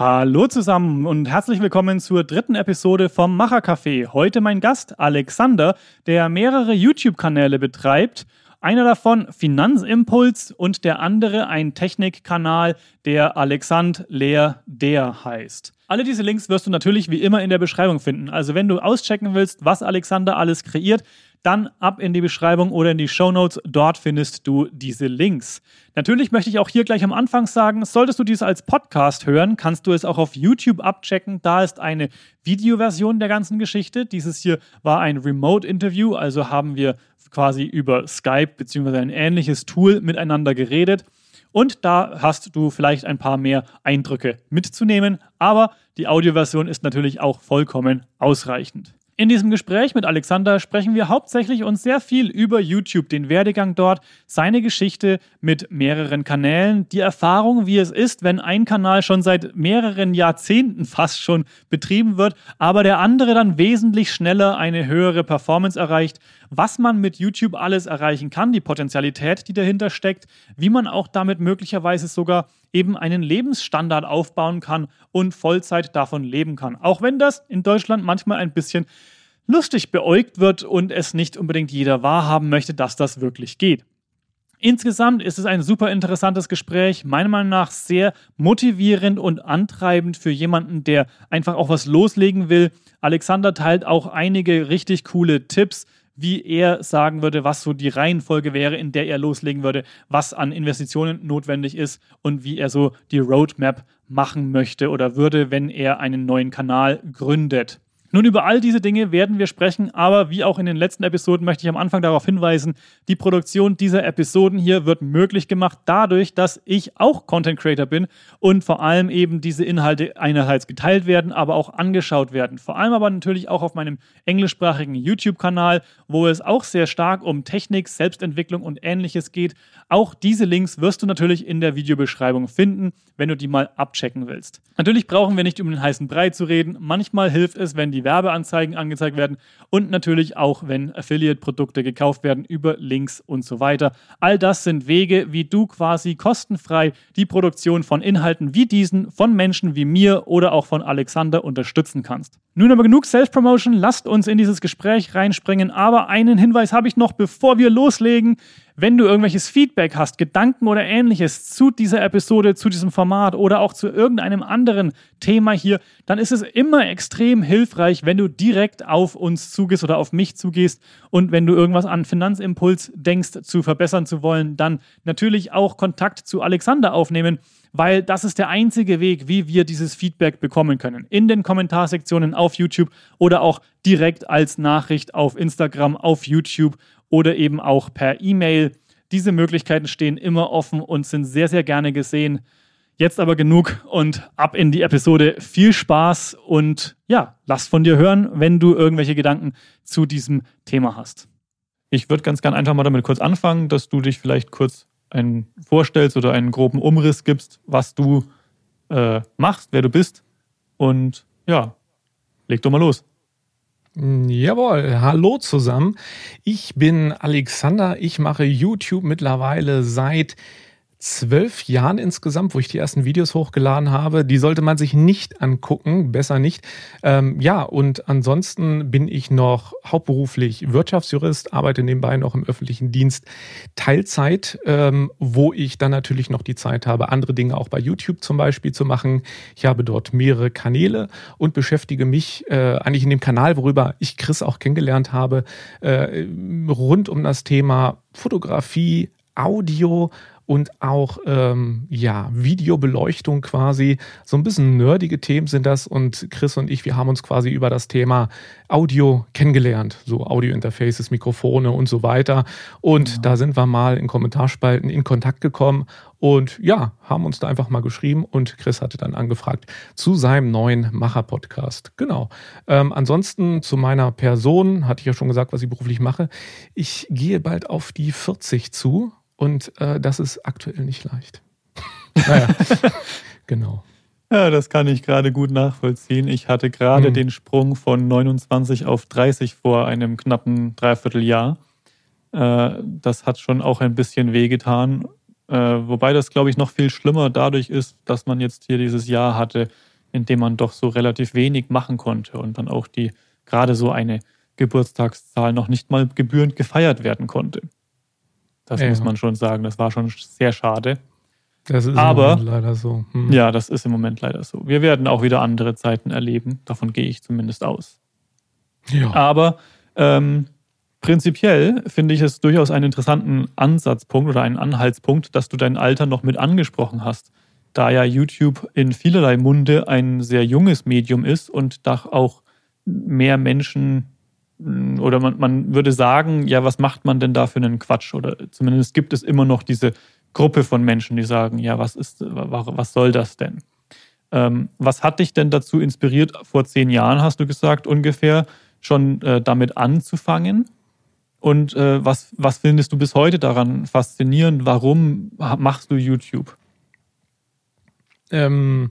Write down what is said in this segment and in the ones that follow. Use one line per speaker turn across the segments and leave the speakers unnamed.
Hallo zusammen und herzlich willkommen zur dritten Episode vom Machercafé. Heute mein Gast Alexander, der mehrere YouTube-Kanäle betreibt. Einer davon Finanzimpuls und der andere ein Technikkanal, der Alexand Lehr der heißt. Alle diese Links wirst du natürlich wie immer in der Beschreibung finden. Also wenn du auschecken willst, was Alexander alles kreiert, dann ab in die Beschreibung oder in die Show Notes. Dort findest du diese Links. Natürlich möchte ich auch hier gleich am Anfang sagen, solltest du dies als Podcast hören, kannst du es auch auf YouTube abchecken. Da ist eine Videoversion der ganzen Geschichte. Dieses hier war ein Remote-Interview, also haben wir quasi über Skype bzw. ein ähnliches Tool miteinander geredet. Und da hast du vielleicht ein paar mehr Eindrücke mitzunehmen, aber die Audioversion ist natürlich auch vollkommen ausreichend. In diesem Gespräch mit Alexander sprechen wir hauptsächlich uns sehr viel über YouTube, den Werdegang dort, seine Geschichte mit mehreren Kanälen, die Erfahrung, wie es ist, wenn ein Kanal schon seit mehreren Jahrzehnten fast schon betrieben wird, aber der andere dann wesentlich schneller eine höhere Performance erreicht, was man mit YouTube alles erreichen kann, die Potenzialität, die dahinter steckt, wie man auch damit möglicherweise sogar eben einen Lebensstandard aufbauen kann und Vollzeit davon leben kann. Auch wenn das in Deutschland manchmal ein bisschen lustig beäugt wird und es nicht unbedingt jeder wahrhaben möchte, dass das wirklich geht. Insgesamt ist es ein super interessantes Gespräch, meiner Meinung nach sehr motivierend und antreibend für jemanden, der einfach auch was loslegen will. Alexander teilt auch einige richtig coole Tipps, wie er sagen würde, was so die Reihenfolge wäre, in der er loslegen würde, was an Investitionen notwendig ist und wie er so die Roadmap machen möchte oder würde, wenn er einen neuen Kanal gründet. Nun, über all diese Dinge werden wir sprechen, aber wie auch in den letzten Episoden möchte ich am Anfang darauf hinweisen, die Produktion dieser Episoden hier wird möglich gemacht dadurch, dass ich auch Content Creator bin und vor allem eben diese Inhalte einerseits geteilt werden, aber auch angeschaut werden. Vor allem aber natürlich auch auf meinem englischsprachigen YouTube-Kanal, wo es auch sehr stark um Technik, Selbstentwicklung und ähnliches geht. Auch diese Links wirst du natürlich in der Videobeschreibung finden, wenn du die mal abchecken willst. Natürlich brauchen wir nicht um den heißen Brei zu reden. Manchmal hilft es, wenn die die Werbeanzeigen angezeigt werden und natürlich auch, wenn Affiliate-Produkte gekauft werden über Links und so weiter. All das sind Wege, wie du quasi kostenfrei die Produktion von Inhalten wie diesen von Menschen wie mir oder auch von Alexander unterstützen kannst. Nun aber genug Self-Promotion, lasst uns in dieses Gespräch reinspringen. Aber einen Hinweis habe ich noch, bevor wir loslegen. Wenn du irgendwelches Feedback hast, Gedanken oder ähnliches zu dieser Episode, zu diesem Format oder auch zu irgendeinem anderen Thema hier, dann ist es immer extrem hilfreich, wenn du direkt auf uns zugehst oder auf mich zugehst und wenn du irgendwas an Finanzimpuls denkst, zu verbessern zu wollen, dann natürlich auch Kontakt zu Alexander aufnehmen weil das ist der einzige Weg, wie wir dieses Feedback bekommen können. In den Kommentarsektionen auf YouTube oder auch direkt als Nachricht auf Instagram, auf YouTube oder eben auch per E-Mail. Diese Möglichkeiten stehen immer offen und sind sehr, sehr gerne gesehen. Jetzt aber genug und ab in die Episode. Viel Spaß und ja, lass von dir hören, wenn du irgendwelche Gedanken zu diesem Thema hast. Ich würde ganz gerne einfach mal damit kurz anfangen, dass du dich vielleicht kurz einen vorstellst oder einen groben Umriss gibst, was du äh, machst, wer du bist. Und ja, leg doch mal los.
Jawohl, hallo zusammen. Ich bin Alexander. Ich mache YouTube mittlerweile seit zwölf Jahren insgesamt, wo ich die ersten Videos hochgeladen habe. Die sollte man sich nicht angucken, besser nicht. Ähm, ja, und ansonsten bin ich noch hauptberuflich Wirtschaftsjurist, arbeite nebenbei noch im öffentlichen Dienst Teilzeit, ähm, wo ich dann natürlich noch die Zeit habe, andere Dinge auch bei YouTube zum Beispiel zu machen. Ich habe dort mehrere Kanäle und beschäftige mich äh, eigentlich in dem Kanal, worüber ich Chris auch kennengelernt habe, äh, rund um das Thema Fotografie, Audio und auch ähm, ja Videobeleuchtung quasi. So ein bisschen nerdige Themen sind das und Chris und ich, wir haben uns quasi über das Thema Audio kennengelernt, so Audio-Interfaces, Mikrofone und so weiter. Und ja. da sind wir mal in Kommentarspalten in Kontakt gekommen und ja, haben uns da einfach mal geschrieben und Chris hatte dann angefragt zu seinem neuen Macher-Podcast. Genau. Ähm, ansonsten zu meiner Person, hatte ich ja schon gesagt, was ich beruflich mache. Ich gehe bald auf die 40 zu und äh, das ist aktuell nicht leicht. naja, genau.
Ja, das kann ich gerade gut nachvollziehen. Ich hatte gerade hm. den Sprung von 29 auf 30 vor einem knappen Dreivierteljahr. Äh, das hat schon auch ein bisschen wehgetan. Äh, wobei das, glaube ich, noch viel schlimmer dadurch ist, dass man jetzt hier dieses Jahr hatte, in dem man doch so relativ wenig machen konnte und dann auch die gerade so eine Geburtstagszahl noch nicht mal gebührend gefeiert werden konnte. Das ja. muss man schon sagen. Das war schon sehr schade.
Das ist
Aber,
im Moment leider so.
Hm. Ja, das ist im Moment leider so. Wir werden auch wieder andere Zeiten erleben. Davon gehe ich zumindest aus. Ja. Aber ähm, prinzipiell finde ich es durchaus einen interessanten Ansatzpunkt oder einen Anhaltspunkt, dass du dein Alter noch mit angesprochen hast. Da ja YouTube in vielerlei Munde ein sehr junges Medium ist und da auch mehr Menschen oder man, man würde sagen, ja, was macht man denn da für einen Quatsch? Oder zumindest gibt es immer noch diese Gruppe von Menschen, die sagen, ja, was ist, was soll das denn? Ähm, was hat dich denn dazu inspiriert, vor zehn Jahren, hast du gesagt, ungefähr schon äh, damit anzufangen? Und äh, was, was findest du bis heute daran faszinierend? Warum machst du YouTube?
Ähm,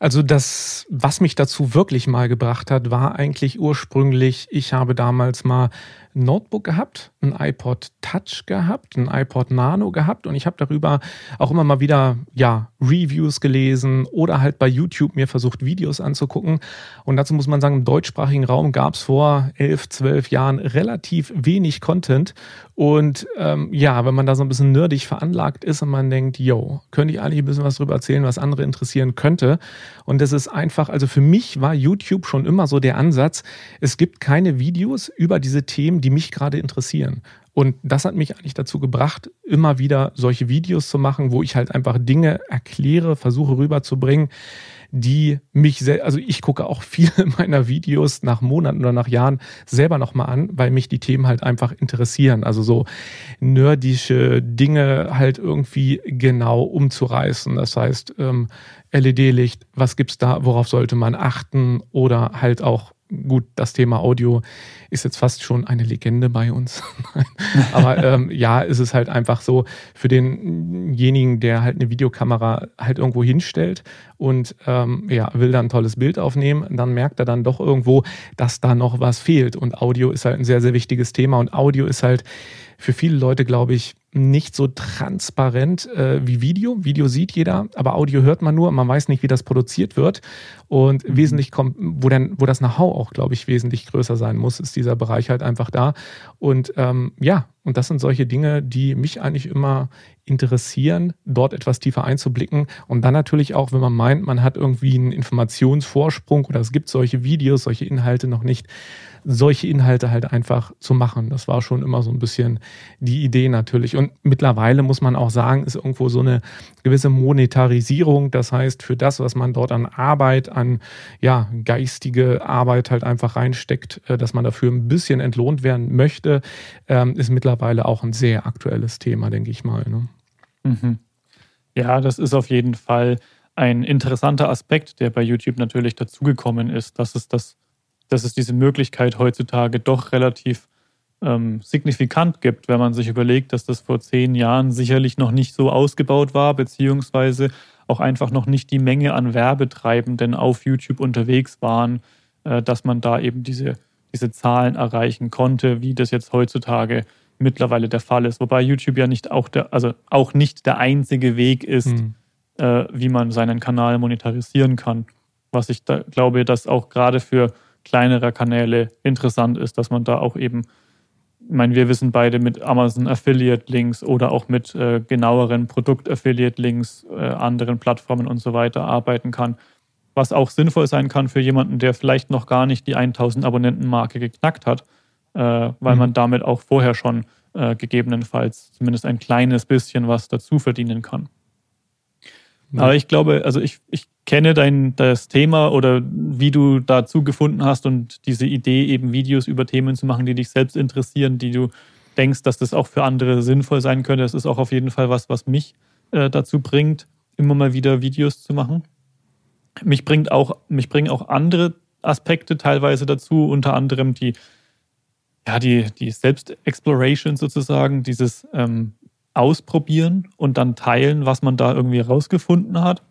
also das, was mich dazu wirklich mal gebracht hat, war eigentlich ursprünglich, ich habe damals mal ein Notebook gehabt, ein iPod Touch gehabt, ein iPod Nano gehabt und ich habe darüber auch immer mal wieder ja Reviews gelesen oder halt bei YouTube mir versucht Videos anzugucken. Und dazu muss man sagen im deutschsprachigen Raum gab es vor elf, zwölf Jahren relativ wenig Content. Und ähm, ja, wenn man da so ein bisschen nerdig veranlagt ist und man denkt, yo, könnte ich eigentlich ein bisschen was darüber erzählen, was andere interessieren könnte und das ist einfach, also für mich war YouTube schon immer so der Ansatz, es gibt keine Videos über diese Themen, die mich gerade interessieren. Und das hat mich eigentlich dazu gebracht, immer wieder solche Videos zu machen, wo ich halt einfach Dinge erkläre, versuche rüberzubringen, die mich also ich gucke auch viele meiner Videos nach Monaten oder nach Jahren selber nochmal an, weil mich die Themen halt einfach interessieren. Also so nerdische Dinge halt irgendwie genau umzureißen. Das heißt, ähm, LED-Licht, was gibt's da, worauf sollte man achten oder halt auch gut, das Thema Audio ist jetzt fast schon eine Legende bei uns. Aber ähm, ja, ist es halt einfach so für denjenigen, der halt eine Videokamera halt irgendwo hinstellt und ähm, ja, will dann ein tolles Bild aufnehmen, dann merkt er dann doch irgendwo, dass da noch was fehlt. Und Audio ist halt ein sehr, sehr wichtiges Thema. Und Audio ist halt für viele Leute, glaube ich, nicht so transparent äh, wie Video. Video sieht jeder, aber Audio hört man nur. Man weiß nicht, wie das produziert wird. Und mhm. wesentlich kommt, wo, denn, wo das Know-how auch, glaube ich, wesentlich größer sein muss, ist dieser Bereich halt einfach da. Und ähm, ja, und das sind solche Dinge, die mich eigentlich immer interessieren, dort etwas tiefer einzublicken. Und dann natürlich auch, wenn man meint, man hat irgendwie einen Informationsvorsprung oder es gibt solche Videos, solche Inhalte noch nicht, solche Inhalte halt einfach zu machen. Das war schon immer so ein bisschen die Idee natürlich. Und mittlerweile muss man auch sagen, ist irgendwo so eine gewisse Monetarisierung. Das heißt, für das, was man dort an Arbeit, an ja, geistige Arbeit halt einfach reinsteckt, äh, dass man dafür ein bisschen entlohnt werden möchte, ähm, ist mittlerweile auch ein sehr aktuelles Thema, denke ich mal. Ne?
Mhm. Ja, das ist auf jeden Fall ein interessanter Aspekt, der bei YouTube natürlich dazugekommen ist, dass es das dass es diese Möglichkeit heutzutage doch relativ ähm, signifikant gibt, wenn man sich überlegt, dass das vor zehn Jahren sicherlich noch nicht so ausgebaut war, beziehungsweise auch einfach noch nicht die Menge an Werbetreibenden auf YouTube unterwegs waren, äh, dass man da eben diese, diese Zahlen erreichen konnte, wie das jetzt heutzutage mittlerweile der Fall ist. Wobei YouTube ja nicht auch der, also auch nicht der einzige Weg ist, mhm. äh, wie man seinen Kanal monetarisieren kann. Was ich da glaube, dass auch gerade für kleinerer Kanäle interessant ist, dass man da auch eben, ich meine, wir wissen beide mit Amazon Affiliate Links oder auch mit äh, genaueren Produkt Affiliate Links, äh, anderen Plattformen und so weiter arbeiten kann. Was auch sinnvoll sein kann für jemanden, der vielleicht noch gar nicht die 1000 Abonnenten-Marke geknackt hat, äh, weil mhm. man damit auch vorher schon äh, gegebenenfalls zumindest ein kleines bisschen was dazu verdienen kann. Aber ich glaube, also ich, ich kenne dein das Thema oder wie du dazu gefunden hast und diese Idee, eben Videos über Themen zu machen, die dich selbst interessieren, die du denkst, dass das auch für andere sinnvoll sein könnte. Das ist auch auf jeden Fall was, was mich äh, dazu bringt, immer mal wieder Videos zu machen. Mich bringt auch, mich bringen auch andere Aspekte teilweise dazu, unter anderem die, ja, die, die Selbstexploration sozusagen, dieses ähm, Ausprobieren und dann teilen, was man da irgendwie rausgefunden hat.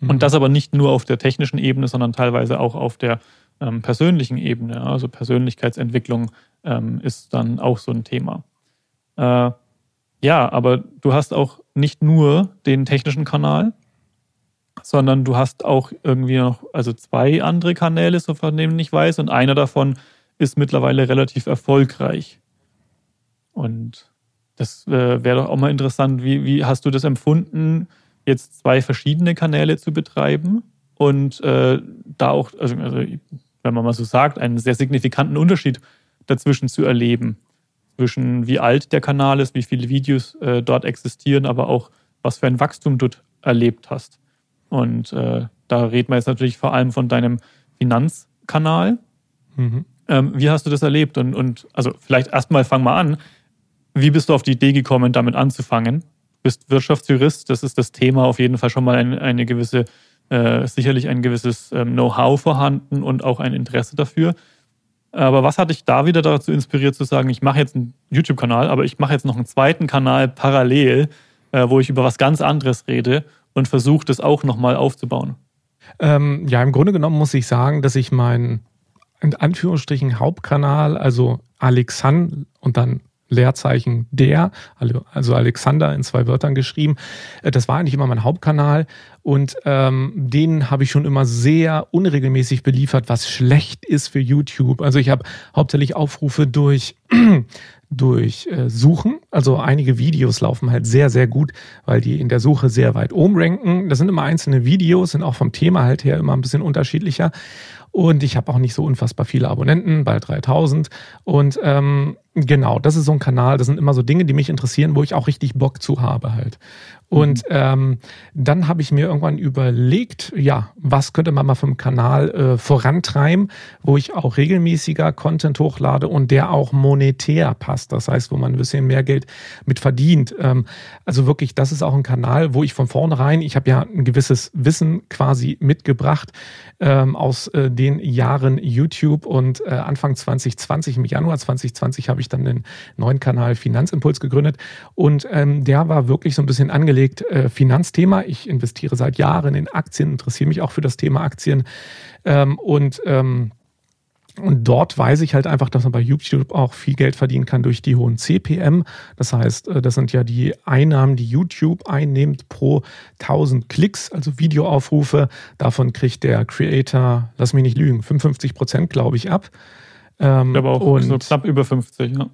Mhm. Und das aber nicht nur auf der technischen Ebene, sondern teilweise auch auf der ähm, persönlichen Ebene. Also Persönlichkeitsentwicklung ähm, ist dann auch so ein Thema. Äh, ja, aber du hast auch nicht nur den technischen Kanal, sondern du hast auch irgendwie noch, also zwei andere Kanäle, so von denen ich weiß, und einer davon ist mittlerweile relativ erfolgreich. Und das äh, wäre doch auch mal interessant, wie, wie hast du das empfunden, jetzt zwei verschiedene Kanäle zu betreiben und äh, da auch, also, also, wenn man mal so sagt, einen sehr signifikanten Unterschied dazwischen zu erleben. Zwischen wie alt der Kanal ist, wie viele Videos äh, dort existieren, aber auch was für ein Wachstum du erlebt hast. Und äh, da reden wir jetzt natürlich vor allem von deinem Finanzkanal. Mhm. Ähm, wie hast du das erlebt? Und, und also vielleicht erstmal fang mal an. Wie bist du auf die Idee gekommen, damit anzufangen? Du bist Wirtschaftsjurist, das ist das Thema auf jeden Fall schon mal ein, eine gewisse, äh, sicherlich ein gewisses ähm, Know-how vorhanden und auch ein Interesse dafür. Aber was hat dich da wieder dazu inspiriert zu sagen, ich mache jetzt einen YouTube-Kanal, aber ich mache jetzt noch einen zweiten Kanal parallel, äh, wo ich über was ganz anderes rede und versuche das auch nochmal aufzubauen?
Ähm, ja, im Grunde genommen muss ich sagen, dass ich meinen in Anführungsstrichen Hauptkanal, also Alexan und dann Leerzeichen der, also Alexander in zwei Wörtern geschrieben. Äh, das war eigentlich immer mein Hauptkanal und ähm, den habe ich schon immer sehr unregelmäßig beliefert, was schlecht ist für YouTube. Also ich habe hauptsächlich Aufrufe durch durch äh, Suchen. Also einige Videos laufen halt sehr, sehr gut, weil die in der Suche sehr weit oben ranken. Das sind immer einzelne Videos, sind auch vom Thema halt her immer ein bisschen unterschiedlicher. Und ich habe auch nicht so unfassbar viele Abonnenten, bald 3000. Und ähm, genau, das ist so ein Kanal, das sind immer so Dinge, die mich interessieren, wo ich auch richtig Bock zu habe halt. Und ähm, dann habe ich mir irgendwann überlegt, ja, was könnte man mal vom Kanal äh, vorantreiben, wo ich auch regelmäßiger Content hochlade und der auch monetär passt. Das heißt, wo man ein bisschen mehr Geld mit verdient. Ähm, also wirklich, das ist auch ein Kanal, wo ich von vornherein, ich habe ja ein gewisses Wissen quasi mitgebracht ähm, aus äh, den Jahren YouTube und äh, Anfang 2020, im Januar 2020 habe ich dann den neuen Kanal Finanzimpuls gegründet und ähm, der war wirklich so ein bisschen angelegt angelegt, äh, Finanzthema. Ich investiere seit Jahren in Aktien, interessiere mich auch für das Thema Aktien. Ähm, und ähm, und dort weiß ich halt einfach, dass man bei YouTube auch viel Geld verdienen kann durch die hohen CPM. Das heißt, äh, das sind ja die Einnahmen, die YouTube einnimmt pro 1000 Klicks, also Videoaufrufe. Davon kriegt der Creator, lass mich nicht lügen, 55 Prozent, glaube ich, ab.
Ähm, aber auch und so knapp über 50, ja.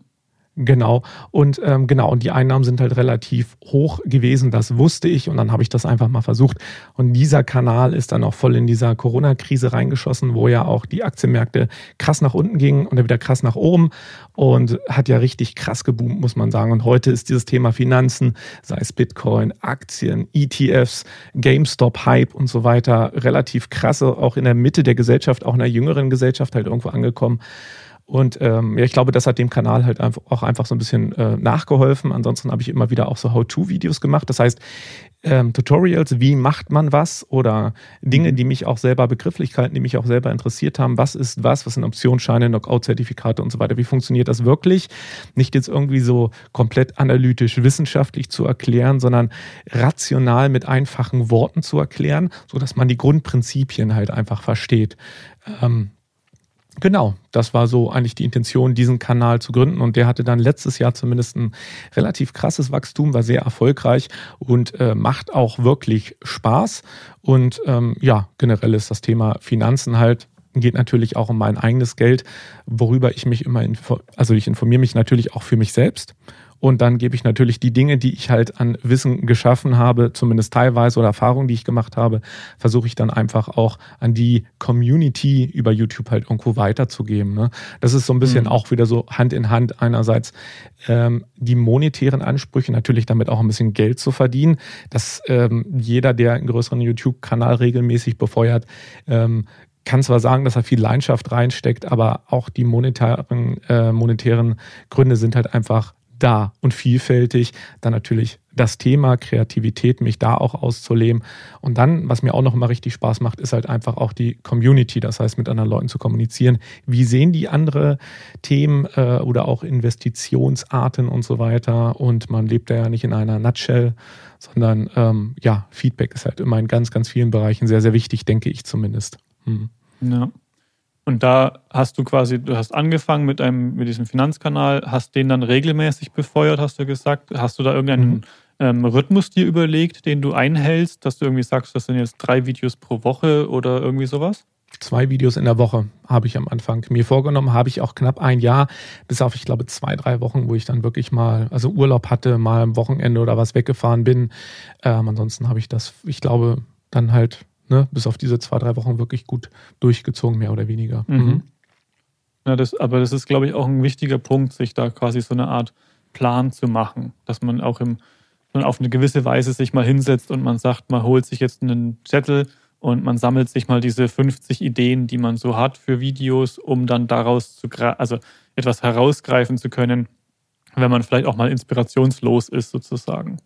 Genau. Und ähm, genau, und die Einnahmen sind halt relativ hoch gewesen, das wusste ich und dann habe ich das einfach mal versucht. Und dieser Kanal ist dann auch voll in dieser Corona-Krise reingeschossen, wo ja auch die Aktienmärkte krass nach unten gingen und dann wieder krass nach oben und hat ja richtig krass geboomt, muss man sagen. Und heute ist dieses Thema Finanzen, sei es Bitcoin, Aktien, ETFs, GameStop-Hype und so weiter, relativ krasse, auch in der Mitte der Gesellschaft, auch in der jüngeren Gesellschaft halt irgendwo angekommen. Und ähm, ja, ich glaube, das hat dem Kanal halt einfach auch einfach so ein bisschen äh, nachgeholfen. Ansonsten habe ich immer wieder auch so How-To-Videos gemacht. Das heißt, ähm, Tutorials, wie macht man was oder Dinge, die mich auch selber, Begrifflichkeiten, die mich auch selber interessiert haben. Was ist was? Was sind Optionsscheine, Knockout-Zertifikate und so weiter? Wie funktioniert das wirklich? Nicht jetzt irgendwie so komplett analytisch, wissenschaftlich zu erklären, sondern rational mit einfachen Worten zu erklären, sodass man die Grundprinzipien halt einfach versteht. Ähm, Genau, das war so eigentlich die Intention, diesen Kanal zu gründen. Und der hatte dann letztes Jahr zumindest ein relativ krasses Wachstum, war sehr erfolgreich und äh, macht auch wirklich Spaß. Und ähm, ja, generell ist das Thema Finanzen halt geht natürlich auch um mein eigenes Geld, worüber ich mich immer, also ich informiere mich natürlich auch für mich selbst und dann gebe ich natürlich die Dinge, die ich halt an Wissen geschaffen habe, zumindest teilweise oder Erfahrungen, die ich gemacht habe, versuche ich dann einfach auch an die Community über YouTube halt irgendwo weiterzugeben. Ne? Das ist so ein bisschen mhm. auch wieder so Hand in Hand einerseits ähm, die monetären Ansprüche, natürlich damit auch ein bisschen Geld zu verdienen, dass ähm, jeder, der einen größeren YouTube-Kanal regelmäßig befeuert, ähm, kann zwar sagen, dass er viel Leidenschaft reinsteckt, aber auch die monetären, äh, monetären Gründe sind halt einfach da und vielfältig. Dann natürlich das Thema Kreativität, mich da auch auszuleben. Und dann, was mir auch noch immer richtig Spaß macht, ist halt einfach auch die Community, das heißt mit anderen Leuten zu kommunizieren. Wie sehen die andere Themen äh, oder auch Investitionsarten und so weiter? Und man lebt da ja nicht in einer Nutshell, sondern ähm, ja, Feedback ist halt immer in ganz, ganz vielen Bereichen sehr, sehr wichtig, denke ich zumindest. Hm.
Ja. Und da hast du quasi, du hast angefangen mit einem, mit diesem Finanzkanal, hast den dann regelmäßig befeuert, hast du gesagt. Hast du da irgendeinen mhm. ähm, Rhythmus dir überlegt, den du einhältst, dass du irgendwie sagst, das sind jetzt drei Videos pro Woche oder irgendwie sowas?
Zwei Videos in der Woche habe ich am Anfang mir vorgenommen, habe ich auch knapp ein Jahr, bis auf, ich glaube, zwei, drei Wochen, wo ich dann wirklich mal, also Urlaub hatte, mal am Wochenende oder was weggefahren bin. Ähm, ansonsten habe ich das, ich glaube, dann halt, ne, bis auf diese zwei, drei Wochen wirklich gut durchgezogen, mehr oder weniger. Mhm.
Mhm. Ja, das, aber das ist, glaube ich, auch ein wichtiger Punkt, sich da quasi so eine Art Plan zu machen, dass man auch im, auf eine gewisse Weise sich mal hinsetzt und man sagt, man holt sich jetzt einen Zettel und man sammelt sich mal diese 50 Ideen, die man so hat für Videos, um dann daraus zu, also etwas herausgreifen zu können, wenn man vielleicht auch mal inspirationslos ist sozusagen.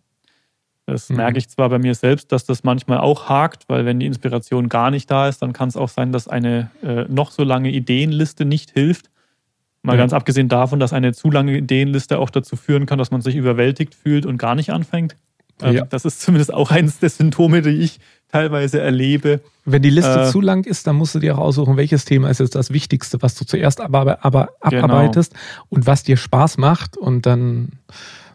Das mhm. merke ich zwar bei mir selbst, dass das manchmal auch hakt, weil wenn die Inspiration gar nicht da ist, dann kann es auch sein, dass eine äh, noch so lange Ideenliste nicht hilft. Mal ja. ganz abgesehen davon, dass eine zu lange Ideenliste auch dazu führen kann, dass man sich überwältigt fühlt und gar nicht anfängt. Ähm, ja. Das ist zumindest auch eines der Symptome, die ich teilweise erlebe.
Wenn die Liste äh, zu lang ist, dann musst du dir auch aussuchen, welches Thema ist jetzt das Wichtigste, was du zuerst aber, aber genau. abarbeitest genau. und was dir Spaß macht und dann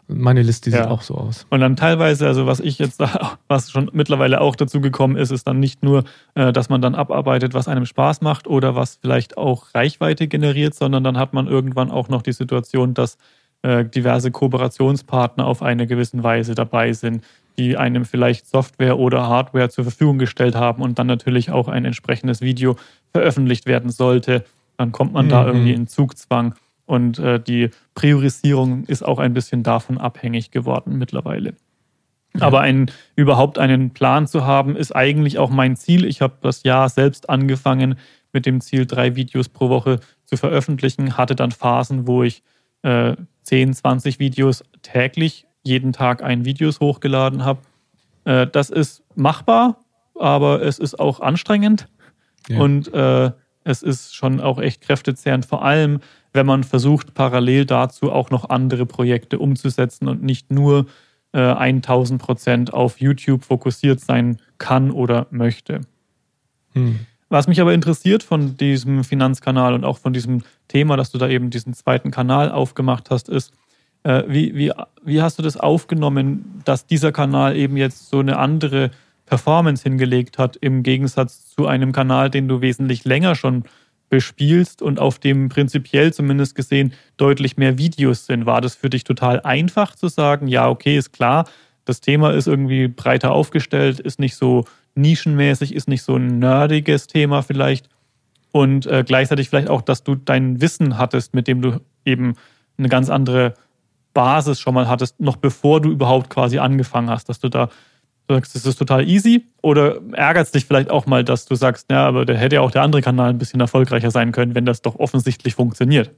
meine Liste sieht ja. auch so aus.
Und dann teilweise, also was ich jetzt, was schon mittlerweile auch dazu gekommen ist, ist dann nicht nur, äh, dass man dann abarbeitet, was einem Spaß macht oder was vielleicht auch Reichweite generiert, sondern dann hat man irgendwann auch noch die Situation, dass äh, diverse Kooperationspartner auf eine gewisse Weise dabei sind, die einem vielleicht Software oder Hardware zur Verfügung gestellt haben und dann natürlich auch ein entsprechendes Video veröffentlicht werden sollte. Dann kommt man mhm. da irgendwie in Zugzwang. Und äh, die Priorisierung ist auch ein bisschen davon abhängig geworden mittlerweile. Ja. Aber ein, überhaupt einen Plan zu haben, ist eigentlich auch mein Ziel. Ich habe das Jahr selbst angefangen mit dem Ziel, drei Videos pro Woche zu veröffentlichen, hatte dann Phasen, wo ich äh, 10, 20 Videos täglich, jeden Tag ein Videos hochgeladen habe. Äh, das ist machbar, aber es ist auch anstrengend ja. und äh, es ist schon auch echt kräftezehrend, vor allem wenn man versucht, parallel dazu auch noch andere Projekte umzusetzen und nicht nur äh, 1000 Prozent auf YouTube fokussiert sein kann oder möchte. Hm. Was mich aber interessiert von diesem Finanzkanal und auch von diesem Thema, dass du da eben diesen zweiten Kanal aufgemacht hast, ist, äh, wie, wie, wie hast du das aufgenommen, dass dieser Kanal eben jetzt so eine andere Performance hingelegt hat, im Gegensatz zu einem Kanal, den du wesentlich länger schon bespielst und auf dem prinzipiell zumindest gesehen deutlich mehr Videos sind. War das für dich total einfach zu sagen, ja, okay, ist klar, das Thema ist irgendwie breiter aufgestellt, ist nicht so nischenmäßig, ist nicht so ein nerdiges Thema vielleicht und äh, gleichzeitig vielleicht auch, dass du dein Wissen hattest, mit dem du eben eine ganz andere Basis schon mal hattest, noch bevor du überhaupt quasi angefangen hast, dass du da Du sagst, das ist total easy oder ärgert es dich vielleicht auch mal, dass du sagst, ja, aber da hätte ja auch der andere Kanal ein bisschen erfolgreicher sein können, wenn das doch offensichtlich funktioniert.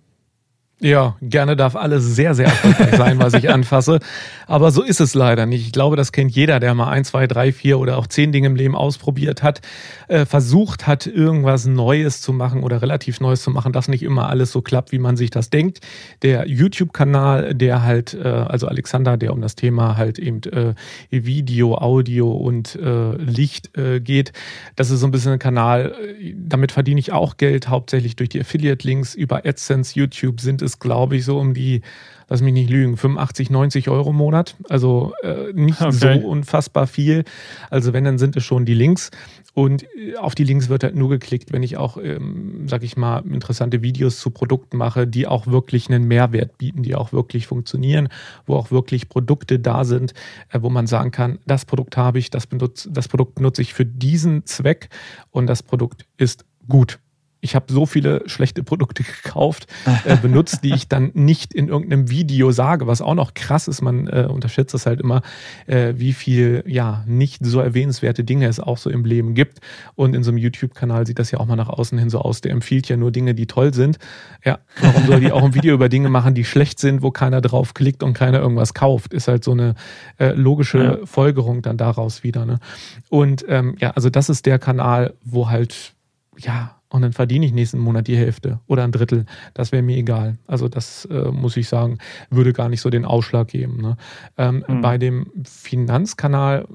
Ja, gerne darf alles sehr, sehr erfolgreich sein, was ich anfasse. Aber so ist es leider nicht. Ich glaube, das kennt jeder, der mal ein, zwei, drei, vier oder auch zehn Dinge im Leben ausprobiert hat, äh, versucht hat, irgendwas Neues zu machen oder relativ Neues zu machen, dass nicht immer alles so klappt, wie man sich das denkt. Der YouTube-Kanal, der halt, äh, also Alexander, der um das Thema halt eben äh, Video, Audio und äh, Licht äh, geht, das ist so ein bisschen ein Kanal, äh, damit verdiene ich auch Geld, hauptsächlich durch die Affiliate-Links über AdSense, YouTube sind es ist, glaube ich, so um die, lass mich nicht lügen, 85, 90 Euro im Monat. Also äh, nicht okay. so unfassbar viel. Also wenn, dann sind es schon die Links. Und äh, auf die Links wird halt nur geklickt, wenn ich auch, ähm, sag ich mal, interessante Videos zu Produkten mache, die auch wirklich einen Mehrwert bieten, die auch wirklich funktionieren, wo auch wirklich Produkte da sind, äh, wo man sagen kann, das Produkt habe ich, das, benutze, das Produkt nutze ich für diesen Zweck und das Produkt ist gut ich habe so viele schlechte Produkte gekauft, äh, benutzt, die ich dann nicht in irgendeinem Video sage, was auch noch krass ist. Man äh, unterschätzt das halt immer, äh, wie viel ja nicht so erwähnenswerte Dinge es auch so im Leben gibt. Und in so einem YouTube-Kanal sieht das ja auch mal nach außen hin so aus. Der empfiehlt ja nur Dinge, die toll sind. Ja, warum soll die auch ein Video über Dinge machen, die schlecht sind, wo keiner drauf klickt und keiner irgendwas kauft? Ist halt so eine äh, logische ja. Folgerung dann daraus wieder. Ne? Und ähm, ja, also das ist der Kanal, wo halt ja, und dann verdiene ich nächsten Monat die Hälfte oder ein Drittel. Das wäre mir egal. Also das äh, muss ich sagen, würde gar nicht so den Ausschlag geben. Ne? Ähm, mhm. Bei dem Finanzkanal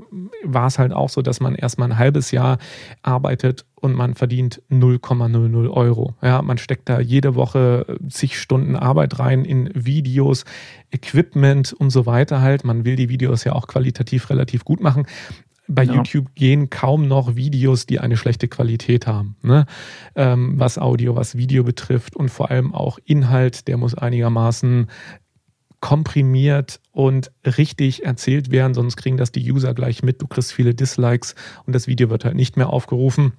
war es halt auch so, dass man erstmal ein halbes Jahr arbeitet und man verdient 0,00 Euro. Ja, man steckt da jede Woche zig Stunden Arbeit rein in Videos, Equipment und so weiter halt. Man will die Videos ja auch qualitativ relativ gut machen bei ja. YouTube gehen kaum noch Videos, die eine schlechte Qualität haben, ne? ähm, was Audio, was Video betrifft und vor allem auch Inhalt, der muss einigermaßen komprimiert und richtig erzählt werden, sonst kriegen das die User gleich mit. Du kriegst viele Dislikes und das Video wird halt nicht mehr aufgerufen.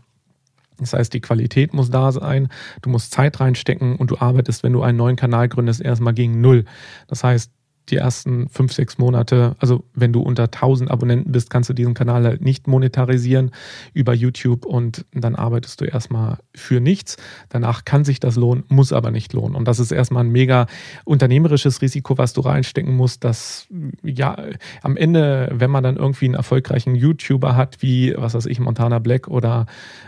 Das heißt, die Qualität muss da sein, du musst Zeit reinstecken und du arbeitest, wenn du einen neuen Kanal gründest, erstmal gegen Null. Das heißt, die ersten fünf, sechs Monate, also wenn du unter 1000 Abonnenten bist, kannst du diesen Kanal halt nicht monetarisieren über YouTube und dann arbeitest du erstmal für nichts. Danach kann sich das lohnen, muss aber nicht lohnen. Und das ist erstmal ein mega unternehmerisches Risiko, was du reinstecken musst, dass ja am Ende, wenn man dann irgendwie einen erfolgreichen YouTuber hat, wie, was weiß ich, Montana Black oder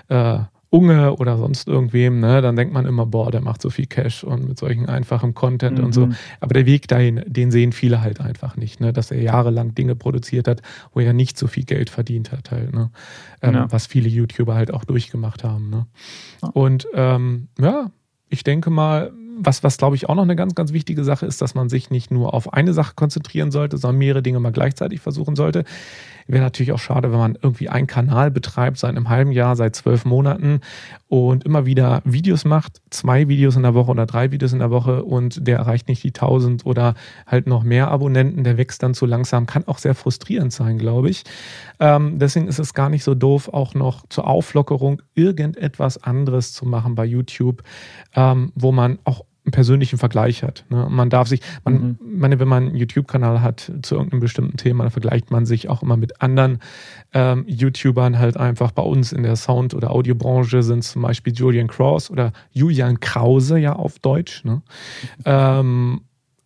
äh, Unge oder sonst irgendwem, ne, dann denkt man immer, boah, der macht so viel Cash und mit solchen einfachen Content mhm. und so. Mhm. Aber der Weg dahin, den sehen viele halt einfach nicht, ne, dass er jahrelang Dinge produziert hat, wo er nicht so viel Geld verdient hat, halt, ne. Ähm, ja. Was viele YouTuber halt auch durchgemacht haben. Ne. Und ähm, ja, ich denke mal, was, was glaube ich auch noch eine ganz, ganz wichtige Sache ist, dass man sich nicht nur auf eine Sache konzentrieren sollte, sondern mehrere Dinge mal gleichzeitig versuchen sollte. Wäre natürlich auch schade, wenn man irgendwie einen Kanal betreibt seit einem halben Jahr, seit zwölf Monaten und immer wieder Videos macht, zwei Videos in der Woche oder drei Videos in der Woche und der erreicht nicht die tausend oder halt noch mehr Abonnenten, der wächst dann zu langsam, kann auch sehr frustrierend sein, glaube ich. Ähm, deswegen ist es gar nicht so doof, auch noch zur Auflockerung irgendetwas anderes zu machen bei YouTube, ähm, wo man auch einen persönlichen Vergleich hat. Ne? Man darf sich, man, mhm. meine, wenn man einen YouTube-Kanal hat zu irgendeinem bestimmten Thema, dann vergleicht man sich auch immer mit anderen ähm, YouTubern halt einfach. Bei uns in der Sound- oder Audiobranche sind zum Beispiel Julian Cross oder Julian Krause ja auf Deutsch. Ne? Ähm,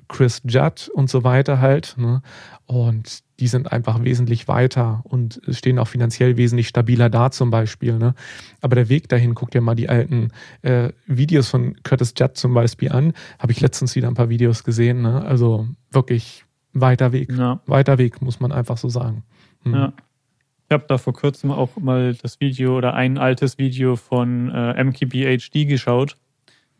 Chris Judd und so weiter halt. Ne? Und die sind einfach wesentlich weiter und stehen auch finanziell wesentlich stabiler da zum Beispiel. Ne? Aber der Weg dahin, guck dir mal die alten äh, Videos von Curtis Judd zum Beispiel an. Habe ich letztens wieder ein paar Videos gesehen. Ne? Also wirklich weiter Weg. Ja. Weiter Weg, muss man einfach so sagen.
Hm. Ja. Ich habe da vor kurzem auch mal das Video oder ein altes Video von äh, MKBHD geschaut,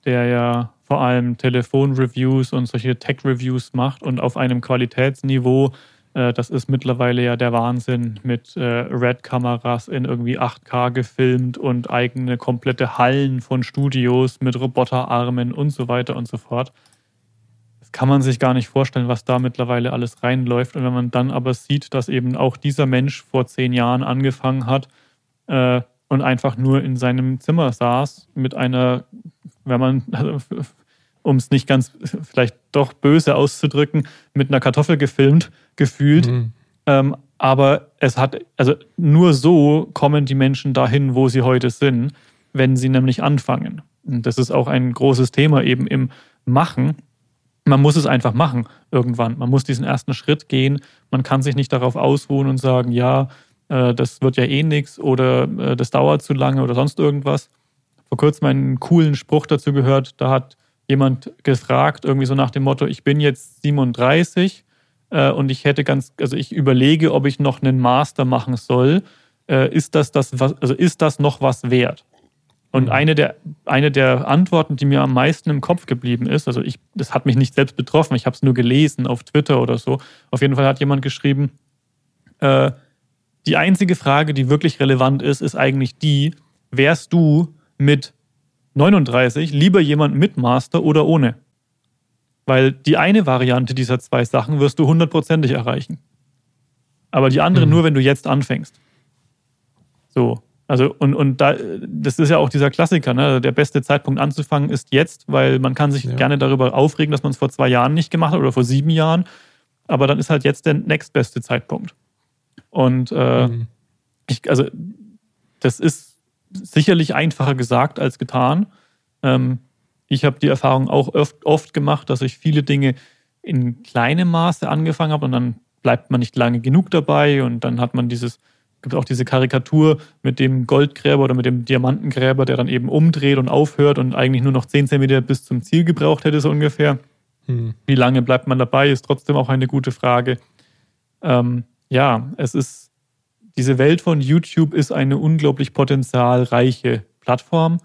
der ja vor allem Telefonreviews und solche Tech-Reviews macht und auf einem Qualitätsniveau, das ist mittlerweile ja der Wahnsinn mit äh, Red-Kameras in irgendwie 8K gefilmt und eigene komplette Hallen von Studios mit Roboterarmen und so weiter und so fort. Das kann man sich gar nicht vorstellen, was da mittlerweile alles reinläuft. Und wenn man dann aber sieht, dass eben auch dieser Mensch vor zehn Jahren angefangen hat äh, und einfach nur in seinem Zimmer saß mit einer, wenn man um es nicht ganz vielleicht doch böse auszudrücken, mit einer Kartoffel gefilmt, gefühlt. Mhm. Ähm, aber es hat, also nur so kommen die Menschen dahin, wo sie heute sind, wenn sie nämlich anfangen. Und das ist auch ein großes Thema eben im Machen. Man muss es einfach machen irgendwann. Man muss diesen ersten Schritt gehen. Man kann sich nicht darauf ausruhen und sagen, ja, äh, das wird ja eh nichts oder äh, das dauert zu lange oder sonst irgendwas. Vor kurzem einen coolen Spruch dazu gehört, da hat jemand gefragt, irgendwie so nach dem Motto, ich bin jetzt 37 äh, und ich hätte ganz, also ich überlege, ob ich noch einen Master machen soll. Äh, ist das das, was, also ist das noch was wert? Und mhm. eine der, eine der Antworten, die mir am meisten im Kopf geblieben ist, also ich, das hat mich nicht selbst betroffen, ich habe es nur gelesen auf Twitter oder so. Auf jeden Fall hat jemand geschrieben, äh, die einzige Frage, die wirklich relevant ist, ist eigentlich die, wärst du mit 39 lieber jemand mit Master oder ohne. Weil die eine Variante dieser zwei Sachen wirst du hundertprozentig erreichen. Aber die andere mhm. nur, wenn du jetzt anfängst. So. Also, und, und da, das ist ja auch dieser Klassiker, ne? Der beste Zeitpunkt anzufangen ist jetzt, weil man kann sich ja. gerne darüber aufregen, dass man es vor zwei Jahren nicht gemacht hat oder vor sieben Jahren. Aber dann ist halt jetzt der nächstbeste Zeitpunkt. Und äh, mhm. ich, also, das ist sicherlich einfacher gesagt als getan. Ähm, ich habe die Erfahrung auch oft, oft gemacht, dass ich viele Dinge in kleinem Maße angefangen habe und dann bleibt man nicht lange genug dabei und dann hat man dieses gibt auch diese Karikatur mit dem Goldgräber oder mit dem Diamantengräber, der dann eben umdreht und aufhört und eigentlich nur noch 10 cm bis zum Ziel gebraucht hätte, so ungefähr. Hm. Wie lange bleibt man dabei, ist trotzdem auch eine gute Frage. Ähm, ja, es ist, diese Welt von YouTube ist eine unglaublich potenzialreiche Plattform.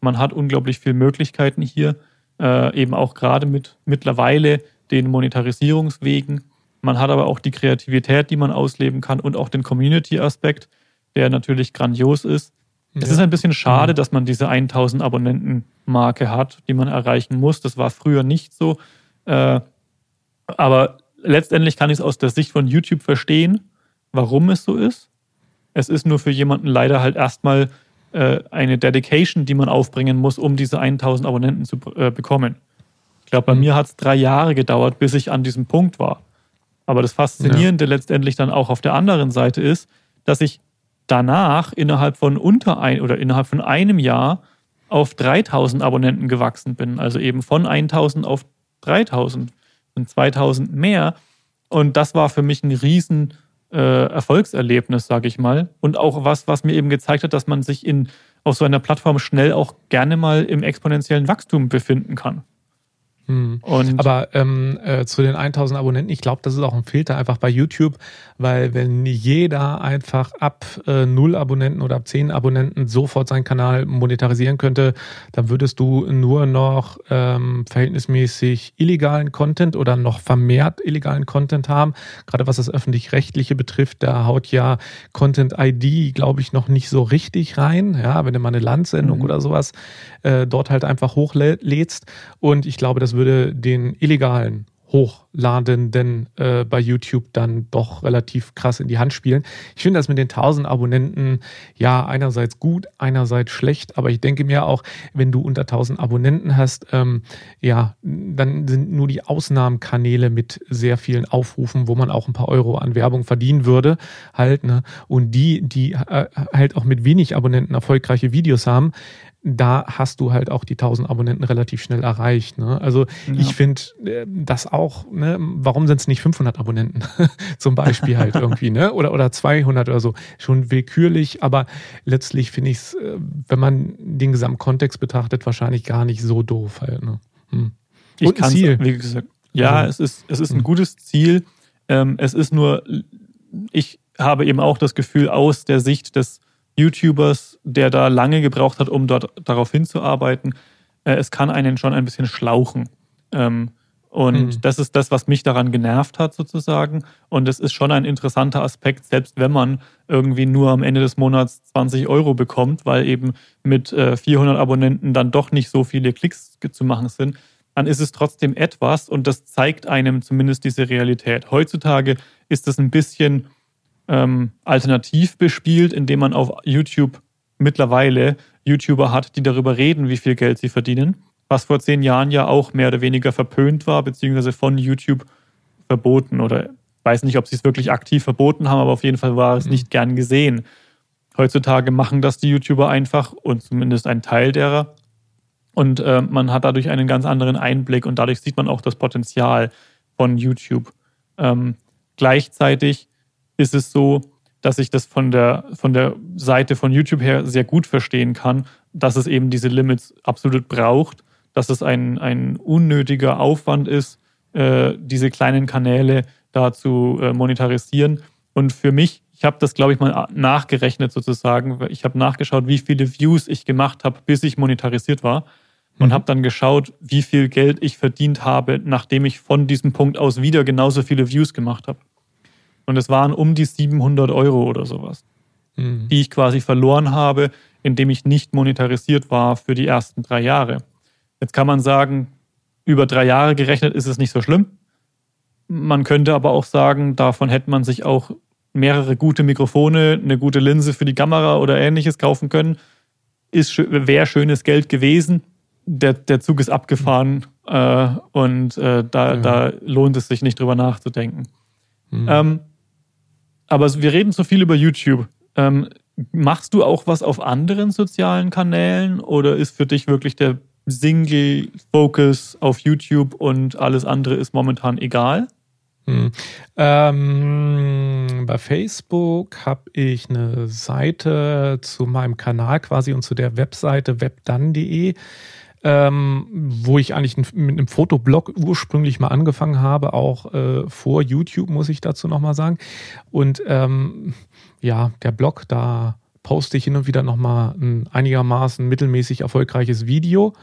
Man hat unglaublich viele Möglichkeiten hier, äh, eben auch gerade mit mittlerweile den Monetarisierungswegen. Man hat aber auch die Kreativität, die man ausleben kann und auch den Community-Aspekt, der natürlich grandios ist. Ja. Es ist ein bisschen schade, mhm. dass man diese 1000 Abonnenten-Marke hat, die man erreichen muss. Das war früher nicht so. Äh, aber letztendlich kann ich es aus der Sicht von YouTube verstehen, warum es so ist. Es ist nur für jemanden leider halt erstmal äh, eine Dedication, die man aufbringen muss, um diese 1000 Abonnenten zu äh, bekommen. Ich glaube, bei mhm. mir hat es drei Jahre gedauert, bis ich an diesem Punkt war. Aber das Faszinierende ja. letztendlich dann auch auf der anderen Seite ist, dass ich danach innerhalb von unter ein oder innerhalb von einem Jahr auf 3000 Abonnenten gewachsen bin. Also eben von 1000 auf 3000 und 2000 mehr. Und das war für mich ein riesen äh, Erfolgserlebnis, sage ich mal. Und auch was, was mir eben gezeigt hat, dass man sich in, auf so einer Plattform schnell auch gerne mal im exponentiellen Wachstum befinden kann.
Hm. Aber ähm, äh, zu den 1000 Abonnenten, ich glaube, das ist auch ein Filter einfach bei YouTube, weil wenn jeder einfach ab äh, 0 Abonnenten oder ab 10 Abonnenten sofort seinen Kanal monetarisieren könnte, dann würdest du nur noch ähm, verhältnismäßig illegalen Content oder noch vermehrt illegalen Content haben. Gerade was das öffentlich-rechtliche betrifft, da haut ja Content ID, glaube ich, noch nicht so richtig rein. Ja, wenn du mal eine Landsendung mhm. oder sowas äh, dort halt einfach hochlädst. Und ich glaube, das würde würde den illegalen Hochladenden äh, bei YouTube dann doch relativ krass in die Hand spielen. Ich finde das mit den 1000 Abonnenten ja einerseits gut, einerseits schlecht, aber ich denke mir auch, wenn du unter 1000 Abonnenten hast, ähm, ja, dann sind nur die Ausnahmenkanäle mit sehr vielen Aufrufen, wo man auch ein paar Euro an Werbung verdienen würde, halt, ne? Und die, die äh, halt auch mit wenig Abonnenten erfolgreiche Videos haben, da hast du halt auch die 1000 Abonnenten relativ schnell erreicht. Ne? Also ja. ich finde äh, das auch, ne? warum sind es nicht 500 Abonnenten zum Beispiel halt irgendwie, ne? oder, oder 200 oder so, schon willkürlich, aber letztlich finde ich es, äh, wenn man den Gesamtkontext betrachtet, wahrscheinlich gar nicht so doof halt. Ne?
Hm. Ich kann Ziel. Wie gesagt, ja, mhm. es ist, es ist ein hm. gutes Ziel. Ähm, es ist nur, ich habe eben auch das Gefühl aus der Sicht des YouTubers, der da lange gebraucht hat, um dort darauf hinzuarbeiten. Äh, es kann einen schon ein bisschen schlauchen. Ähm, und mhm. das ist das, was mich daran genervt hat, sozusagen. Und es ist schon ein interessanter Aspekt, selbst wenn man irgendwie nur am Ende des Monats 20 Euro bekommt, weil eben mit äh, 400 Abonnenten dann doch nicht so viele Klicks zu machen sind, dann ist es trotzdem etwas und das zeigt einem zumindest diese Realität. Heutzutage ist es ein bisschen ähm, alternativ bespielt, indem man auf YouTube mittlerweile YouTuber hat, die darüber reden, wie viel Geld sie verdienen, was vor zehn Jahren ja auch mehr oder weniger verpönt war, beziehungsweise von YouTube verboten oder weiß nicht, ob sie es wirklich aktiv verboten haben, aber auf jeden Fall war es mhm. nicht gern gesehen. Heutzutage machen das die YouTuber einfach und zumindest ein Teil derer. Und äh, man hat dadurch einen ganz anderen Einblick und dadurch sieht man auch das Potenzial von YouTube. Ähm, gleichzeitig ist es so, dass ich das von der, von der Seite von YouTube her sehr gut verstehen kann, dass es eben diese Limits absolut braucht, dass es ein, ein unnötiger Aufwand ist, äh, diese kleinen Kanäle da zu äh, monetarisieren. Und für mich, ich habe das, glaube ich, mal nachgerechnet sozusagen. Ich habe nachgeschaut, wie viele Views ich gemacht habe, bis ich monetarisiert war. Und mhm. habe dann geschaut, wie viel Geld ich verdient habe, nachdem ich von diesem Punkt aus wieder genauso viele Views gemacht habe. Und es waren um die 700 Euro oder sowas, mhm. die ich quasi verloren habe, indem ich nicht monetarisiert war für die ersten drei Jahre. Jetzt kann man sagen, über drei Jahre gerechnet ist es nicht so schlimm. Man könnte aber auch sagen, davon hätte man sich auch mehrere gute Mikrofone, eine gute Linse für die Kamera oder ähnliches kaufen können. wäre schönes Geld gewesen. Der, der Zug ist abgefahren äh, und äh, da, ja. da lohnt es sich nicht drüber nachzudenken. Mhm. Ähm, aber wir reden so viel über YouTube. Ähm, machst du auch was auf anderen sozialen Kanälen oder ist für dich wirklich der Single-Focus auf YouTube und alles andere ist momentan egal?
Hm. Ähm, bei Facebook habe ich eine Seite zu meinem Kanal quasi und zu der Webseite webdan.de, ähm, wo ich eigentlich mit einem Fotoblog ursprünglich mal angefangen habe, auch äh, vor YouTube, muss ich dazu nochmal sagen. Und ähm, ja, der Blog, da poste ich hin und wieder nochmal ein einigermaßen mittelmäßig erfolgreiches Video.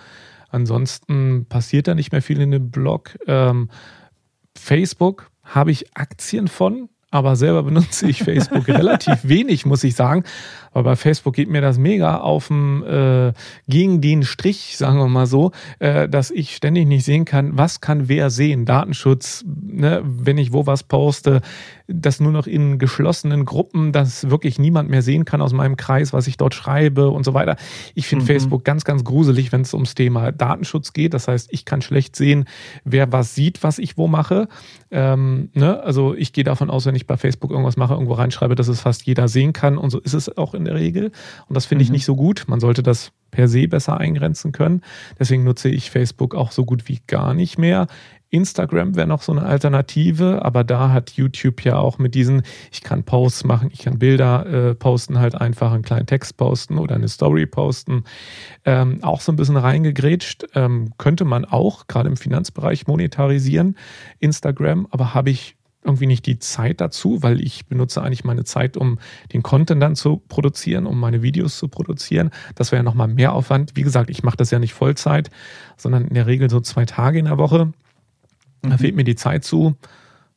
Ansonsten passiert da nicht mehr viel in dem Blog. Ähm, Facebook habe ich Aktien von, aber selber benutze ich Facebook relativ wenig, muss ich sagen. Aber bei Facebook geht mir das mega auf dem, äh, gegen den Strich, sagen wir mal so, äh, dass ich ständig nicht sehen kann, was kann wer sehen. Datenschutz, ne, wenn ich wo was poste, das nur noch in geschlossenen Gruppen, dass wirklich niemand mehr sehen kann aus meinem Kreis, was ich dort schreibe und so weiter. Ich finde mhm. Facebook ganz, ganz gruselig, wenn es ums Thema Datenschutz geht. Das heißt, ich kann schlecht sehen, wer was sieht, was ich wo mache. Ähm, ne? Also ich gehe davon aus, wenn ich bei Facebook irgendwas mache, irgendwo reinschreibe, dass es fast jeder sehen kann. Und so ist es auch in der Regel. Und das finde ich mhm. nicht so gut. Man sollte das per se besser eingrenzen können. Deswegen nutze ich Facebook auch so gut wie gar nicht mehr. Instagram wäre noch so eine Alternative, aber da hat YouTube ja auch mit diesen, ich kann Posts machen, ich kann Bilder äh, posten, halt einfach einen kleinen Text posten oder eine Story posten, ähm, auch so ein bisschen reingegrätscht. Ähm, könnte man auch gerade im Finanzbereich monetarisieren, Instagram, aber habe ich irgendwie nicht die Zeit dazu, weil ich benutze eigentlich meine Zeit, um den Content dann zu produzieren, um meine Videos zu produzieren. Das wäre ja nochmal mehr Aufwand. Wie gesagt, ich mache das ja nicht Vollzeit, sondern in der Regel so zwei Tage in der Woche. Da mhm. fehlt mir die Zeit zu.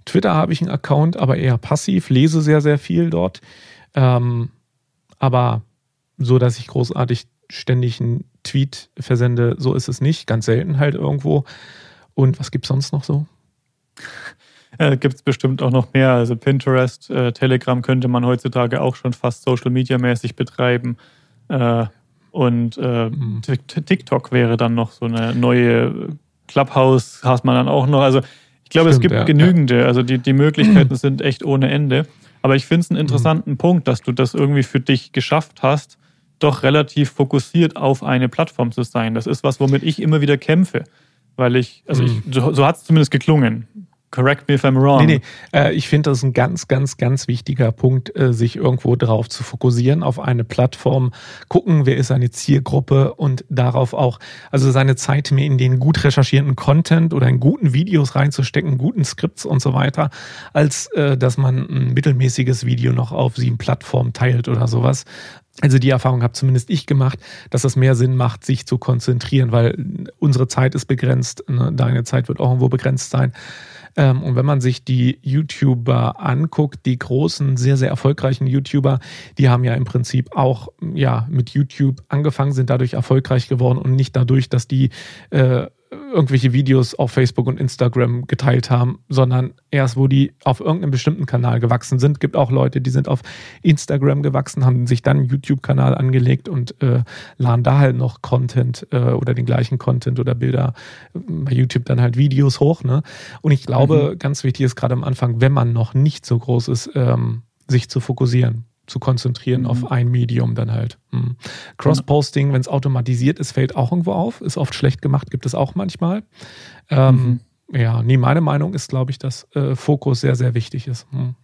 Twitter habe ich einen Account, aber eher passiv, lese sehr, sehr viel dort. Ähm, aber so, dass ich großartig ständig einen Tweet versende, so ist es nicht. Ganz selten halt irgendwo. Und was gibt es sonst noch so?
Äh, Gibt es bestimmt auch noch mehr. Also Pinterest, äh, Telegram könnte man heutzutage auch schon fast Social Media mäßig betreiben. Äh, und äh, mhm. TikTok wäre dann noch so eine neue Clubhouse, hast man dann auch noch. Also ich glaube, es gibt ja, genügende. Ja. Also die, die Möglichkeiten sind echt ohne Ende. Aber ich finde es einen mhm. interessanten mhm. Punkt, dass du das irgendwie für dich geschafft hast, doch relativ fokussiert auf eine Plattform zu sein. Das ist was, womit ich immer wieder kämpfe. Weil ich, also ich, mhm. so, so hat es zumindest geklungen. Correct me if I'm wrong.
Nee, nee. Äh, ich finde das ein ganz, ganz, ganz wichtiger Punkt, äh, sich irgendwo darauf zu fokussieren, auf eine Plattform, gucken, wer ist seine Zielgruppe und darauf auch, also seine Zeit mehr in den gut recherchierten Content oder in guten Videos reinzustecken, guten Skripts und so weiter, als äh, dass man ein mittelmäßiges Video noch auf sieben Plattformen teilt oder sowas. Also die Erfahrung habe zumindest ich gemacht, dass es mehr Sinn macht, sich zu konzentrieren, weil unsere Zeit ist begrenzt, ne? deine Zeit wird auch irgendwo begrenzt sein. Ähm, und wenn man sich die YouTuber anguckt, die großen, sehr, sehr erfolgreichen YouTuber, die haben ja im Prinzip auch ja, mit YouTube angefangen, sind dadurch erfolgreich geworden und nicht dadurch, dass die äh, irgendwelche Videos auf Facebook und Instagram geteilt haben, sondern erst, wo die auf irgendeinem bestimmten Kanal gewachsen sind. Gibt auch Leute, die sind auf Instagram gewachsen, haben sich dann einen YouTube-Kanal angelegt und äh, laden da halt noch Content äh, oder den gleichen Content oder Bilder äh, bei YouTube dann halt Videos hoch. Ne? Und ich glaube, mhm. ganz wichtig ist gerade am Anfang, wenn man noch nicht so groß ist, ähm, sich zu fokussieren zu konzentrieren mhm. auf ein Medium dann halt. Mhm. Cross-Posting, wenn es automatisiert ist, fällt auch irgendwo auf. Ist oft schlecht gemacht, gibt es auch manchmal. Ähm, mhm. Ja, nee, meine Meinung ist, glaube ich, dass äh, Fokus sehr, sehr wichtig ist. Mhm.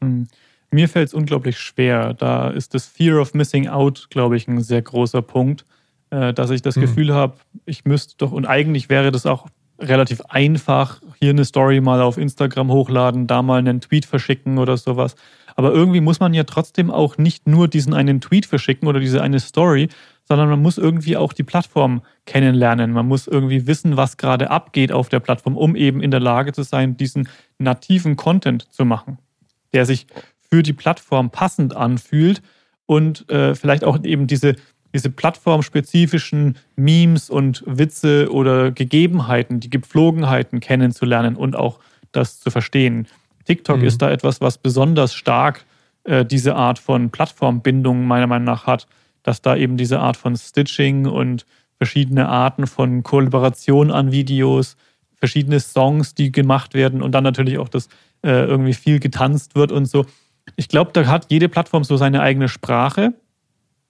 Mhm. Mir fällt es unglaublich schwer. Da ist das Fear of Missing Out, glaube ich, ein sehr großer Punkt, äh, dass ich das mhm. Gefühl habe, ich müsste doch, und eigentlich wäre das auch relativ einfach, hier eine Story mal auf Instagram hochladen, da mal einen Tweet verschicken oder sowas. Aber irgendwie muss man ja trotzdem auch nicht nur diesen einen Tweet verschicken oder diese eine Story, sondern man muss irgendwie auch die Plattform kennenlernen. Man muss irgendwie wissen, was gerade abgeht auf der Plattform, um eben in der Lage zu sein, diesen nativen Content zu machen, der sich für die Plattform passend anfühlt und äh, vielleicht auch eben diese, diese plattformspezifischen Memes und Witze oder Gegebenheiten, die Gepflogenheiten kennenzulernen und auch das zu verstehen. TikTok mhm. ist da etwas, was besonders stark äh, diese Art von Plattformbindung meiner Meinung nach hat, dass da eben diese Art von Stitching und verschiedene Arten von Kollaboration an Videos, verschiedene Songs, die gemacht werden und dann natürlich auch, dass äh, irgendwie viel getanzt wird und so. Ich glaube, da hat jede Plattform so seine eigene Sprache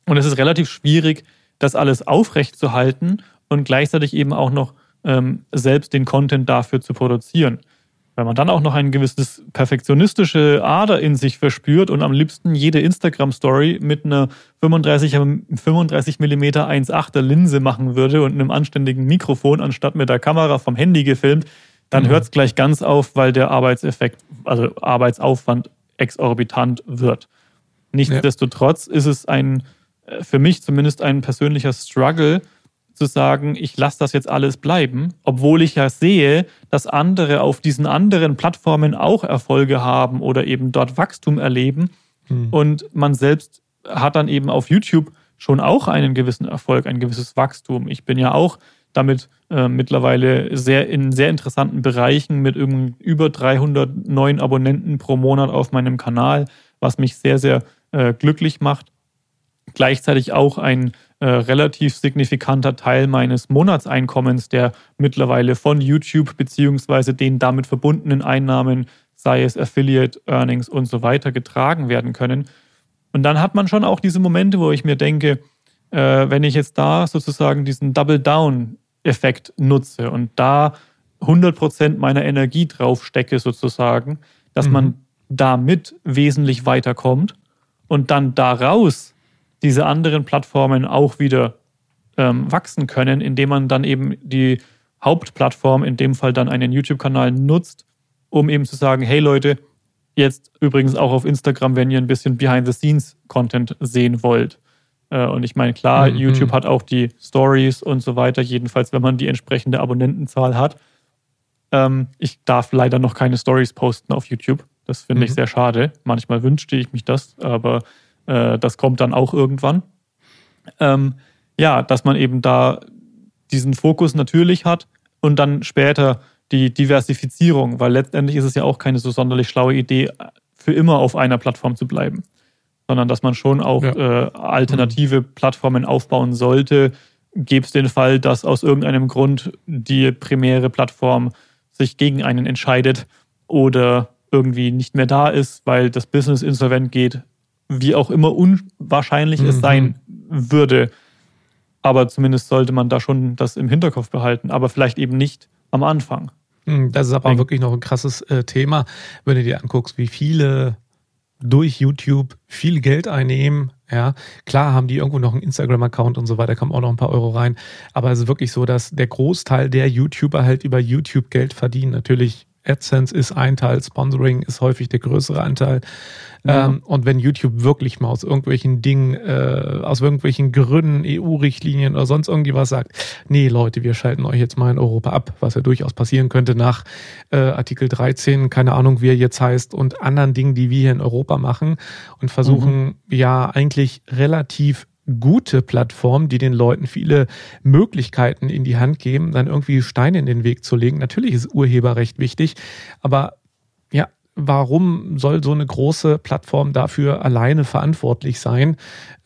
und es ist relativ schwierig, das alles aufrechtzuerhalten und gleichzeitig eben auch noch ähm, selbst den Content dafür zu produzieren. Wenn man dann auch noch ein gewisses perfektionistische Ader in sich verspürt und am liebsten jede Instagram-Story mit einer 35, 35 mm 1.8er Linse machen würde und einem anständigen Mikrofon, anstatt mit der Kamera vom Handy gefilmt, dann mhm. hört es gleich ganz auf, weil der Arbeitseffekt, also Arbeitsaufwand exorbitant wird. Nichtsdestotrotz ja. ist es ein, äh, für mich zumindest ein persönlicher Struggle, zu sagen, ich lasse das jetzt alles bleiben, obwohl ich ja sehe, dass andere auf diesen anderen Plattformen auch Erfolge haben oder eben dort Wachstum erleben. Hm. Und man selbst hat dann eben auf YouTube schon auch einen gewissen Erfolg, ein gewisses Wachstum. Ich bin ja auch damit äh, mittlerweile sehr in sehr interessanten Bereichen mit über 300 neuen Abonnenten pro Monat auf meinem Kanal, was mich sehr, sehr äh, glücklich macht. Gleichzeitig auch ein äh, relativ signifikanter Teil meines Monatseinkommens, der mittlerweile von YouTube beziehungsweise den damit verbundenen Einnahmen, sei es Affiliate Earnings und so weiter, getragen werden können. Und dann hat man schon auch diese Momente, wo ich mir denke, äh, wenn ich jetzt da sozusagen diesen Double-Down-Effekt nutze und da 100% meiner Energie drauf stecke sozusagen, dass mhm. man damit wesentlich weiterkommt und dann daraus diese anderen Plattformen auch wieder ähm, wachsen können, indem man dann eben die Hauptplattform, in dem Fall dann einen YouTube-Kanal nutzt, um eben zu sagen, hey Leute, jetzt übrigens auch auf Instagram, wenn ihr ein bisschen Behind-the-Scenes-Content sehen wollt. Äh, und ich meine, klar, mhm. YouTube hat auch die Stories und so weiter, jedenfalls wenn man die entsprechende Abonnentenzahl hat. Ähm, ich darf leider noch keine Stories posten auf YouTube. Das finde mhm. ich sehr schade. Manchmal wünschte ich mich das, aber äh, das kommt dann auch irgendwann. Ähm, ja, dass man eben da diesen Fokus natürlich hat und dann später die Diversifizierung, weil letztendlich ist es ja auch keine so sonderlich schlaue Idee, für immer auf einer Plattform zu bleiben, sondern dass man schon auch ja. äh, alternative mhm. Plattformen aufbauen sollte. Gäbe es den Fall, dass aus irgendeinem Grund die primäre Plattform sich gegen einen entscheidet oder irgendwie nicht mehr da ist, weil das Business insolvent geht, wie auch immer unwahrscheinlich mhm. es sein würde. Aber zumindest sollte man da schon das im Hinterkopf behalten, aber vielleicht eben nicht am Anfang.
Hm, das ist aber wirklich noch ein krasses äh, Thema, wenn du dir anguckst, wie viele durch YouTube viel Geld einnehmen. Ja, klar haben die irgendwo noch einen Instagram-Account und so weiter, kommen auch noch ein paar Euro rein. Aber es ist wirklich so, dass der Großteil der YouTuber halt über YouTube Geld verdienen. Natürlich AdSense ist ein Teil, Sponsoring ist häufig der größere Anteil. Ja. Ähm, und wenn YouTube wirklich mal aus irgendwelchen Dingen, äh, aus irgendwelchen Gründen, EU-Richtlinien oder sonst irgendwie was sagt, nee Leute, wir schalten euch jetzt mal in Europa ab, was ja durchaus passieren könnte nach äh, Artikel 13, keine Ahnung, wie er jetzt heißt, und anderen Dingen, die wir hier in Europa machen und versuchen mhm. ja eigentlich relativ gute Plattformen, die den Leuten viele Möglichkeiten in die Hand geben, dann irgendwie Steine in den Weg zu legen. Natürlich ist Urheberrecht wichtig, aber warum soll so eine große Plattform dafür alleine verantwortlich sein?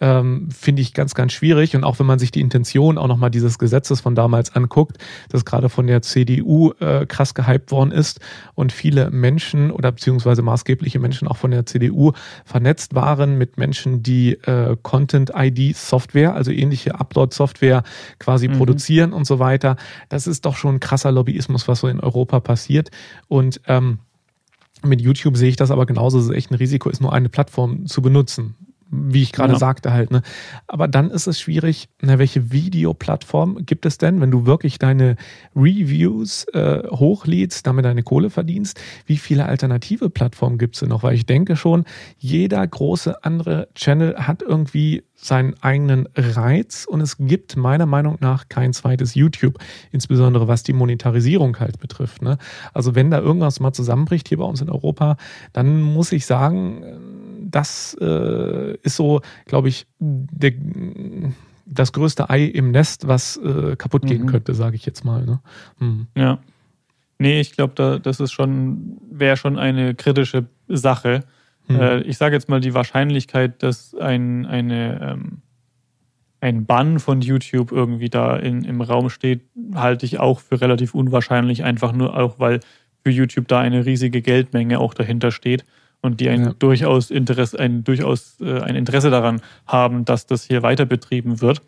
Ähm, Finde ich ganz, ganz schwierig. Und auch wenn man sich die Intention auch nochmal dieses Gesetzes von damals anguckt, das gerade von der CDU äh, krass gehypt worden ist und viele Menschen oder beziehungsweise maßgebliche Menschen auch von der CDU vernetzt waren mit Menschen, die äh, Content-ID-Software, also ähnliche Upload-Software quasi mhm. produzieren und so weiter. Das ist doch schon ein krasser Lobbyismus, was so in Europa passiert. Und ähm, mit YouTube sehe ich das aber genauso, dass es echt ein Risiko ist, nur eine Plattform zu benutzen wie ich gerade ja. sagte halt. Ne? Aber dann ist es schwierig, na, welche Videoplattform gibt es denn, wenn du wirklich deine Reviews äh, hochlädst, damit deine Kohle verdienst? Wie viele alternative Plattformen gibt es denn noch? Weil ich denke schon, jeder große andere Channel hat irgendwie seinen eigenen Reiz und es gibt meiner Meinung nach kein zweites YouTube, insbesondere was die Monetarisierung halt betrifft. Ne? Also wenn da irgendwas mal zusammenbricht hier bei uns in Europa, dann muss ich sagen, das äh, ist so, glaube ich, der, das größte Ei im Nest, was äh, kaputt gehen mhm. könnte, sage ich jetzt mal. Ne?
Mhm. Ja. Nee, ich glaube, da, das ist schon, wäre schon eine kritische Sache. Mhm. Äh, ich sage jetzt mal, die Wahrscheinlichkeit, dass ein, eine, ähm, ein Bann von YouTube irgendwie da in, im Raum steht, halte ich auch für relativ unwahrscheinlich, einfach nur auch, weil für YouTube da eine riesige Geldmenge auch dahinter steht und die ein ja. durchaus Interesse, ein durchaus äh, ein Interesse daran haben, dass das hier weiter betrieben wird.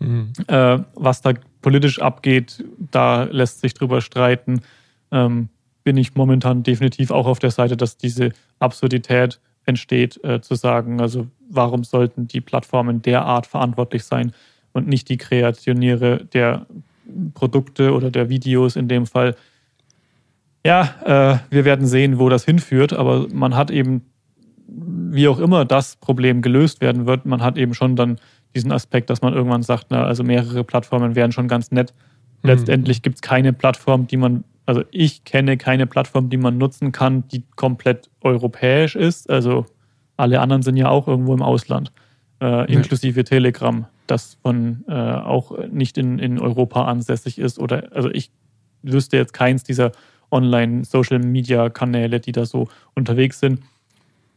Mhm. Äh, was da politisch abgeht, da lässt sich drüber streiten. Ähm, bin ich momentan definitiv auch auf der Seite, dass diese Absurdität entsteht, äh, zu sagen, also warum sollten die Plattformen derart verantwortlich sein und nicht die Kreationiere der Produkte oder der Videos in dem Fall. Ja, äh, wir werden sehen, wo das hinführt, aber man hat eben, wie auch immer das Problem gelöst werden wird, man hat eben schon dann diesen Aspekt, dass man irgendwann sagt, na, also mehrere Plattformen wären schon ganz nett. Mhm. Letztendlich gibt es keine Plattform, die man, also ich kenne keine Plattform, die man nutzen kann, die komplett europäisch ist. Also alle anderen sind ja auch irgendwo im Ausland, äh, inklusive Telegram, das von äh, auch nicht in, in Europa ansässig ist. Oder also ich wüsste jetzt keins dieser Online-Social-Media-Kanäle, die da so unterwegs sind.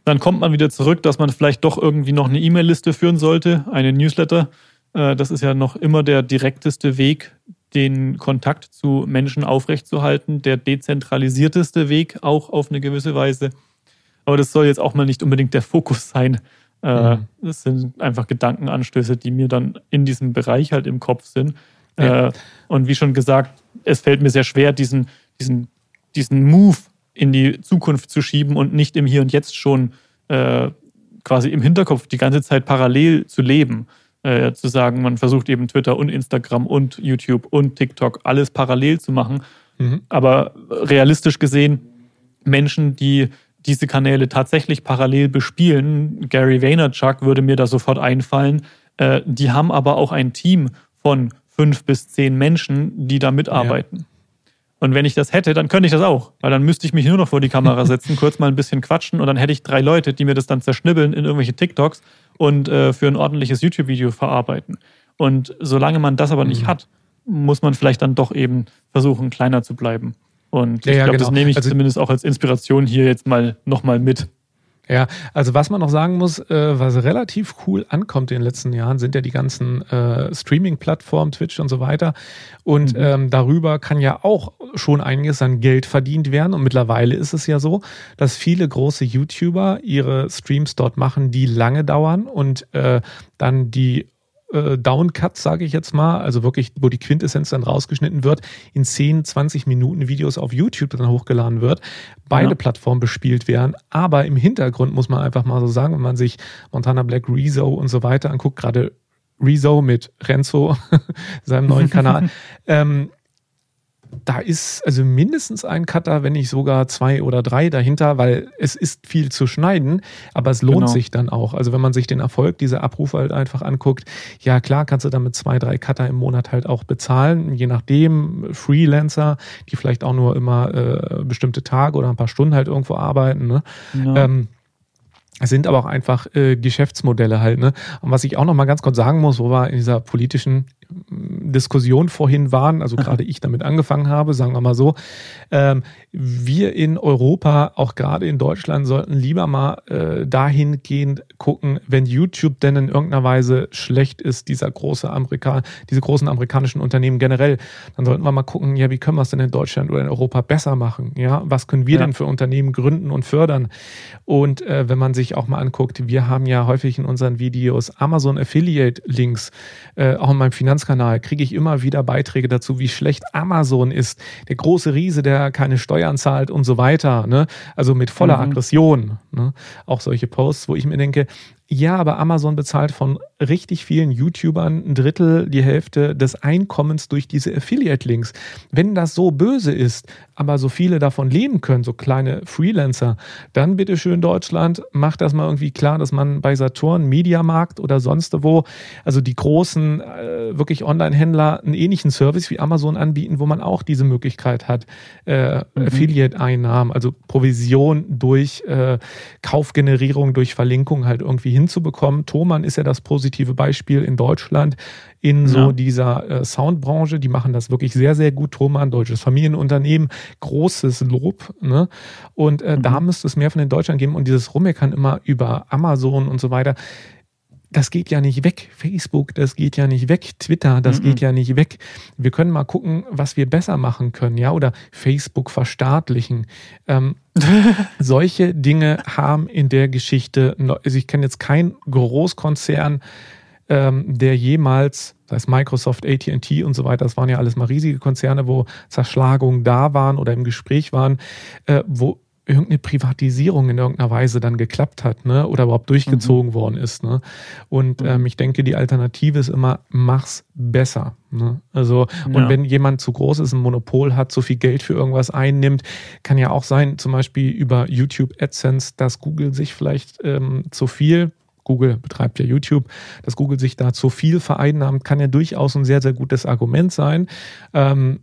Dann kommt man wieder zurück, dass man vielleicht doch irgendwie noch eine E-Mail-Liste führen sollte, eine Newsletter. Äh, das ist ja noch immer der direkteste Weg, den Kontakt zu Menschen aufrechtzuerhalten, der dezentralisierteste Weg auch auf eine gewisse Weise. Aber das soll jetzt auch mal nicht unbedingt der Fokus sein. Äh, mhm. Das sind einfach Gedankenanstöße, die mir dann in diesem Bereich halt im Kopf sind. Ja. Äh, und wie schon gesagt, es fällt mir sehr schwer, diesen, diesen, diesen Move in die Zukunft zu schieben und nicht im Hier und Jetzt schon äh, quasi im Hinterkopf die ganze Zeit parallel zu leben. Äh, zu sagen, man versucht eben Twitter und Instagram und YouTube und TikTok alles parallel zu machen. Mhm. Aber realistisch gesehen, Menschen, die diese Kanäle tatsächlich parallel bespielen, Gary Vaynerchuk würde mir da sofort einfallen, äh, die haben aber auch ein Team von fünf bis zehn Menschen, die da mitarbeiten. Ja. Und wenn ich das hätte, dann könnte ich das auch. Weil dann müsste ich mich nur noch vor die Kamera setzen, kurz mal ein bisschen quatschen und dann hätte ich drei Leute, die mir das dann zerschnibbeln in irgendwelche TikToks und äh, für ein ordentliches YouTube-Video verarbeiten. Und solange man das aber nicht mhm. hat, muss man vielleicht dann doch eben versuchen, kleiner zu bleiben. Und ja, ich glaube, genau. das nehme ich also, zumindest auch als Inspiration hier jetzt mal nochmal mit.
Ja, also was man noch sagen muss, äh, was relativ cool ankommt in den letzten Jahren, sind ja die ganzen äh, Streaming-Plattformen, Twitch und so weiter. Und mhm. ähm, darüber kann ja auch schon einiges an Geld verdient werden. Und mittlerweile ist es ja so, dass viele große YouTuber ihre Streams dort machen, die lange dauern und äh, dann die äh, Downcuts, sage ich jetzt mal, also wirklich, wo die Quintessenz dann rausgeschnitten wird, in 10, 20 Minuten Videos auf YouTube dann hochgeladen wird, beide ja. Plattformen bespielt werden. Aber im Hintergrund muss man einfach mal so sagen, wenn man sich Montana Black, Rezo und so weiter anguckt, gerade Rezo mit Renzo, seinem neuen Kanal, ähm, da ist also mindestens ein Cutter, wenn nicht sogar zwei oder drei dahinter, weil es ist viel zu schneiden, aber es lohnt genau. sich dann auch. Also wenn man sich den Erfolg dieser Abrufe halt einfach anguckt, ja klar kannst du damit zwei, drei Cutter im Monat halt auch bezahlen, je nachdem Freelancer, die vielleicht auch nur immer äh, bestimmte Tage oder ein paar Stunden halt irgendwo arbeiten. Ne? Ja. Ähm, es sind aber auch einfach äh, Geschäftsmodelle halt. Ne? Und was ich auch noch mal ganz kurz sagen muss, wo wir in dieser politischen Diskussion vorhin waren, also gerade ich damit angefangen habe, sagen wir mal so, ähm, wir in Europa, auch gerade in Deutschland, sollten lieber mal äh, dahingehend gucken, wenn YouTube denn in irgendeiner Weise schlecht ist, dieser große Amerika, diese großen amerikanischen Unternehmen generell, dann sollten wir mal gucken, ja, wie können wir es denn in Deutschland oder in Europa besser machen? Ja, was können wir ja. denn für Unternehmen gründen und fördern? Und äh, wenn man sich auch mal anguckt, wir haben ja häufig in unseren Videos Amazon Affiliate Links, äh, auch in meinem Finanzkanal kriege ich immer wieder Beiträge dazu, wie schlecht Amazon ist, der große Riese, der keine Steuern zahlt und so weiter. Ne? Also mit voller mhm. Aggression. Ne? Auch solche Posts, wo ich mir denke, ja, aber Amazon bezahlt von richtig vielen YouTubern ein Drittel, die Hälfte des Einkommens durch diese Affiliate-Links. Wenn das so böse ist, aber so viele davon leben können, so kleine Freelancer, dann bitte schön Deutschland, macht das mal irgendwie klar, dass man bei Saturn, Mediamarkt oder sonst wo, also die großen, äh, wirklich Online-Händler einen ähnlichen Service wie Amazon anbieten, wo man auch diese Möglichkeit hat, äh, mhm. Affiliate-Einnahmen, also Provision durch äh, Kaufgenerierung, durch Verlinkung halt irgendwie hinzubekommen. Thomann ist ja das positive Beispiel in Deutschland in so ja. dieser äh, Soundbranche. Die machen das wirklich sehr, sehr gut. Thomann, deutsches Familienunternehmen, großes Lob. Ne? Und äh, mhm. da müsste es mehr von den Deutschland geben. Und dieses Rummeckern immer über Amazon und so weiter das geht ja nicht weg. Facebook, das geht ja nicht weg. Twitter, das -mm. geht ja nicht weg. Wir können mal gucken, was wir besser machen können, ja, oder Facebook verstaatlichen. Ähm, solche Dinge haben in der Geschichte, also ich kenne jetzt keinen Großkonzern, ähm, der jemals, das heißt Microsoft, AT&T und so weiter, das waren ja alles mal riesige Konzerne, wo Zerschlagungen da waren oder im Gespräch waren, äh, wo irgendeine Privatisierung in irgendeiner Weise dann geklappt hat, ne? Oder überhaupt durchgezogen mhm. worden ist. Ne? Und mhm. ähm, ich denke, die Alternative ist immer, mach's besser. Ne? Also, ja. und wenn jemand zu groß ist, ein Monopol hat, so viel Geld für irgendwas einnimmt, kann ja auch sein, zum Beispiel über YouTube AdSense, dass Google sich vielleicht ähm, zu viel Google betreibt ja YouTube, dass Google sich da zu viel vereinnahmt, kann ja durchaus ein sehr, sehr gutes Argument sein. Ähm,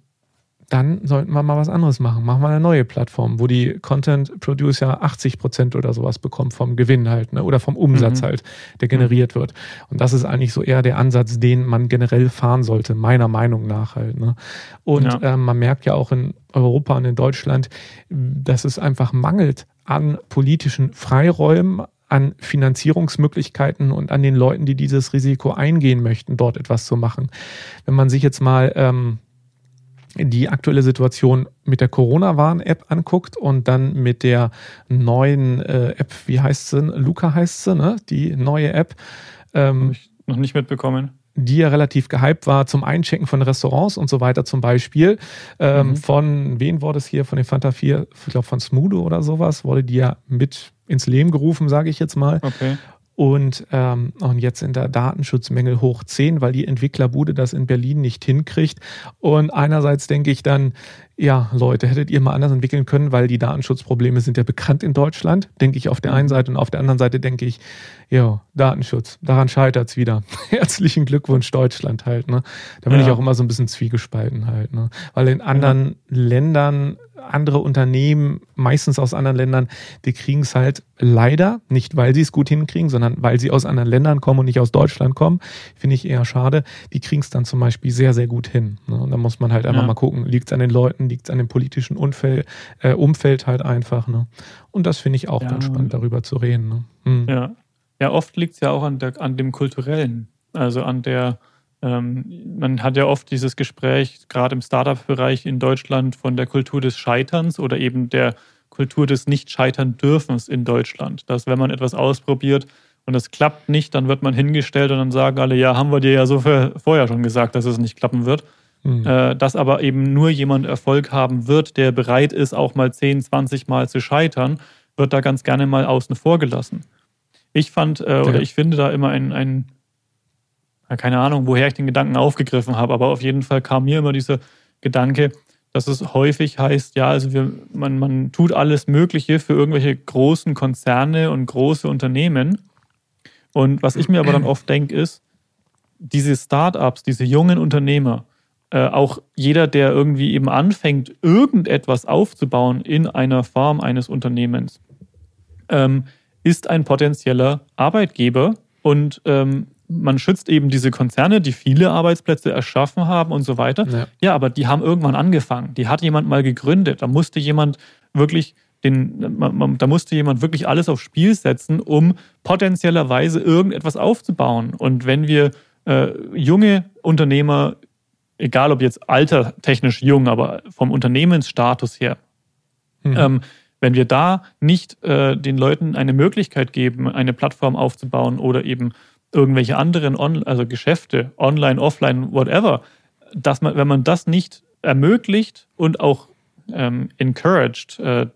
dann sollten wir mal was anderes machen. Machen wir eine neue Plattform, wo die Content Producer 80 Prozent oder sowas bekommt vom Gewinn halt, ne? oder vom Umsatz mhm. halt, der generiert wird. Und das ist eigentlich so eher der Ansatz, den man generell fahren sollte, meiner Meinung nach halt. Ne? Und ja. ähm, man merkt ja auch in Europa und in Deutschland, dass es einfach mangelt an politischen Freiräumen, an Finanzierungsmöglichkeiten und an den Leuten, die dieses Risiko eingehen möchten, dort etwas zu machen. Wenn man sich jetzt mal ähm, die aktuelle Situation mit der Corona-Warn-App anguckt und dann mit der neuen äh, App, wie heißt sie? Luca heißt sie, ne? Die neue App.
Ähm, noch nicht mitbekommen.
Die ja relativ gehypt war zum Einchecken von Restaurants und so weiter zum Beispiel. Ähm, mhm. Von, wen wurde es hier? Von den Fanta 4, ich glaube von Smudo oder sowas, wurde die ja mit ins Leben gerufen, sage ich jetzt mal.
Okay
und, ähm, und jetzt sind da Datenschutzmängel hoch 10, weil die Entwicklerbude das in Berlin nicht hinkriegt. Und einerseits denke ich dann, ja, Leute, hättet ihr mal anders entwickeln können, weil die Datenschutzprobleme sind ja bekannt in Deutschland, denke ich auf der einen mhm. Seite. Und auf der anderen Seite denke ich, ja, Datenschutz, daran scheitert es wieder. Herzlichen Glückwunsch, Deutschland halt. Ne? Da bin ja. ich auch immer so ein bisschen zwiegespalten halt. Ne? Weil in anderen ja. Ländern andere Unternehmen, meistens aus anderen Ländern, die kriegen es halt leider, nicht weil sie es gut hinkriegen, sondern weil sie aus anderen Ländern kommen und nicht aus Deutschland kommen, finde ich eher schade. Die kriegen es dann zum Beispiel sehr, sehr gut hin. Ne? Und da muss man halt einfach ja. mal gucken, liegt es an den Leuten, liegt es an dem politischen Umfeld, äh, Umfeld halt einfach. Ne? Und das finde ich auch ja. ganz spannend, darüber zu reden. Ne?
Hm. Ja. ja, oft liegt es ja auch an, der, an dem Kulturellen, also an der ähm, man hat ja oft dieses Gespräch, gerade im Startup-Bereich in Deutschland, von der Kultur des Scheiterns oder eben der Kultur des Nicht-Scheitern-Dürfens in Deutschland. Dass, wenn man etwas ausprobiert und es klappt nicht, dann wird man hingestellt und dann sagen alle, ja, haben wir dir ja so vorher schon gesagt, dass es nicht klappen wird. Mhm. Äh, dass aber eben nur jemand Erfolg haben wird, der bereit ist, auch mal 10, 20 Mal zu scheitern, wird da ganz gerne mal außen vor gelassen. Ich fand äh, oder ja. ich finde da immer ein, ein keine Ahnung, woher ich den Gedanken aufgegriffen habe, aber auf jeden Fall kam mir immer dieser Gedanke, dass es häufig heißt, ja, also wir, man, man tut alles Mögliche für irgendwelche großen Konzerne und große Unternehmen. Und was ich mir aber dann oft denke, ist, diese Startups, diese jungen Unternehmer, äh, auch jeder, der irgendwie eben anfängt, irgendetwas aufzubauen in einer Form eines Unternehmens, ähm, ist ein potenzieller Arbeitgeber und ähm, man schützt eben diese Konzerne, die viele Arbeitsplätze erschaffen haben und so weiter. Ja. ja, aber die haben irgendwann angefangen. Die hat jemand mal gegründet. Da musste jemand wirklich den, da musste jemand wirklich alles aufs Spiel setzen, um potenziellerweise irgendetwas aufzubauen. Und wenn wir äh, junge Unternehmer, egal ob jetzt altertechnisch jung, aber vom Unternehmensstatus her, mhm. ähm, wenn wir da nicht äh, den Leuten eine Möglichkeit geben, eine Plattform aufzubauen oder eben irgendwelche anderen On also Geschäfte, online, offline, whatever, dass man, wenn man das nicht ermöglicht und auch ähm, encouraged, äh,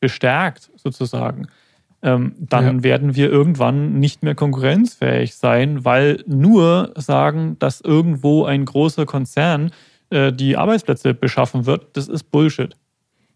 bestärkt sozusagen, ähm, dann ja. werden wir irgendwann nicht mehr konkurrenzfähig sein, weil nur sagen, dass irgendwo ein großer Konzern äh, die Arbeitsplätze beschaffen wird, das ist Bullshit.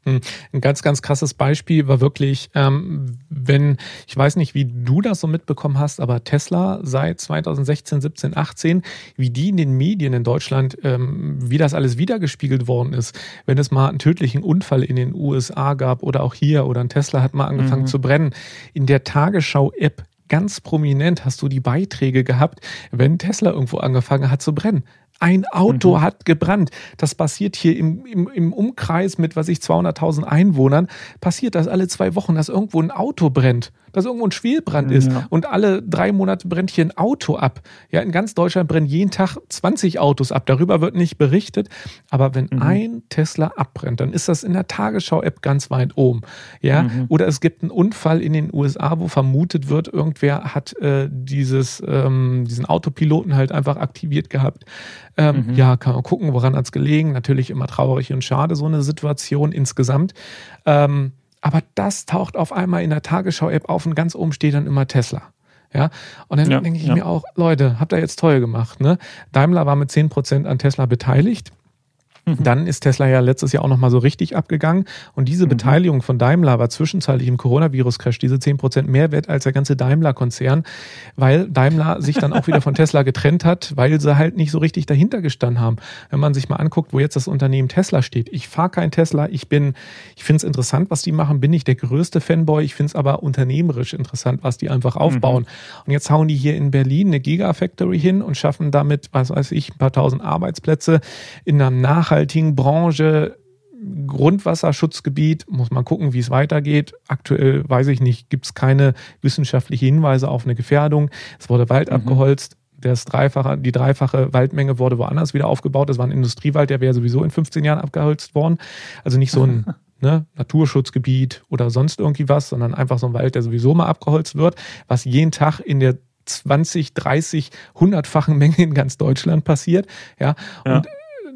Hm. Ein ganz, ganz krasses Beispiel war wirklich, ähm, wenn, ich weiß nicht, wie du das so mitbekommen hast, aber Tesla seit 2016, 17, 18, wie die in den Medien in Deutschland, ähm, wie das alles wiedergespiegelt worden ist, wenn es mal einen tödlichen Unfall in den USA gab oder auch hier oder ein Tesla hat mal angefangen mhm. zu brennen. In der Tagesschau-App ganz prominent hast du die Beiträge gehabt, wenn Tesla irgendwo angefangen hat zu brennen Ein Auto mhm. hat gebrannt. Das passiert hier im, im, im Umkreis mit, was ich, 200.000 Einwohnern, passiert das alle zwei Wochen, dass irgendwo ein Auto brennt dass irgendwo ein Schwelbrand ist ja. und alle drei Monate brennt hier ein Auto ab. Ja, in ganz Deutschland brennen jeden Tag 20 Autos ab. Darüber wird nicht berichtet. Aber wenn mhm. ein Tesla abbrennt, dann ist das in der Tagesschau-App ganz weit oben. Ja, mhm. oder es gibt einen Unfall in den USA, wo vermutet wird, irgendwer hat äh, dieses, ähm, diesen Autopiloten halt einfach aktiviert gehabt. Ähm, mhm. Ja, kann man gucken, woran hat es gelegen. Natürlich immer traurig und schade, so eine Situation insgesamt. Ähm, aber das taucht auf einmal in der Tagesschau-App auf und ganz oben steht dann immer Tesla. Ja, und dann ja, denke ich ja. mir auch, Leute, habt ihr jetzt toll gemacht. Ne? Daimler war mit 10% an Tesla beteiligt. Mhm. Dann ist Tesla ja letztes Jahr auch nochmal so richtig abgegangen. Und diese mhm. Beteiligung von Daimler war zwischenzeitlich im Coronavirus-Crash diese 10% mehr wert als der ganze Daimler-Konzern, weil Daimler sich dann auch wieder von Tesla getrennt hat, weil sie halt nicht so richtig dahinter gestanden haben. Wenn man sich mal anguckt, wo jetzt das Unternehmen Tesla steht. Ich fahre kein Tesla, ich bin, ich finde es interessant, was die machen, bin ich der größte Fanboy, ich finde es aber unternehmerisch interessant, was die einfach aufbauen. Mhm. Und jetzt hauen die hier in Berlin eine Gigafactory hin und schaffen damit, was weiß ich, ein paar tausend Arbeitsplätze in einem nachhaltigen nachhaltigen Branche, Grundwasserschutzgebiet, muss man gucken, wie es weitergeht. Aktuell weiß ich nicht, gibt es keine wissenschaftlichen Hinweise auf eine Gefährdung. Es wurde Wald mhm. abgeholzt. Das dreifache, die dreifache Waldmenge wurde woanders wieder aufgebaut. Das war ein Industriewald, der wäre sowieso in 15 Jahren abgeholzt worden. Also nicht so ein ne, Naturschutzgebiet oder sonst irgendwie was, sondern einfach so ein Wald, der sowieso mal abgeholzt wird, was jeden Tag in der 20, 30, 100-fachen Menge in ganz Deutschland passiert. Ja, ja. und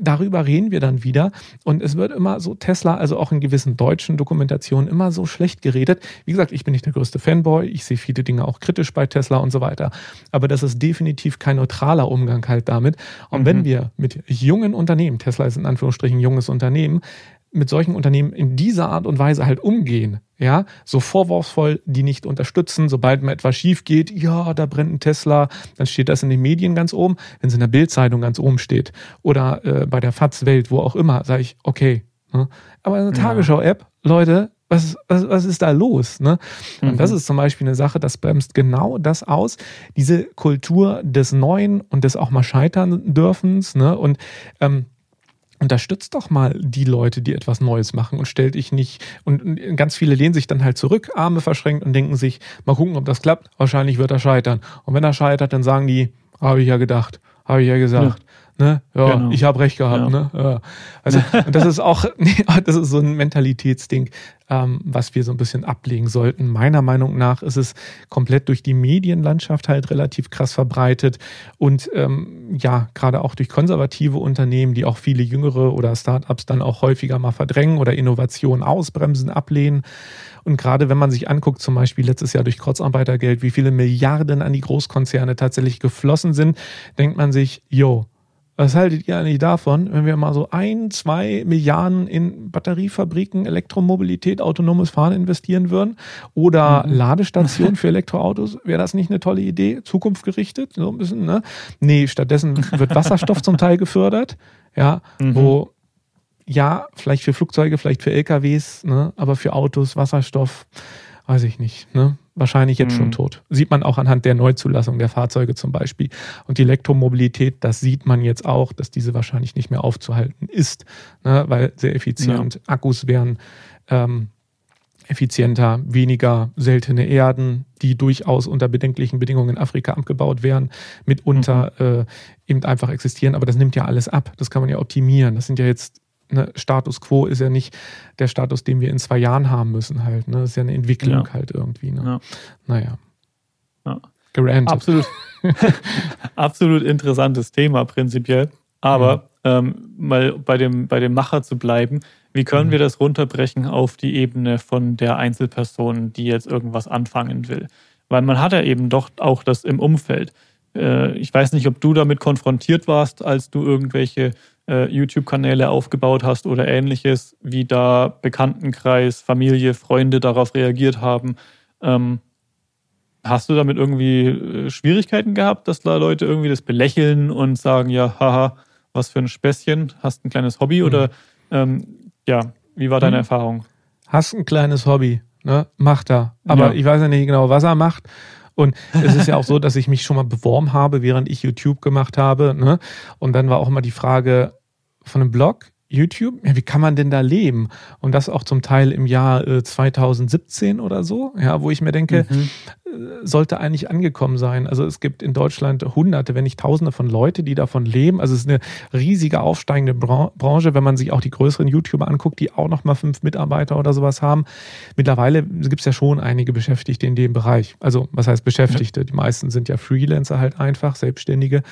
darüber reden wir dann wieder. Und es wird immer so Tesla, also auch in gewissen deutschen Dokumentationen, immer so schlecht geredet. Wie gesagt, ich bin nicht der größte Fanboy. Ich sehe viele Dinge auch kritisch bei Tesla und so weiter. Aber das ist definitiv kein neutraler Umgang halt damit. Und mhm. wenn wir mit jungen Unternehmen, Tesla ist in Anführungsstrichen junges Unternehmen, mit solchen Unternehmen in dieser Art und Weise halt umgehen, ja, so vorwurfsvoll die nicht unterstützen, sobald mal etwas schief geht, ja, da brennt ein Tesla, dann steht das in den Medien ganz oben, wenn es in der Bildzeitung ganz oben steht oder äh, bei der FATS Welt, wo auch immer, sage ich, okay. Ne? Aber eine Tagesschau-App, Leute, was, was, was ist da los? Ne? Und mhm. das ist zum Beispiel eine Sache, das bremst genau das aus, diese Kultur des Neuen und des auch mal scheitern dürfens. Ne? Und ähm, unterstützt doch mal die Leute, die etwas Neues machen und stellt dich nicht. Und ganz viele lehnen sich dann halt zurück, Arme verschränkt und denken sich, mal gucken, ob das klappt. Wahrscheinlich wird er scheitern. Und wenn er scheitert, dann sagen die, habe ich ja gedacht, habe ich ja gesagt. Ja. Ne? Ja, genau. ich habe recht gehabt. Ja. Ne? Ja. Also das ist auch, das ist so ein Mentalitätsding, ähm, was wir so ein bisschen ablegen sollten. Meiner Meinung nach ist es komplett durch die Medienlandschaft halt relativ krass verbreitet und ähm, ja, gerade auch durch konservative Unternehmen, die auch viele jüngere oder Startups dann auch häufiger mal verdrängen oder Innovationen ausbremsen, ablehnen. Und gerade wenn man sich anguckt, zum Beispiel letztes Jahr durch Kurzarbeitergeld, wie viele Milliarden an die Großkonzerne tatsächlich geflossen sind, denkt man sich, yo, was haltet ihr eigentlich davon, wenn wir mal so ein, zwei Milliarden in Batteriefabriken, Elektromobilität, autonomes Fahren investieren würden? Oder mhm. Ladestationen für Elektroautos? Wäre das nicht eine tolle Idee? Zukunftsgerichtet? So ein bisschen, ne? Nee, stattdessen wird Wasserstoff zum Teil gefördert. Ja, mhm. wo, ja, vielleicht für Flugzeuge, vielleicht für LKWs, ne? Aber für Autos, Wasserstoff, weiß ich nicht, ne? Wahrscheinlich jetzt mhm. schon tot. Sieht man auch anhand der Neuzulassung der Fahrzeuge zum Beispiel. Und die Elektromobilität, das sieht man jetzt auch, dass diese wahrscheinlich nicht mehr aufzuhalten ist, ne, weil sehr effizient. Ja. Akkus wären ähm, effizienter, weniger seltene Erden, die durchaus unter bedenklichen Bedingungen in Afrika abgebaut werden, mitunter mhm. äh, eben einfach existieren. Aber das nimmt ja alles ab. Das kann man ja optimieren. Das sind ja jetzt ne, Status quo ist ja nicht der Status, den wir in zwei Jahren haben müssen halt. Ne? Das ist ja eine Entwicklung ja. halt irgendwie. Ne? Ja. Naja.
Ja. Gerantet. Absolut. Absolut interessantes Thema prinzipiell. Aber ähm, mal bei dem, bei dem Macher zu bleiben, wie können mhm. wir das runterbrechen auf die Ebene von der Einzelperson, die jetzt irgendwas anfangen will? Weil man hat ja eben doch auch das im Umfeld. Äh, ich weiß nicht, ob du damit konfrontiert warst, als du irgendwelche äh, YouTube-Kanäle aufgebaut hast oder ähnliches, wie da Bekanntenkreis, Familie, Freunde darauf reagiert haben. Ähm, hast du damit irgendwie äh, Schwierigkeiten gehabt, dass da Leute irgendwie das belächeln und sagen, ja, haha, was für ein Späßchen, hast ein kleines Hobby mhm. oder ähm, ja, wie war deine mhm. Erfahrung?
Hast ein kleines Hobby, ne? Macht er. Aber ja. ich weiß ja nicht genau, was er macht. Und es ist ja auch so, dass ich mich schon mal beworben habe, während ich YouTube gemacht habe. Ne? Und dann war auch immer die Frage von einem Blog, YouTube, ja, wie kann man denn da leben? Und das auch zum Teil im Jahr äh, 2017 oder so, ja, wo ich mir denke, mhm. äh, sollte eigentlich angekommen sein. Also es gibt in Deutschland hunderte, wenn nicht tausende von Leute, die davon leben. Also es ist eine riesige aufsteigende Bran Branche, wenn man sich auch die größeren YouTuber anguckt, die auch nochmal fünf Mitarbeiter oder sowas haben. Mittlerweile gibt es ja schon einige Beschäftigte in dem Bereich. Also was heißt Beschäftigte? Ja. Die meisten sind ja Freelancer halt einfach, Selbstständige.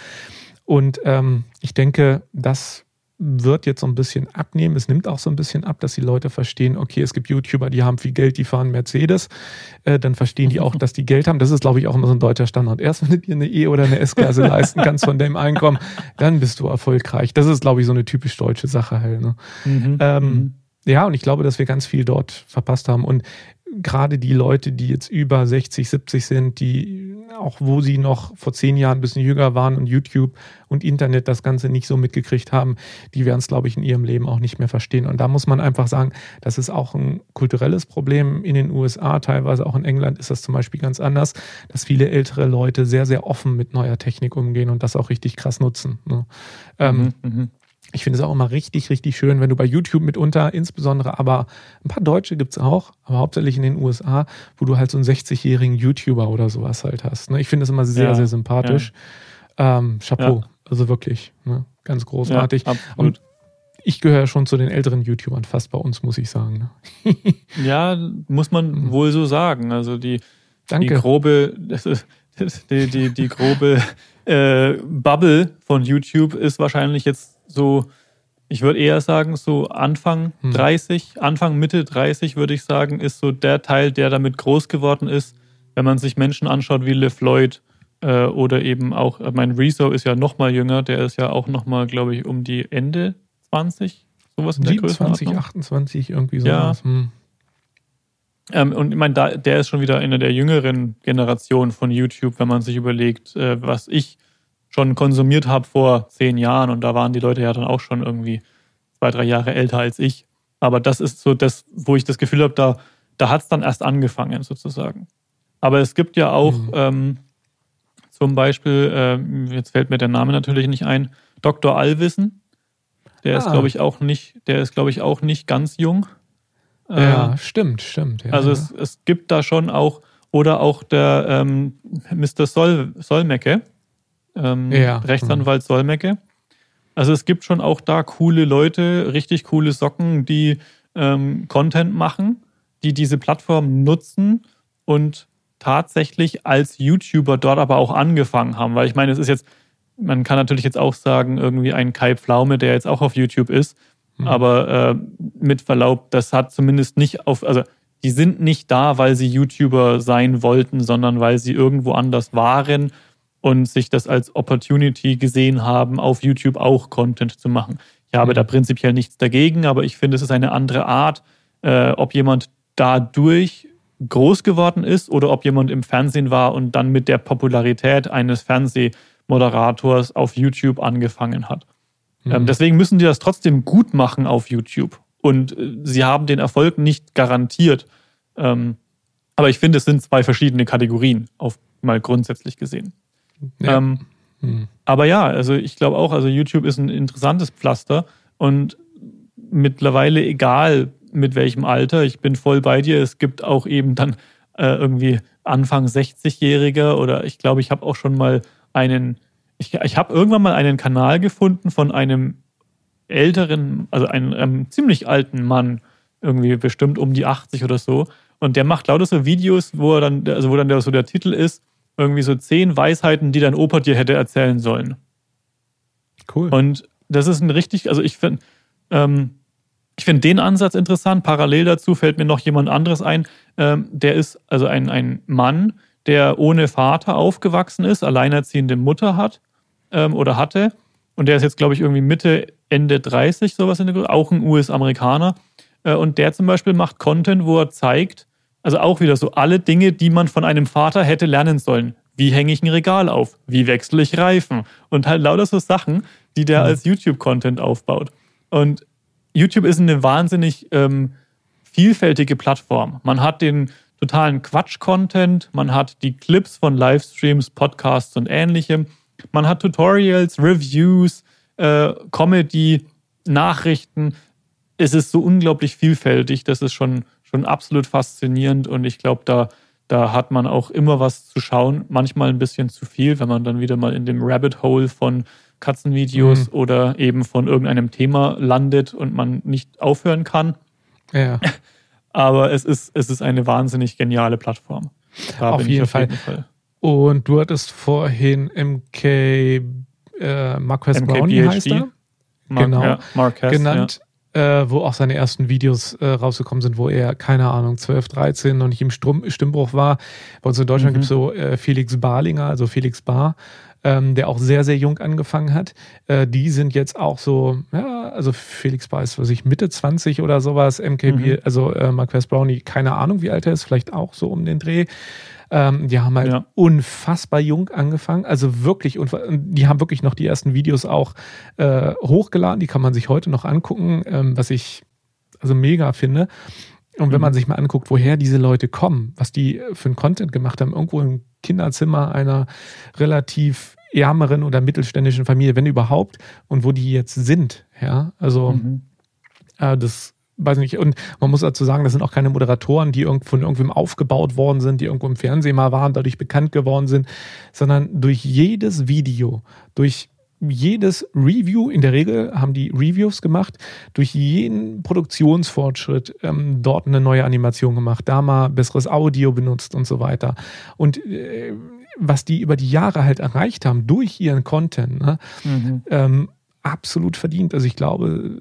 Und ähm, ich denke, das wird jetzt so ein bisschen abnehmen. Es nimmt auch so ein bisschen ab, dass die Leute verstehen, okay, es gibt YouTuber, die haben viel Geld, die fahren Mercedes. Äh, dann verstehen die auch, dass die Geld haben. Das ist, glaube ich, auch immer so ein deutscher Standard. Erst wenn du dir eine E- oder eine S-Klasse leisten kannst von dem Einkommen, dann bist du erfolgreich. Das ist, glaube ich, so eine typisch deutsche Sache halt. Ne? Mhm. Ähm, mhm. Ja, und ich glaube, dass wir ganz viel dort verpasst haben. Und gerade die Leute, die jetzt über 60, 70 sind, die auch wo sie noch vor zehn Jahren ein bisschen jünger waren und YouTube und Internet das Ganze nicht so mitgekriegt haben, die werden es, glaube ich, in ihrem Leben auch nicht mehr verstehen. Und da muss man einfach sagen, das ist auch ein kulturelles Problem in den USA, teilweise auch in England ist das zum Beispiel ganz anders, dass viele ältere Leute sehr, sehr offen mit neuer Technik umgehen und das auch richtig krass nutzen. Ne? Ähm, mhm, ähm, ich finde es auch immer richtig, richtig schön, wenn du bei YouTube mitunter, insbesondere aber ein paar Deutsche gibt es auch, aber hauptsächlich in den USA, wo du halt so einen 60-jährigen YouTuber oder sowas halt hast. Ne? Ich finde das immer sehr, ja, sehr sympathisch. Ja. Ähm, Chapeau, ja. also wirklich, ne? ganz großartig. Und ich gehöre schon zu den älteren YouTubern, fast bei uns, muss ich sagen.
Ne? ja, muss man mhm. wohl so sagen. Also die, Danke. die grobe, die, die, die grobe äh, Bubble von YouTube ist wahrscheinlich jetzt so, ich würde eher sagen, so Anfang hm. 30, Anfang, Mitte 30 würde ich sagen, ist so der Teil, der damit groß geworden ist. Wenn man sich Menschen anschaut wie LeFloid äh, oder eben auch, mein Rezo ist ja noch mal jünger, der ist ja auch noch mal, glaube ich, um die Ende 20,
sowas in der 27, 28, irgendwie sowas. Ja. Hm.
Ähm, und ich meine, da, der ist schon wieder eine der jüngeren Generationen von YouTube, wenn man sich überlegt, äh, was ich schon konsumiert habe vor zehn Jahren und da waren die Leute ja dann auch schon irgendwie zwei, drei Jahre älter als ich. Aber das ist so das, wo ich das Gefühl habe, da, da hat es dann erst angefangen sozusagen. Aber es gibt ja auch mhm. ähm, zum Beispiel, äh, jetzt fällt mir der Name natürlich nicht ein, Dr. Allwissen. Der ah. ist, glaube ich, auch nicht, der ist, glaube ich, auch nicht ganz jung.
Ja, äh, stimmt, stimmt. Ja,
also Es, es gibt da schon auch, oder auch der ähm, Mr. Sol, Solmecke, ähm, ja. Rechtsanwalt mhm. Solmecke. Also es gibt schon auch da coole Leute, richtig coole Socken, die ähm, Content machen, die diese Plattform nutzen und tatsächlich als YouTuber dort aber auch angefangen haben. Weil ich meine, es ist jetzt, man kann natürlich jetzt auch sagen, irgendwie ein Kai Pflaume, der jetzt auch auf YouTube ist, mhm. aber äh, mit Verlaub, das hat zumindest nicht auf, also die sind nicht da, weil sie YouTuber sein wollten, sondern weil sie irgendwo anders waren und sich das als Opportunity gesehen haben, auf YouTube auch Content zu machen. Ich habe mhm. da prinzipiell nichts dagegen, aber ich finde, es ist eine andere Art, äh, ob jemand dadurch groß geworden ist oder ob jemand im Fernsehen war und dann mit der Popularität eines Fernsehmoderators auf YouTube angefangen hat. Ähm, mhm. Ähm, deswegen müssen die das trotzdem gut machen auf YouTube. Und äh, sie haben den Erfolg nicht garantiert. Ähm, aber ich finde, es sind zwei verschiedene Kategorien, auf mal grundsätzlich gesehen. Ja. Ähm, hm. Aber ja, also ich glaube auch, also YouTube ist ein interessantes Pflaster und mittlerweile egal mit welchem Alter, ich bin voll bei dir, es gibt auch eben dann äh, irgendwie Anfang 60-Jährige oder ich glaube, ich habe auch schon mal einen, ich, ich habe irgendwann mal einen Kanal gefunden von einem älteren, also einem, einem ziemlich alten Mann, irgendwie bestimmt um die 80 oder so. Und der macht lauter so Videos, wo er dann, also wo dann der, so der Titel ist, irgendwie so zehn Weisheiten, die dein Opa dir hätte erzählen sollen. Cool. Und das ist ein richtig, also ich finde, ähm, ich finde den Ansatz interessant. Parallel dazu fällt mir noch jemand anderes ein. Ähm, der ist also ein, ein Mann, der ohne Vater aufgewachsen ist, alleinerziehende Mutter hat ähm, oder hatte. Und der ist jetzt, glaube ich, irgendwie Mitte, Ende 30, sowas in der Größe, auch ein US-Amerikaner. Äh, und der zum Beispiel macht Content, wo er zeigt, also auch wieder so alle Dinge, die man von einem Vater hätte lernen sollen. Wie hänge ich ein Regal auf? Wie wechsle ich Reifen? Und halt lauter so Sachen, die der mhm. als YouTube-Content aufbaut. Und YouTube ist eine wahnsinnig ähm, vielfältige Plattform. Man hat den, totalen Quatsch-Content, man hat die Clips von Livestreams, Podcasts und ähnlichem, man hat Tutorials, Reviews, äh, Comedy, Nachrichten. Es ist so unglaublich vielfältig, das ist schon, schon absolut faszinierend und ich glaube, da, da hat man auch immer was zu schauen. Manchmal ein bisschen zu viel, wenn man dann wieder mal in dem Rabbit Hole von Katzenvideos mhm. oder eben von irgendeinem Thema landet und man nicht aufhören kann.
Ja.
Aber es ist, es ist eine wahnsinnig geniale Plattform.
Auf, jeden, auf Fall. jeden Fall. Und du hattest vorhin MK äh, Marquez MK Brownie heißt er?
Mark, genau. Ja,
Marquez, genannt. Ja. Äh, wo auch seine ersten Videos äh, rausgekommen sind, wo er, keine Ahnung, 12, 13 noch nicht im Sturm, Stimmbruch war. Bei uns in Deutschland mhm. gibt es so äh, Felix Barlinger, also Felix Bar, ähm, der auch sehr, sehr jung angefangen hat. Äh, die sind jetzt auch so, ja, also Felix Weiß, was ich, Mitte 20 oder sowas, MKB, mhm. also äh, Marquez Brownie, keine Ahnung, wie alt er ist, vielleicht auch so um den Dreh. Ähm, die haben halt ja. unfassbar jung angefangen, also wirklich, die haben wirklich noch die ersten Videos auch äh, hochgeladen, die kann man sich heute noch angucken, ähm, was ich also mega finde. Und wenn man mhm. sich mal anguckt, woher diese Leute kommen, was die für einen Content gemacht haben, irgendwo im Kinderzimmer einer relativ ärmeren oder mittelständischen Familie, wenn überhaupt, und wo die jetzt sind, ja, also mhm. äh, das weiß nicht, und man muss dazu sagen, das sind auch keine Moderatoren, die von irgendwem aufgebaut worden sind, die irgendwo im Fernsehen mal waren, dadurch bekannt geworden sind, sondern durch jedes Video, durch jedes Review, in der Regel haben die Reviews gemacht, durch jeden Produktionsfortschritt ähm, dort eine neue Animation gemacht, da mal besseres Audio benutzt und so weiter. Und äh, was die über die Jahre halt erreicht haben durch ihren Content, ne, mhm. ähm, absolut verdient. Also ich glaube,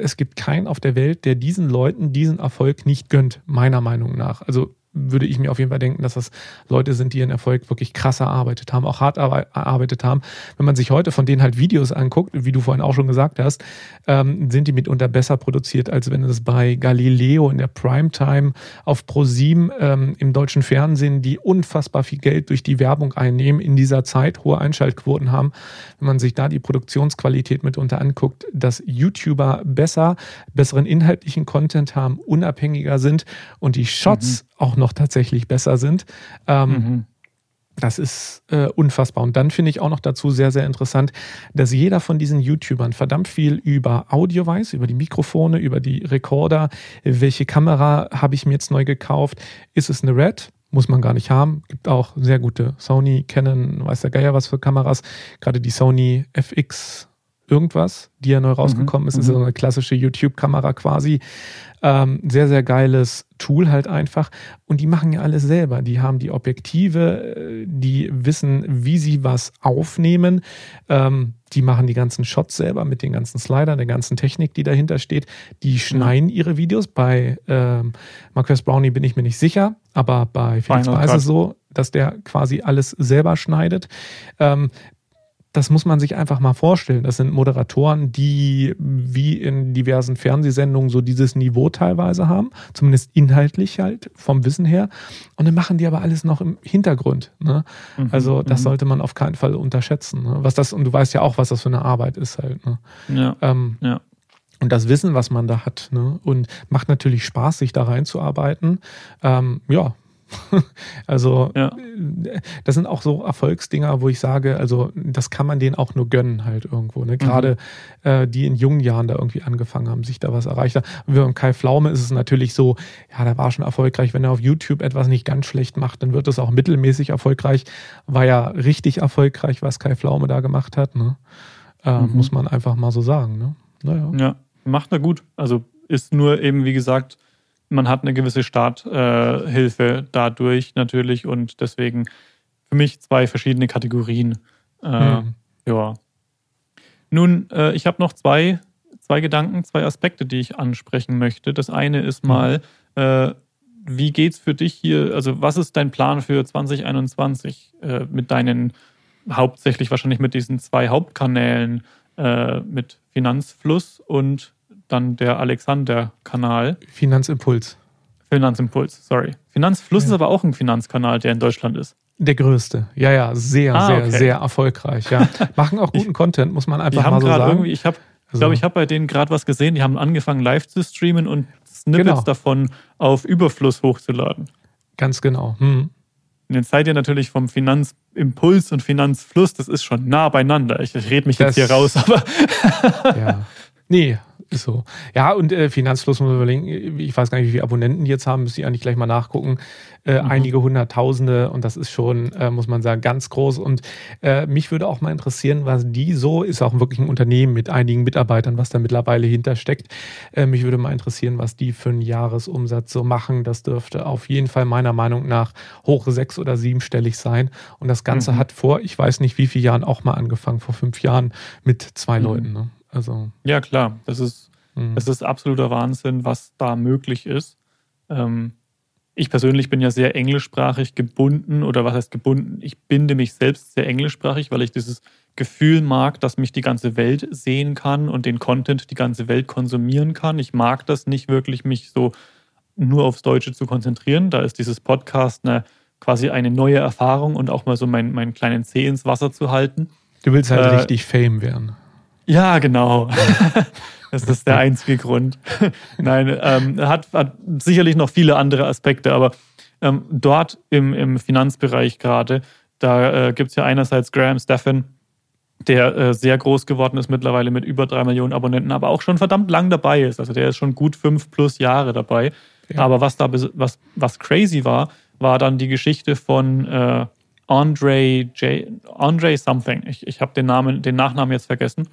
es gibt keinen auf der Welt, der diesen Leuten diesen Erfolg nicht gönnt, meiner Meinung nach. Also würde ich mir auf jeden Fall denken, dass das Leute sind, die ihren Erfolg wirklich krass erarbeitet haben, auch hart erarbeitet haben. Wenn man sich heute von denen halt Videos anguckt, wie du vorhin auch schon gesagt hast, ähm, sind die mitunter besser produziert, als wenn es bei Galileo in der Primetime auf ProSieben ähm, im deutschen Fernsehen, die unfassbar viel Geld durch die Werbung einnehmen, in dieser Zeit hohe Einschaltquoten haben. Wenn man sich da die Produktionsqualität mitunter anguckt, dass YouTuber besser, besseren inhaltlichen Content haben, unabhängiger sind und die Shots mhm auch noch tatsächlich besser sind. Ähm, mhm. Das ist äh, unfassbar. Und dann finde ich auch noch dazu sehr, sehr interessant, dass jeder von diesen YouTubern verdammt viel über Audio weiß, über die Mikrofone, über die Recorder. Welche Kamera habe ich mir jetzt neu gekauft? Ist es eine Red? Muss man gar nicht haben. Gibt auch sehr gute Sony, Canon, weiß der Geier was für Kameras. Gerade die Sony FX irgendwas, die ja neu rausgekommen mhm. ist. Das ist so eine klassische YouTube-Kamera quasi. Ähm, sehr, sehr geiles Tool halt einfach. Und die machen ja alles selber. Die haben die Objektive, äh, die wissen, wie sie was aufnehmen. Ähm, die machen die ganzen Shots selber mit den ganzen Slidern, der ganzen Technik, die dahinter steht. Die schneiden ja. ihre Videos. Bei ähm, Marcus Brownie bin ich mir nicht sicher, aber bei Felix Weiß ist es so, dass der quasi alles selber schneidet. Ähm, das muss man sich einfach mal vorstellen. Das sind Moderatoren, die wie in diversen Fernsehsendungen so dieses Niveau teilweise haben, zumindest inhaltlich halt vom Wissen her. Und dann machen die aber alles noch im Hintergrund. Ne? Mhm, also das mhm. sollte man auf keinen Fall unterschätzen. Ne? Was das und du weißt ja auch, was das für eine Arbeit ist halt. Ne?
Ja. Ähm, ja.
Und das Wissen, was man da hat, ne? und macht natürlich Spaß, sich da reinzuarbeiten. Ähm, ja, also ja. das sind auch so Erfolgsdinger, wo ich sage, also das kann man denen auch nur gönnen halt irgendwo. Ne? Gerade mhm. äh, die in jungen Jahren da irgendwie angefangen haben, sich da was erreicht haben. Und beim Kai Flaume ist es natürlich so, ja, der war schon erfolgreich. Wenn er auf YouTube etwas nicht ganz schlecht macht, dann wird es auch mittelmäßig erfolgreich. War ja richtig erfolgreich, was Kai Flaume da gemacht hat. Ne? Äh, mhm. Muss man einfach mal so sagen. Ne?
Naja. Ja, macht er gut. Also ist nur eben, wie gesagt, man hat eine gewisse Starthilfe dadurch natürlich und deswegen für mich zwei verschiedene Kategorien. Äh, hm. Ja. Nun, äh, ich habe noch zwei, zwei Gedanken, zwei Aspekte, die ich ansprechen möchte. Das eine ist hm. mal, hm. wie geht's für dich hier? Also, was ist dein Plan für 2021 äh, mit deinen hauptsächlich wahrscheinlich mit diesen zwei Hauptkanälen, äh, mit Finanzfluss und dann der Alexander-Kanal.
Finanzimpuls.
Finanzimpuls, sorry. Finanzfluss ja. ist aber auch ein Finanzkanal, der in Deutschland ist.
Der größte. Ja, ja, sehr, ah, sehr, okay. sehr erfolgreich. Ja. Machen auch guten ich, Content, muss man einfach mal so sagen.
Irgendwie, ich habe also. glaube, ich habe bei denen gerade was gesehen. Die haben angefangen, live zu streamen und Snippets genau. davon auf Überfluss hochzuladen.
Ganz genau. Hm.
Und jetzt seid ihr natürlich vom Finanzimpuls und Finanzfluss, das ist schon nah beieinander. Ich, ich rede mich das, jetzt hier raus, aber.
ja. Nee, ist so. Ja, und äh, Finanzfluss muss man überlegen, ich weiß gar nicht, wie viele Abonnenten die jetzt haben, müsste ich eigentlich gleich mal nachgucken. Äh, mhm. Einige Hunderttausende und das ist schon, äh, muss man sagen, ganz groß. Und äh, mich würde auch mal interessieren, was die so, ist auch wirklich ein Unternehmen mit einigen Mitarbeitern, was da mittlerweile hintersteckt. Äh, mich würde mal interessieren, was die für einen Jahresumsatz so machen. Das dürfte auf jeden Fall meiner Meinung nach hoch sechs- oder siebenstellig sein. Und das Ganze mhm. hat vor, ich weiß nicht wie viele Jahren auch mal angefangen, vor fünf Jahren mit zwei mhm. Leuten. Ne?
Also. Ja, klar. Das ist, mhm. das ist absoluter Wahnsinn, was da möglich ist. Ähm, ich persönlich bin ja sehr englischsprachig gebunden oder was heißt gebunden? Ich binde mich selbst sehr englischsprachig, weil ich dieses Gefühl mag, dass mich die ganze Welt sehen kann und den Content die ganze Welt konsumieren kann. Ich mag das nicht wirklich, mich so nur aufs Deutsche zu konzentrieren. Da ist dieses Podcast eine, quasi eine neue Erfahrung und auch mal so meinen, meinen kleinen Zeh ins Wasser zu halten.
Du willst halt äh, richtig Fame werden.
Ja, genau. das ist der einzige Grund. Nein, ähm, hat, hat sicherlich noch viele andere Aspekte, aber ähm, dort im, im Finanzbereich gerade, da äh, gibt es ja einerseits Graham Stephan, der äh, sehr groß geworden ist mittlerweile mit über drei Millionen Abonnenten, aber auch schon verdammt lang dabei ist. Also der ist schon gut fünf plus Jahre dabei. Ja. Aber was da was, was crazy war, war dann die Geschichte von äh, Andre J. Andre Something. Ich, ich habe den Namen, den Nachnamen jetzt vergessen.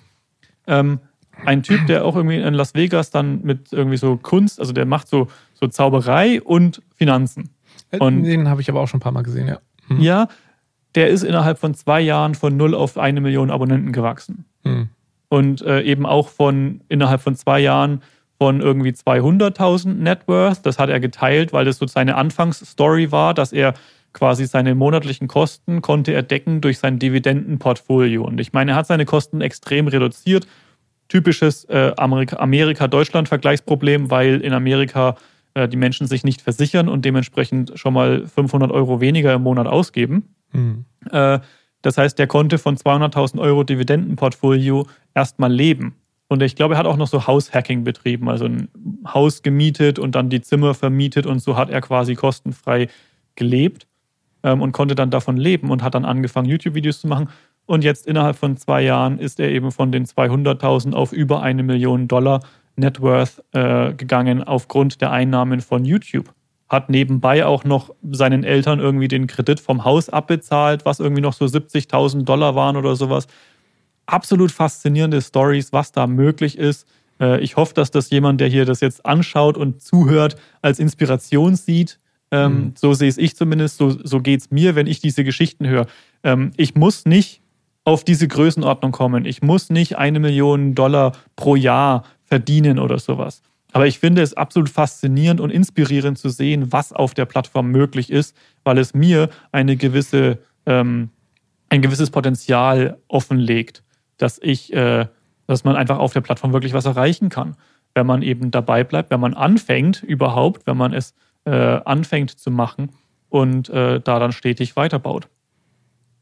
Ähm, ein Typ, der auch irgendwie in Las Vegas dann mit irgendwie so Kunst, also der macht so, so Zauberei und Finanzen.
Äh, und den habe ich aber auch schon ein paar Mal gesehen, ja.
Hm. Ja, der ist innerhalb von zwei Jahren von null auf eine Million Abonnenten gewachsen. Hm. Und äh, eben auch von innerhalb von zwei Jahren von irgendwie 200.000 Net Worth. Das hat er geteilt, weil das so seine Anfangsstory war, dass er quasi seine monatlichen Kosten konnte er decken durch sein Dividendenportfolio. Und ich meine, er hat seine Kosten extrem reduziert. Typisches äh, Amerika-Deutschland-Vergleichsproblem, weil in Amerika äh, die Menschen sich nicht versichern und dementsprechend schon mal 500 Euro weniger im Monat ausgeben. Mhm. Äh, das heißt, der konnte von 200.000 Euro Dividendenportfolio erstmal leben. Und ich glaube, er hat auch noch so Haushacking betrieben, also ein Haus gemietet und dann die Zimmer vermietet und so hat er quasi kostenfrei gelebt ähm, und konnte dann davon leben und hat dann angefangen, YouTube-Videos zu machen. Und jetzt innerhalb von zwei Jahren ist er eben von den 200.000 auf über eine Million Dollar Net Worth äh, gegangen aufgrund der Einnahmen von YouTube. Hat nebenbei auch noch seinen Eltern irgendwie den Kredit vom Haus abbezahlt, was irgendwie noch so 70.000 Dollar waren oder sowas. Absolut faszinierende Stories, was da möglich ist. Äh, ich hoffe, dass das jemand, der hier das jetzt anschaut und zuhört, als Inspiration sieht ähm, mhm. So sehe es ich zumindest, so, so geht es mir, wenn ich diese Geschichten höre. Ähm, ich muss nicht auf diese Größenordnung kommen. Ich muss nicht eine Million Dollar pro Jahr verdienen oder sowas. Aber ich finde es absolut faszinierend und inspirierend zu sehen, was auf der Plattform möglich ist, weil es mir eine gewisse, ähm, ein gewisses Potenzial offenlegt, dass ich, äh, dass man einfach auf der Plattform wirklich was erreichen kann, wenn man eben dabei bleibt, wenn man anfängt überhaupt, wenn man es anfängt zu machen und äh, da dann stetig weiterbaut.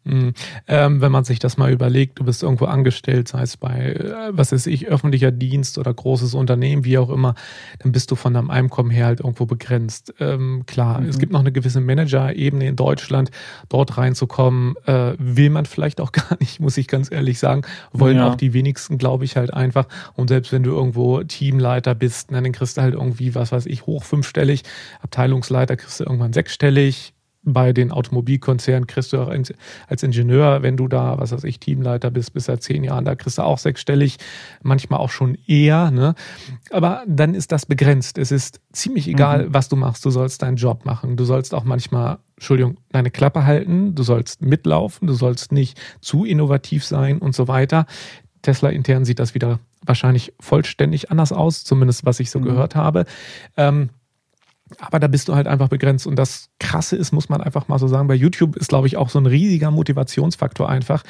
Mhm. Ähm, wenn man sich das mal überlegt, du bist irgendwo angestellt, sei es bei, äh, was weiß ich, öffentlicher Dienst oder großes Unternehmen, wie auch immer, dann bist du von deinem Einkommen her halt irgendwo begrenzt. Ähm, klar, mhm. es gibt noch eine gewisse Manager-Ebene in Deutschland, dort reinzukommen, äh, will man vielleicht auch gar nicht, muss ich ganz ehrlich sagen, wollen ja. auch die wenigsten, glaube ich, halt einfach. Und selbst wenn du irgendwo Teamleiter bist, dann kriegst du halt irgendwie, was weiß ich, hoch fünfstellig, Abteilungsleiter kriegst du irgendwann sechsstellig, bei den Automobilkonzernen kriegst du auch als Ingenieur, wenn du da, was weiß ich, Teamleiter bist, bis seit zehn Jahren, da kriegst du auch sechsstellig, manchmal auch schon eher. Ne? Aber dann ist das begrenzt. Es ist ziemlich egal, mhm. was du machst. Du sollst deinen Job machen. Du sollst auch manchmal, Entschuldigung, deine Klappe halten. Du sollst mitlaufen. Du sollst nicht zu innovativ sein und so weiter. Tesla intern sieht das wieder wahrscheinlich vollständig anders aus, zumindest was ich so mhm. gehört habe. Ähm, aber da bist du halt einfach begrenzt. Und das Krasse ist, muss man einfach mal so sagen, bei YouTube ist, glaube ich, auch so ein riesiger Motivationsfaktor einfach,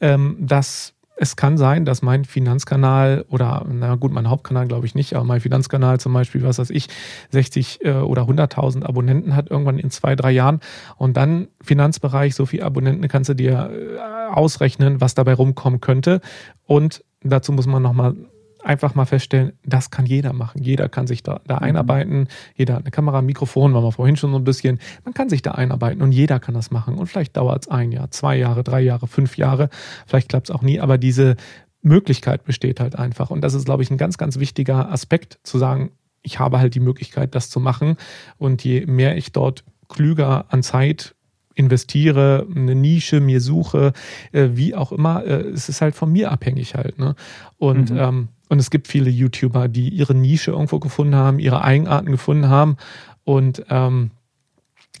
ähm, dass es kann sein, dass mein Finanzkanal oder, na gut, mein Hauptkanal glaube ich nicht, aber mein Finanzkanal zum Beispiel, was weiß ich, 60 äh, oder 100.000 Abonnenten hat irgendwann in zwei, drei Jahren und dann Finanzbereich, so viele Abonnenten kannst du dir äh, ausrechnen, was dabei rumkommen könnte und dazu muss man nochmal einfach mal feststellen, das kann jeder machen. Jeder kann sich da, da mhm. einarbeiten. Jeder hat eine Kamera, ein Mikrofon, war wir vorhin schon so ein bisschen. Man kann sich da einarbeiten und jeder kann das machen. Und vielleicht dauert es ein Jahr, zwei Jahre, drei Jahre, fünf Jahre. Vielleicht klappt es auch nie, aber diese Möglichkeit besteht halt einfach. Und das ist, glaube ich, ein ganz, ganz wichtiger Aspekt, zu sagen, ich habe halt die Möglichkeit, das zu machen. Und je mehr ich dort klüger an Zeit investiere, eine Nische mir suche, äh, wie auch immer, äh, es ist halt von mir abhängig halt. Ne? Und, mhm. ähm, und es gibt viele YouTuber, die ihre Nische irgendwo gefunden haben, ihre Eigenarten gefunden haben und ähm,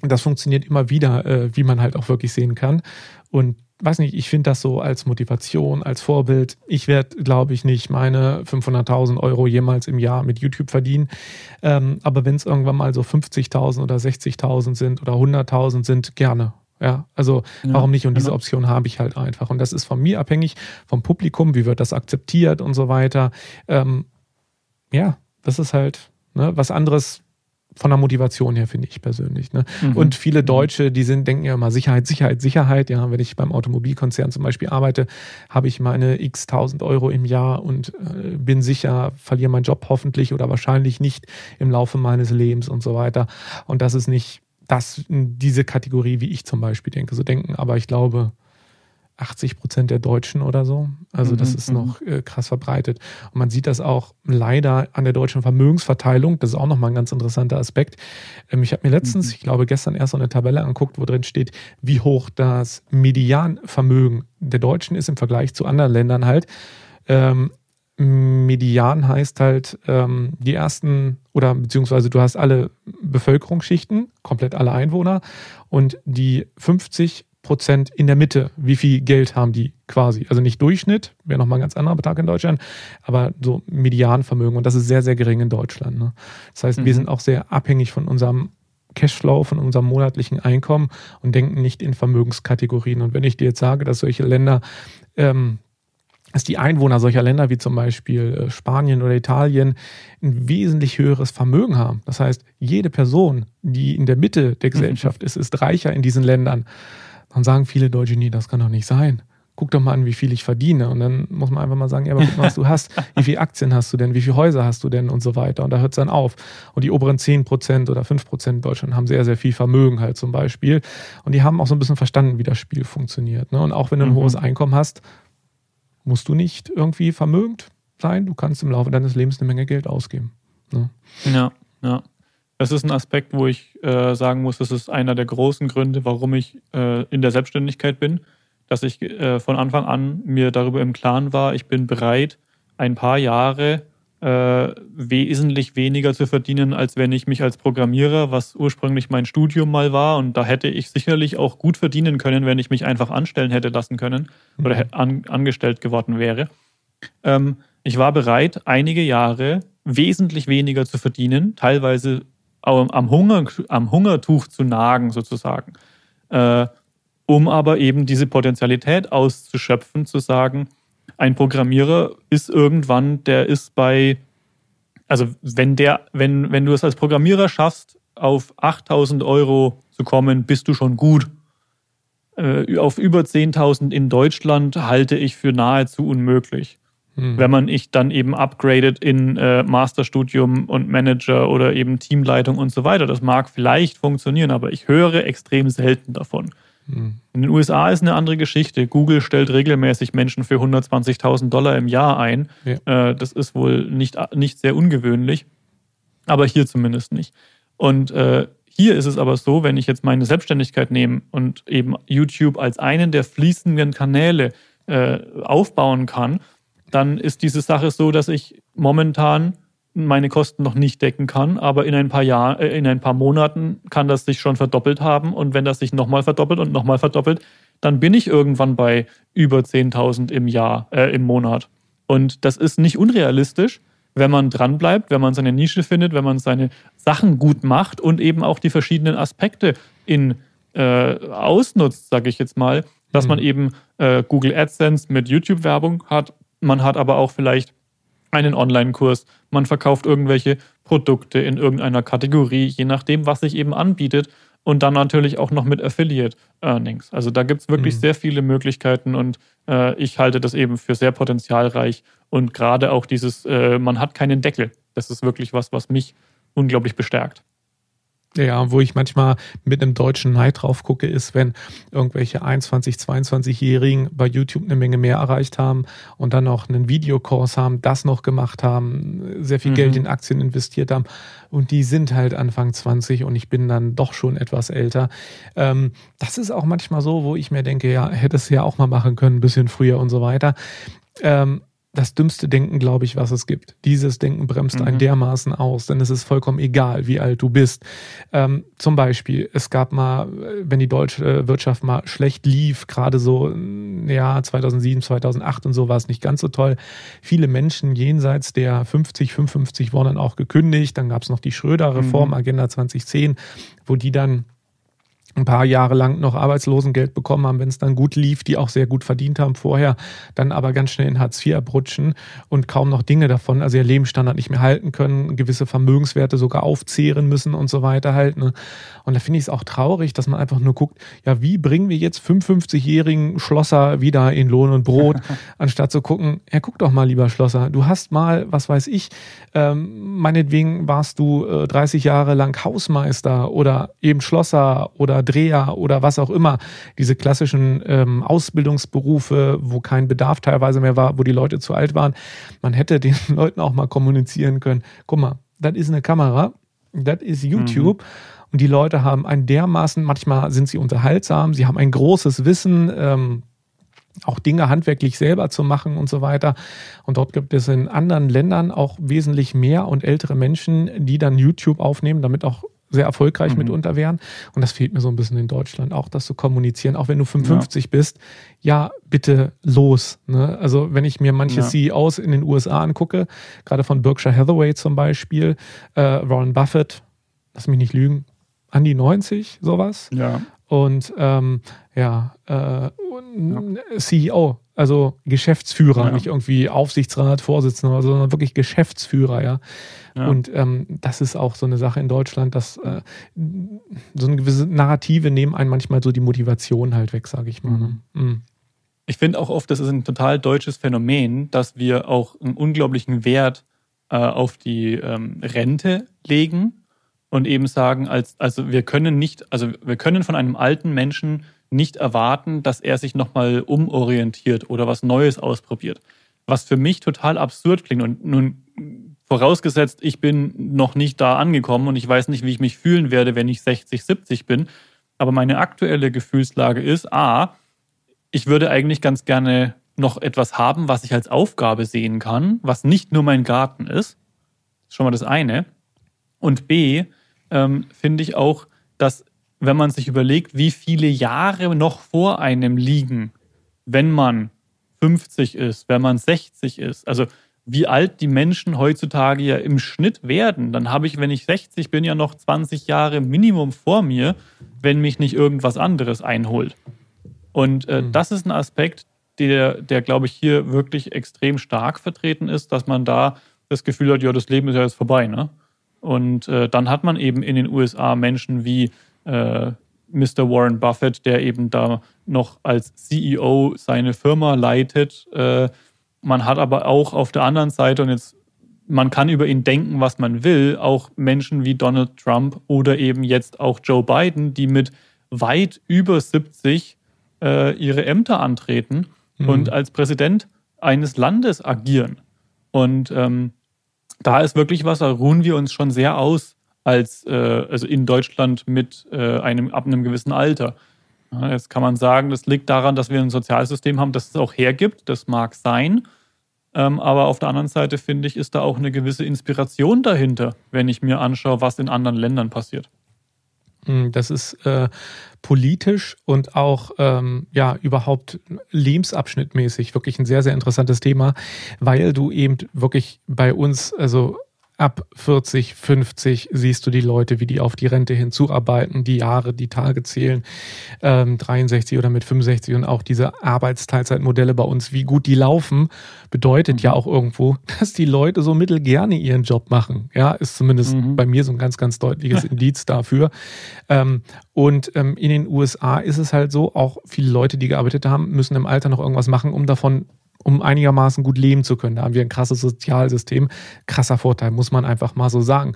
das funktioniert immer wieder, äh, wie man halt auch wirklich sehen kann. Und weiß nicht, ich finde das so als Motivation, als Vorbild. Ich werde, glaube ich, nicht meine 500.000 Euro jemals im Jahr mit YouTube verdienen. Ähm, aber wenn es irgendwann mal so 50.000 oder 60.000 sind oder 100.000 sind, gerne. Ja, also ja, warum nicht? Und diese genau. Option habe ich halt einfach. Und das ist von mir abhängig, vom Publikum, wie wird das akzeptiert und so weiter. Ähm, ja, das ist halt ne, was anderes von der Motivation her, finde ich persönlich. Ne? Mhm. Und viele mhm. Deutsche, die sind, denken ja immer Sicherheit, Sicherheit, Sicherheit. Ja, wenn ich beim Automobilkonzern zum Beispiel arbeite, habe ich meine x tausend Euro im Jahr und äh, bin sicher, verliere meinen Job hoffentlich oder wahrscheinlich nicht im Laufe meines Lebens und so weiter. Und das ist nicht das, diese Kategorie, wie ich zum Beispiel denke. So denken, aber ich glaube, 80 Prozent der Deutschen oder so. Also das mhm, ist noch mhm. äh, krass verbreitet. Und man sieht das auch leider an der deutschen Vermögensverteilung. Das ist auch nochmal ein ganz interessanter Aspekt. Ähm, ich habe mir letztens, mhm. ich glaube gestern erst so eine Tabelle angeguckt, wo drin steht, wie hoch das Medianvermögen der Deutschen ist im Vergleich zu anderen Ländern halt. Ähm, Median heißt halt ähm, die ersten oder beziehungsweise du hast alle Bevölkerungsschichten, komplett alle Einwohner und die 50 Prozent in der Mitte. Wie viel Geld haben die quasi? Also nicht Durchschnitt, wäre nochmal ein ganz anderer Betrag in Deutschland, aber so Medianvermögen und das ist sehr, sehr gering in Deutschland. Ne? Das heißt, mhm. wir sind auch sehr abhängig von unserem Cashflow, von unserem monatlichen Einkommen und denken nicht in Vermögenskategorien. Und wenn ich dir jetzt sage, dass solche Länder, ähm, dass die Einwohner solcher Länder wie zum Beispiel äh, Spanien oder Italien ein wesentlich höheres Vermögen haben. Das heißt, jede Person, die in der Mitte der mhm. Gesellschaft ist, ist reicher in diesen Ländern. Dann sagen viele Deutsche, nee, das kann doch nicht sein. Guck doch mal an, wie viel ich verdiene. Und dann muss man einfach mal sagen, ja, aber guck mal, was du hast. Wie viele Aktien hast du denn? Wie viele Häuser hast du denn? Und so weiter. Und da hört es dann auf. Und die oberen 10% oder 5% in Deutschland haben sehr, sehr viel Vermögen halt zum Beispiel. Und die haben auch so ein bisschen verstanden, wie das Spiel funktioniert. Ne? Und auch wenn du ein mhm. hohes Einkommen hast, musst du nicht irgendwie vermögend sein. Du kannst im Laufe deines Lebens eine Menge Geld ausgeben.
Ne? Ja, ja. Das ist ein Aspekt, wo ich äh, sagen muss, das ist einer der großen Gründe, warum ich äh, in der Selbstständigkeit bin, dass ich äh, von Anfang an mir darüber im Klaren war, ich bin bereit, ein paar Jahre wesentlich weniger zu verdienen, als wenn ich mich als Programmierer, was ursprünglich mein Studium mal war, und da hätte ich sicherlich auch gut verdienen können, wenn ich mich einfach anstellen hätte lassen können mhm. oder an, angestellt geworden wäre. Ähm, ich war bereit, einige Jahre wesentlich weniger zu verdienen, teilweise am, Hunger, am Hungertuch zu nagen, sozusagen. Äh, um aber eben diese Potenzialität auszuschöpfen, zu sagen, ein Programmierer ist irgendwann, der ist bei, also wenn der, wenn, wenn du es als Programmierer schaffst, auf 8000 Euro zu kommen, bist du schon gut. Äh, auf über 10.000 in Deutschland halte ich für nahezu unmöglich. Mhm. Wenn man ich dann eben upgradet in äh, Masterstudium und Manager oder eben Teamleitung und so weiter. Das mag vielleicht funktionieren, aber ich höre extrem selten davon. Mhm. In den USA ist eine andere Geschichte. Google stellt regelmäßig Menschen für 120.000 Dollar im Jahr ein. Ja. Äh, das ist wohl nicht, nicht sehr ungewöhnlich, aber hier zumindest nicht. Und äh, hier ist es aber so, wenn ich jetzt meine Selbstständigkeit nehme und eben YouTube als einen der fließenden Kanäle äh, aufbauen kann, dann ist diese Sache so, dass ich momentan meine Kosten noch nicht decken kann, aber in ein paar Jahren, äh, in ein paar Monaten kann das sich schon verdoppelt haben und wenn das sich nochmal verdoppelt und nochmal verdoppelt, dann bin ich irgendwann bei über 10.000 im Jahr, äh, im Monat. Und das ist nicht unrealistisch, wenn man dranbleibt, wenn man seine Nische findet, wenn man seine Sachen gut macht und eben auch die verschiedenen Aspekte in äh, ausnutzt, sage ich jetzt mal, dass mhm. man eben äh, Google AdSense mit YouTube-Werbung hat, man hat aber auch vielleicht einen Online-Kurs, man verkauft irgendwelche Produkte in irgendeiner Kategorie, je nachdem, was sich eben anbietet. und dann natürlich auch noch mit Affiliate Earnings. Also da gibt es wirklich mhm. sehr viele Möglichkeiten und äh, ich halte das eben für sehr potenzialreich und gerade auch dieses, äh, man hat keinen Deckel. Das ist wirklich was, was mich unglaublich bestärkt.
Ja, wo ich manchmal mit einem deutschen Neid drauf gucke, ist, wenn irgendwelche 21, 22-Jährigen bei YouTube eine Menge mehr erreicht haben und dann noch einen Videokurs haben, das noch gemacht haben, sehr viel mhm. Geld in Aktien investiert haben und die sind halt Anfang 20 und ich bin dann doch schon etwas älter. Ähm, das ist auch manchmal so, wo ich mir denke, ja, hätte es ja auch mal machen können, ein bisschen früher und so weiter. Ähm, das dümmste Denken, glaube ich, was es gibt. Dieses Denken bremst mhm. einen dermaßen aus, denn es ist vollkommen egal, wie alt du bist. Ähm, zum Beispiel, es gab mal, wenn die deutsche Wirtschaft mal schlecht lief, gerade so ja 2007, 2008 und so war es nicht ganz so toll. Viele Menschen jenseits der 50, 55 wurden dann auch gekündigt. Dann gab es noch die Schröder-Reform, mhm. Agenda 2010, wo die dann ein paar Jahre lang noch Arbeitslosengeld bekommen haben, wenn es dann gut lief, die auch sehr gut verdient haben vorher, dann aber ganz schnell in Hartz IV abrutschen und kaum noch Dinge davon, also ihr Lebensstandard nicht mehr halten können, gewisse Vermögenswerte sogar aufzehren müssen und so weiter halt. Ne? Und da finde ich es auch traurig, dass man einfach nur guckt, ja, wie bringen wir jetzt 55-jährigen Schlosser wieder in Lohn und Brot, anstatt zu gucken, ja, guck doch mal, lieber Schlosser, du hast mal, was weiß ich, ähm, meinetwegen warst du äh, 30 Jahre lang Hausmeister oder eben Schlosser oder Dreher oder was auch immer, diese klassischen ähm, Ausbildungsberufe, wo kein Bedarf teilweise mehr war, wo die Leute zu alt waren. Man hätte den Leuten auch mal kommunizieren können. Guck mal, das ist eine Kamera, das ist YouTube. Mhm. Und die Leute haben ein dermaßen, manchmal sind sie unterhaltsam, sie haben ein großes Wissen, ähm, auch Dinge handwerklich selber zu machen und so weiter. Und dort gibt es in anderen Ländern auch wesentlich mehr und ältere Menschen, die dann YouTube aufnehmen, damit auch sehr erfolgreich mhm. mitunter wären. Und das fehlt mir so ein bisschen in Deutschland, auch das zu kommunizieren, auch wenn du 55 ja. bist, ja, bitte los. Ne? Also wenn ich mir manche ja. CEOs in den USA angucke, gerade von Berkshire Hathaway zum Beispiel, äh, Warren Buffett, lass mich nicht lügen, an die 90, sowas.
Ja.
Und ähm, ja, äh, ja. CEO, also Geschäftsführer, ja. nicht irgendwie Aufsichtsrat, Vorsitzender, sondern wirklich Geschäftsführer, ja. Ja. Und ähm, das ist auch so eine Sache in Deutschland, dass äh, so eine gewisse Narrative nehmen einen manchmal so die Motivation halt weg, sage ich mal. Ne? Mhm. Mhm.
Ich finde auch oft, das ist ein total deutsches Phänomen, dass wir auch einen unglaublichen Wert äh, auf die ähm, Rente legen und eben sagen, als, also wir können nicht, also wir können von einem alten Menschen nicht erwarten, dass er sich nochmal umorientiert oder was Neues ausprobiert. Was für mich total absurd klingt. Und nun vorausgesetzt, ich bin noch nicht da angekommen und ich weiß nicht, wie ich mich fühlen werde, wenn ich 60, 70 bin. Aber meine aktuelle Gefühlslage ist, a, ich würde eigentlich ganz gerne noch etwas haben, was ich als Aufgabe sehen kann, was nicht nur mein Garten ist. Das ist schon mal das eine. Und b, ähm, finde ich auch, dass wenn man sich überlegt, wie viele Jahre noch vor einem liegen, wenn man 50 ist, wenn man 60 ist, also wie alt die Menschen heutzutage ja im Schnitt werden, dann habe ich, wenn ich 60 bin, ja noch 20 Jahre Minimum vor mir, wenn mich nicht irgendwas anderes einholt. Und äh, mhm. das ist ein Aspekt, der, der glaube ich, hier wirklich extrem stark vertreten ist, dass man da das Gefühl hat, ja, das Leben ist ja jetzt vorbei, ne? Und äh, dann hat man eben in den USA Menschen wie äh, Mr. Warren Buffett, der eben da noch als CEO seine Firma leitet. Man hat aber auch auf der anderen Seite, und jetzt, man kann über ihn denken, was man will, auch Menschen wie Donald Trump oder eben jetzt auch Joe Biden, die mit weit über 70 äh, ihre Ämter antreten mhm. und als Präsident eines Landes agieren. Und ähm, da ist wirklich was, da ruhen wir uns schon sehr aus als äh, also in Deutschland mit äh, einem ab einem gewissen Alter. Jetzt kann man sagen, das liegt daran, dass wir ein Sozialsystem haben, das es auch hergibt. Das mag sein. Ähm, aber auf der anderen Seite finde ich, ist da auch eine gewisse Inspiration dahinter, wenn ich mir anschaue, was in anderen Ländern passiert.
Hm, das ist äh, politisch und auch ähm, ja überhaupt lebensabschnittmäßig wirklich ein sehr, sehr interessantes Thema, weil du eben wirklich bei uns, also ab 40, 50 siehst du die Leute, wie die auf die Rente hinzuarbeiten, die Jahre, die Tage zählen, ähm, 63 oder mit 65 und auch diese Arbeitsteilzeitmodelle bei uns, wie gut die laufen, bedeutet mhm. ja auch irgendwo, dass die Leute so mittel gerne ihren Job machen. Ja, ist zumindest mhm. bei mir so ein ganz, ganz deutliches Indiz dafür. Ähm, und ähm, in den USA ist es halt so, auch viele Leute, die gearbeitet haben, müssen im Alter noch irgendwas machen, um davon um einigermaßen gut leben zu können. Da haben wir ein krasses Sozialsystem. Krasser Vorteil, muss man einfach mal so sagen.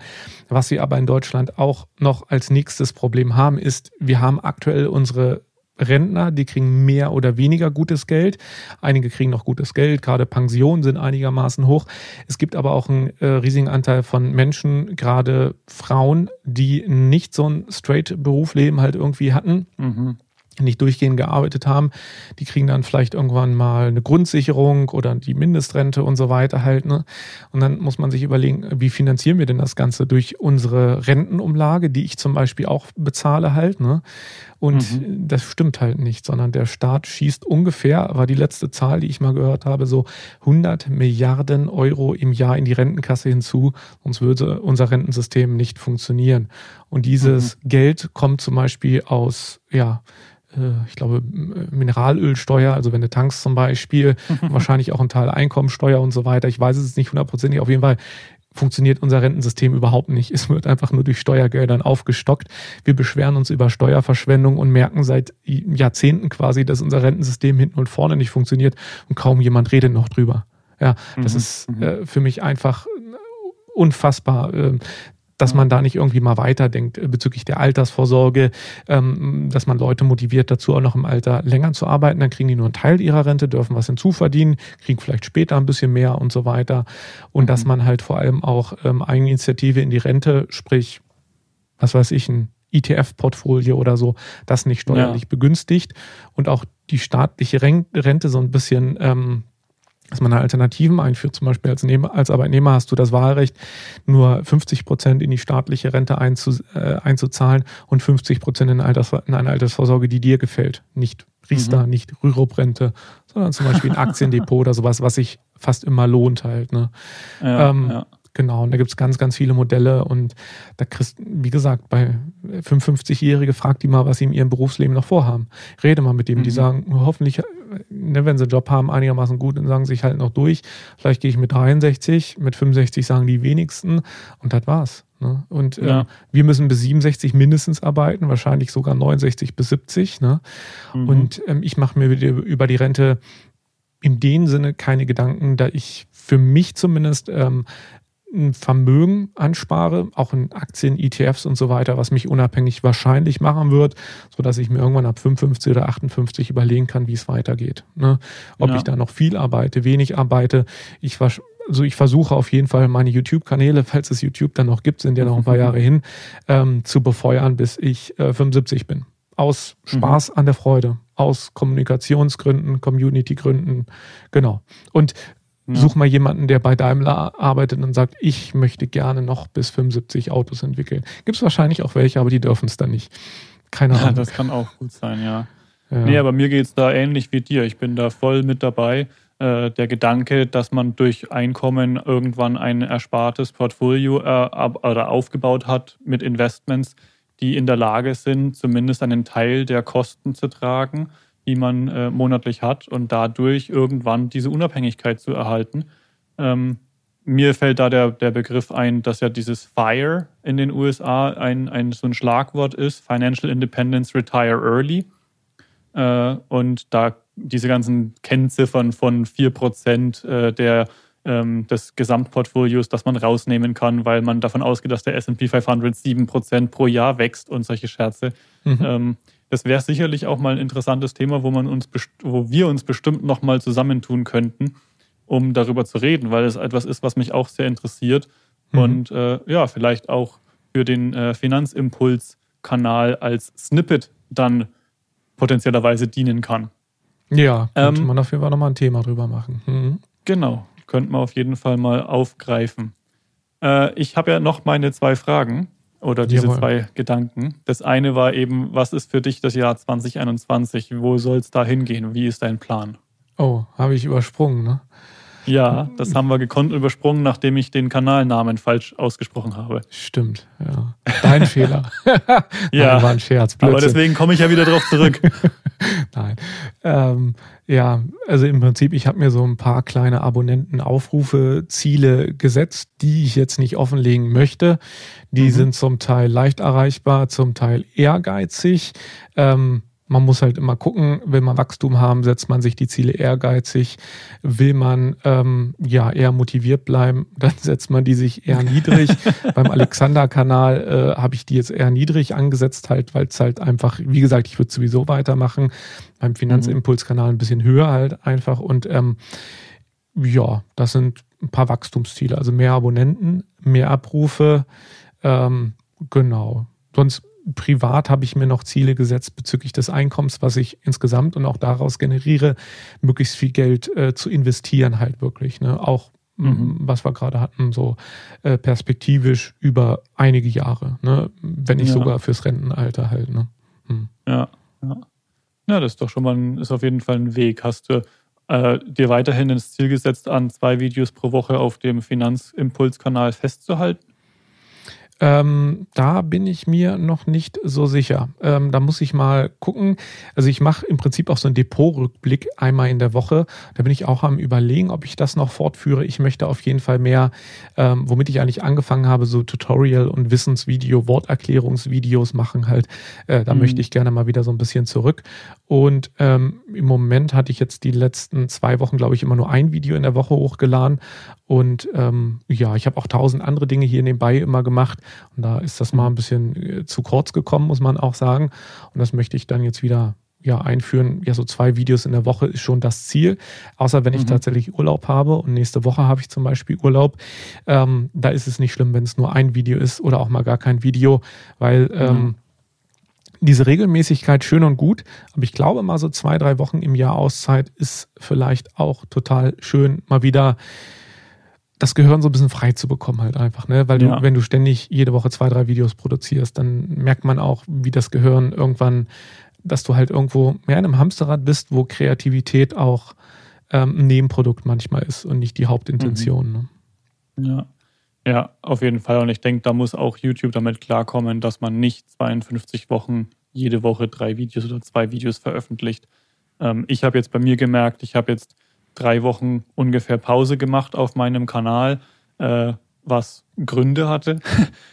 Was wir aber in Deutschland auch noch als nächstes Problem haben, ist, wir haben aktuell unsere Rentner, die kriegen mehr oder weniger gutes Geld. Einige kriegen noch gutes Geld, gerade Pensionen sind einigermaßen hoch. Es gibt aber auch einen äh, riesigen Anteil von Menschen, gerade Frauen, die nicht so ein straight Berufsleben halt irgendwie hatten. Mhm nicht durchgehend gearbeitet haben, die kriegen dann vielleicht irgendwann mal eine Grundsicherung oder die Mindestrente und so weiter halt. Ne? Und dann muss man sich überlegen, wie finanzieren wir denn das Ganze durch unsere Rentenumlage, die ich zum Beispiel auch bezahle halt. Ne? Und mhm. das stimmt halt nicht, sondern der Staat schießt ungefähr, war die letzte Zahl, die ich mal gehört habe, so 100 Milliarden Euro im Jahr in die Rentenkasse hinzu, sonst würde unser Rentensystem nicht funktionieren. Und dieses mhm. Geld kommt zum Beispiel aus, ja, äh, ich glaube, Mineralölsteuer, also wenn du tankst zum Beispiel, wahrscheinlich auch ein Teil Einkommensteuer und so weiter. Ich weiß es nicht hundertprozentig. Auf jeden Fall funktioniert unser Rentensystem überhaupt nicht. Es wird einfach nur durch Steuergeldern aufgestockt. Wir beschweren uns über Steuerverschwendung und merken seit Jahrzehnten quasi, dass unser Rentensystem hinten und vorne nicht funktioniert und kaum jemand redet noch drüber. Ja, das mhm. ist mhm. äh, für mich einfach unfassbar. Dass man da nicht irgendwie mal weiterdenkt äh, bezüglich der Altersvorsorge, ähm, dass man Leute motiviert dazu, auch noch im Alter länger zu arbeiten. Dann kriegen die nur einen Teil ihrer Rente, dürfen was hinzuverdienen, kriegen vielleicht später ein bisschen mehr und so weiter. Und mhm. dass man halt vor allem auch ähm, Eigeninitiative in die Rente, sprich, was weiß ich, ein ETF-Portfolio oder so, das nicht steuerlich ja. begünstigt und auch die staatliche Rente so ein bisschen ähm, dass man Alternativen einführt. Zum Beispiel als, als Arbeitnehmer hast du das Wahlrecht, nur 50 Prozent in die staatliche Rente einzu, äh, einzuzahlen und 50 Prozent in, in, eine Altersvorsorge, die dir gefällt. Nicht Riester, mhm. nicht Rürup-Rente, sondern zum Beispiel ein Aktiendepot oder sowas, was sich fast immer lohnt halt. Ne? Ja, ähm, ja. Genau, und da gibt es ganz, ganz viele Modelle und da kriegst, wie gesagt, bei 55-Jährige fragt die mal, was sie in ihrem Berufsleben noch vorhaben. Rede mal mit dem, mhm. die sagen, hoffentlich, ne, wenn sie einen Job haben, einigermaßen gut, dann sagen sie sich halt noch durch. Vielleicht gehe ich mit 63, mit 65 sagen die wenigsten und das war's. Ne? Und ja. äh, wir müssen bis 67 mindestens arbeiten, wahrscheinlich sogar 69 bis 70. Ne? Mhm. Und ähm, ich mache mir über die Rente in dem Sinne keine Gedanken, da ich für mich zumindest ähm, ein Vermögen anspare, auch in Aktien, ETFs und so weiter, was mich unabhängig wahrscheinlich machen wird, sodass ich mir irgendwann ab 55 oder 58 überlegen kann, wie es weitergeht. Ne? Ob ja. ich da noch viel arbeite, wenig arbeite. Ich also ich versuche auf jeden Fall meine YouTube-Kanäle, falls es YouTube dann noch gibt, sind ja noch ein paar Jahre hin, ähm, zu befeuern, bis ich äh, 75 bin. Aus Spaß mhm. an der Freude, aus Kommunikationsgründen, Community-Gründen, genau. Und ja. Such mal jemanden, der bei Daimler arbeitet und sagt, ich möchte gerne noch bis 75 Autos entwickeln. Gibt es wahrscheinlich auch welche, aber die dürfen es dann nicht. Keine Ahnung. Ja,
das kann auch gut sein, ja. ja. Nee, aber mir geht es da ähnlich wie dir. Ich bin da voll mit dabei. Äh, der Gedanke, dass man durch Einkommen irgendwann ein erspartes Portfolio äh, oder aufgebaut hat mit Investments, die in der Lage sind, zumindest einen Teil der Kosten zu tragen die man äh, monatlich hat und dadurch irgendwann diese Unabhängigkeit zu erhalten. Ähm, mir fällt da der, der Begriff ein, dass ja dieses FIRE in den USA ein, ein so ein Schlagwort ist, Financial Independence Retire Early. Äh, und da diese ganzen Kennziffern von 4% äh, der, ähm, des Gesamtportfolios, das man rausnehmen kann, weil man davon ausgeht, dass der SP 500 7% pro Jahr wächst und solche Scherze. Mhm. Ähm, das wäre sicherlich auch mal ein interessantes Thema, wo man uns, wo wir uns bestimmt noch mal zusammentun könnten, um darüber zu reden, weil es etwas ist, was mich auch sehr interessiert mhm. und äh, ja, vielleicht auch für den äh, Finanzimpuls-Kanal als Snippet dann potenziellerweise dienen kann.
Ja, könnte ähm, man auf jeden Fall nochmal ein Thema drüber machen. Mhm.
Genau, könnte man auf jeden Fall mal aufgreifen. Äh, ich habe ja noch meine zwei Fragen oder diese Jawohl. zwei Gedanken. Das eine war eben, was ist für dich das Jahr 2021? Wo soll es da hingehen? Wie ist dein Plan?
Oh, habe ich übersprungen, ne?
Ja, das haben wir gekonnt übersprungen, nachdem ich den Kanalnamen falsch ausgesprochen habe.
Stimmt, ja. Dein Fehler.
ja,
Nein, war ein Scherz. Blödsinn.
aber deswegen komme ich ja wieder drauf zurück.
Nein. Ähm, ja, also im Prinzip, ich habe mir so ein paar kleine Abonnentenaufrufe, Ziele gesetzt, die ich jetzt nicht offenlegen möchte. Die mhm. sind zum Teil leicht erreichbar, zum Teil ehrgeizig. Ähm, man muss halt immer gucken, will man Wachstum haben, setzt man sich die Ziele ehrgeizig, will man ähm, ja eher motiviert bleiben, dann setzt man die sich eher niedrig. Beim Alexander-Kanal äh, habe ich die jetzt eher niedrig angesetzt, halt, weil es halt einfach, wie gesagt, ich würde sowieso weitermachen. Beim Finanzimpuls-Kanal ein bisschen höher halt einfach. Und ähm, ja, das sind ein paar Wachstumsziele, also mehr Abonnenten, mehr Abrufe. Ähm, genau. Sonst privat habe ich mir noch Ziele gesetzt bezüglich des Einkommens, was ich insgesamt und auch daraus generiere, möglichst viel Geld äh, zu investieren halt wirklich. Ne? Auch mhm. was wir gerade hatten, so äh, perspektivisch über einige Jahre, ne? wenn nicht ja. sogar fürs Rentenalter halt. Ne?
Mhm. Ja, ja. Ja, das ist doch schon mal ein, ist auf jeden Fall ein Weg. Hast du äh, dir weiterhin ins Ziel gesetzt, an zwei Videos pro Woche auf dem Finanzimpulskanal festzuhalten?
Ähm, da bin ich mir noch nicht so sicher. Ähm, da muss ich mal gucken. Also ich mache im Prinzip auch so einen Depotrückblick einmal in der Woche. Da bin ich auch am überlegen, ob ich das noch fortführe. Ich möchte auf jeden Fall mehr, ähm, womit ich eigentlich angefangen habe, so Tutorial- und Wissensvideo, Worterklärungsvideos machen halt. Äh, da mhm. möchte ich gerne mal wieder so ein bisschen zurück. Und ähm, im Moment hatte ich jetzt die letzten zwei Wochen, glaube ich, immer nur ein Video in der Woche hochgeladen. Und ähm, ja, ich habe auch tausend andere Dinge hier nebenbei immer gemacht. Und da ist das mal ein bisschen äh, zu kurz gekommen, muss man auch sagen. Und das möchte ich dann jetzt wieder ja, einführen. Ja, so zwei Videos in der Woche ist schon das Ziel. Außer wenn ich mhm. tatsächlich Urlaub habe und nächste Woche habe ich zum Beispiel Urlaub. Ähm, da ist es nicht schlimm, wenn es nur ein Video ist oder auch mal gar kein Video, weil mhm. ähm, diese Regelmäßigkeit schön und gut, aber ich glaube mal so zwei, drei Wochen im Jahr Auszeit ist vielleicht auch total schön, mal wieder das Gehirn so ein bisschen frei zu bekommen halt einfach, ne? Weil du, ja. wenn du ständig jede Woche zwei, drei Videos produzierst, dann merkt man auch, wie das Gehirn irgendwann, dass du halt irgendwo mehr in einem Hamsterrad bist, wo Kreativität auch ähm, ein Nebenprodukt manchmal ist und nicht die Hauptintention. Mhm.
Ne? Ja. Ja, auf jeden Fall. Und ich denke, da muss auch YouTube damit klarkommen, dass man nicht 52 Wochen jede Woche drei Videos oder zwei Videos veröffentlicht. Ähm, ich habe jetzt bei mir gemerkt, ich habe jetzt drei Wochen ungefähr Pause gemacht auf meinem Kanal, äh, was Gründe hatte.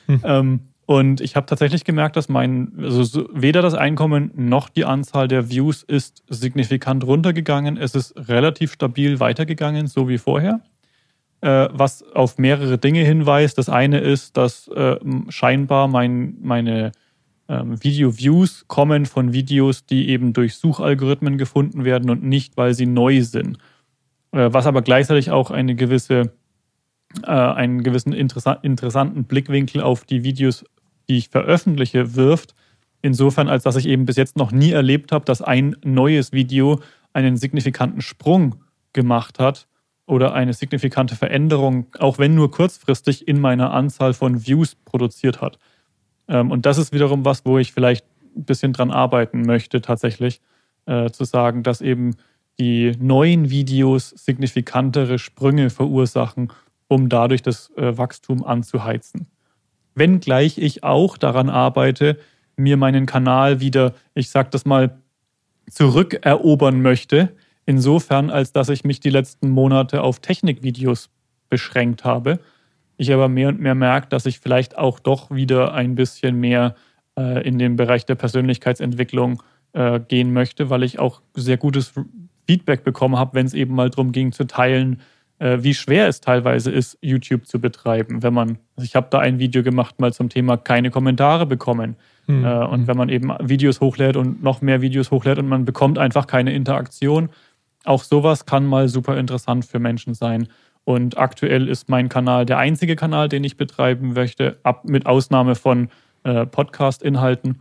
Hm. ähm, und ich habe tatsächlich gemerkt, dass mein, also so, weder das Einkommen noch die Anzahl der Views ist signifikant runtergegangen. Es ist relativ stabil weitergegangen, so wie vorher. Äh, was auf mehrere Dinge hinweist. Das eine ist, dass äh, scheinbar mein, meine ähm, Video-Views kommen von Videos, die eben durch Suchalgorithmen gefunden werden und nicht, weil sie neu sind. Äh, was aber gleichzeitig auch eine gewisse, äh, einen gewissen interessa interessanten Blickwinkel auf die Videos, die ich veröffentliche, wirft. Insofern, als dass ich eben bis jetzt noch nie erlebt habe, dass ein neues Video einen signifikanten Sprung gemacht hat oder eine signifikante Veränderung, auch wenn nur kurzfristig, in meiner Anzahl von Views produziert hat. Ähm, und das ist wiederum was, wo ich vielleicht ein bisschen dran arbeiten möchte, tatsächlich, äh, zu sagen, dass eben die neuen Videos signifikantere Sprünge verursachen, um dadurch das äh, Wachstum anzuheizen. Wenngleich ich auch daran arbeite, mir meinen Kanal wieder, ich sag das mal, zurückerobern möchte, insofern, als dass ich mich die letzten Monate auf Technikvideos beschränkt habe. Ich aber mehr und mehr merke, dass ich vielleicht auch doch wieder ein bisschen mehr äh, in den Bereich der Persönlichkeitsentwicklung äh, gehen möchte, weil ich auch sehr gutes Feedback bekommen habe, wenn es eben mal darum ging zu teilen, äh, wie schwer es teilweise ist, YouTube zu betreiben. Wenn man, also ich habe da ein Video gemacht mal zum Thema keine Kommentare bekommen. Mhm. Äh, und wenn man eben Videos hochlädt und noch mehr Videos hochlädt und man bekommt einfach keine Interaktion, auch sowas kann mal super interessant für Menschen sein. Und aktuell ist mein Kanal der einzige Kanal, den ich betreiben möchte, ab, mit Ausnahme von äh, Podcast-Inhalten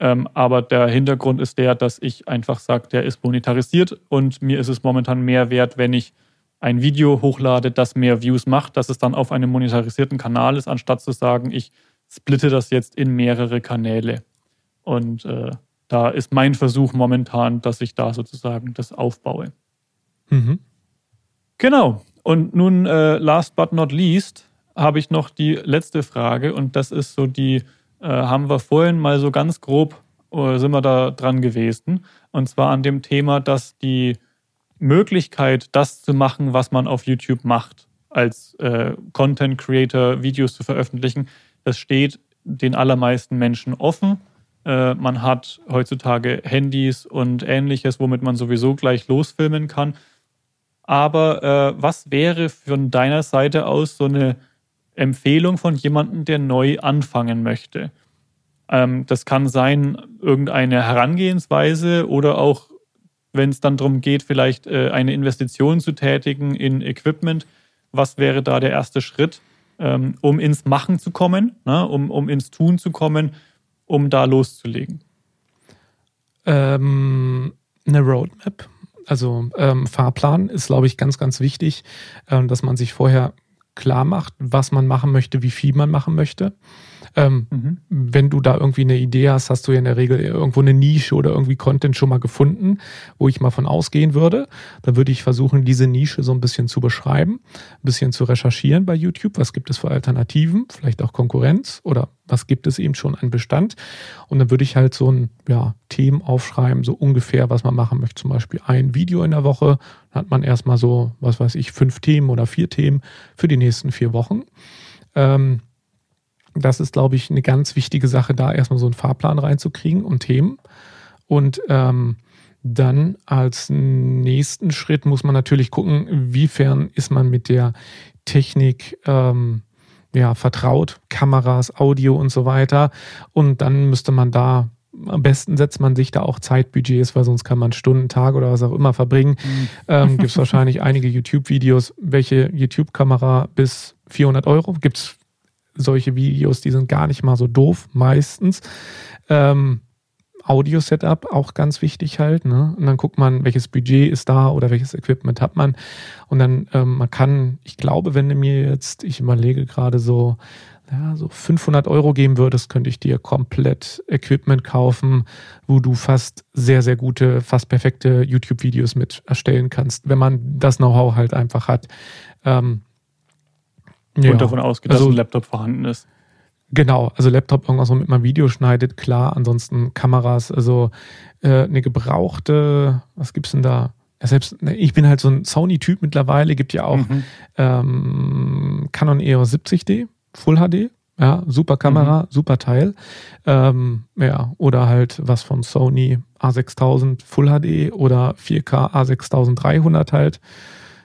ähm, aber der Hintergrund ist der, dass ich einfach sage, der ist monetarisiert und mir ist es momentan mehr wert, wenn ich ein Video hochlade, das mehr Views macht, dass es dann auf einem monetarisierten Kanal ist, anstatt zu sagen, ich splitte das jetzt in mehrere Kanäle. Und äh, da ist mein Versuch momentan, dass ich da sozusagen das aufbaue. Mhm. Genau. Und nun, äh, last but not least, habe ich noch die letzte Frage und das ist so die, äh, haben wir vorhin mal so ganz grob, äh, sind wir da dran gewesen. Und zwar an dem Thema, dass die Möglichkeit, das zu machen, was man auf YouTube macht, als äh, Content Creator Videos zu veröffentlichen, das steht den allermeisten Menschen offen. Äh, man hat heutzutage Handys und ähnliches, womit man sowieso gleich losfilmen kann. Aber äh, was wäre von deiner Seite aus so eine Empfehlung von jemandem, der neu anfangen möchte? Ähm, das kann sein, irgendeine Herangehensweise oder auch wenn es dann darum geht, vielleicht äh, eine Investition zu tätigen in Equipment, was wäre da der erste Schritt, ähm, um ins Machen zu kommen, ne? um, um ins Tun zu kommen, um da loszulegen?
Ähm, eine Roadmap, also ähm, Fahrplan ist, glaube ich, ganz, ganz wichtig, äh, dass man sich vorher klar macht, was man machen möchte, wie viel man machen möchte. Ähm, mhm. Wenn du da irgendwie eine Idee hast, hast du ja in der Regel irgendwo eine Nische oder irgendwie Content schon mal gefunden, wo ich mal von ausgehen würde. Dann würde ich versuchen, diese Nische so ein bisschen zu beschreiben, ein bisschen zu recherchieren bei YouTube. Was gibt es für Alternativen? Vielleicht auch Konkurrenz oder was gibt es eben schon an Bestand? Und dann würde ich halt so ein ja, Themen aufschreiben, so ungefähr, was man machen möchte. Zum Beispiel ein Video in der Woche. Dann hat man erstmal so, was weiß ich, fünf Themen oder vier Themen für die nächsten vier Wochen. Ähm, das ist, glaube ich, eine ganz wichtige Sache, da erstmal so einen Fahrplan reinzukriegen und Themen. Und ähm, dann als nächsten Schritt muss man natürlich gucken, wiefern ist man mit der Technik ähm, ja, vertraut, Kameras, Audio und so weiter. Und dann müsste man da, am besten setzt man sich da auch Zeitbudgets, weil sonst kann man Stunden, Tage oder was auch immer verbringen. Mhm. Ähm, Gibt es wahrscheinlich einige YouTube-Videos, welche YouTube-Kamera bis 400 Euro. Gibt es solche Videos, die sind gar nicht mal so doof, meistens. Ähm, Audio-Setup auch ganz wichtig halt. Ne? Und dann guckt man, welches Budget ist da oder welches Equipment hat man. Und dann, ähm, man kann, ich glaube, wenn du mir jetzt, ich überlege gerade so, ja, so 500 Euro geben würdest, könnte ich dir komplett Equipment kaufen, wo du fast sehr, sehr gute, fast perfekte YouTube-Videos mit erstellen kannst, wenn man das Know-how halt einfach hat. Ähm,
ja. Und davon ausgeht, also, dass ein Laptop vorhanden ist.
Genau, also Laptop irgendwas, womit man Video schneidet, klar. Ansonsten Kameras, also äh, eine gebrauchte, was gibt's denn da? Ja, selbst, ne, ich bin halt so ein Sony-Typ mittlerweile, gibt ja auch mhm. ähm, Canon EOS 70D, Full HD, ja, super Kamera, mhm. super Teil. Ähm, ja, oder halt was von Sony A6000 Full HD oder 4K A6300 halt.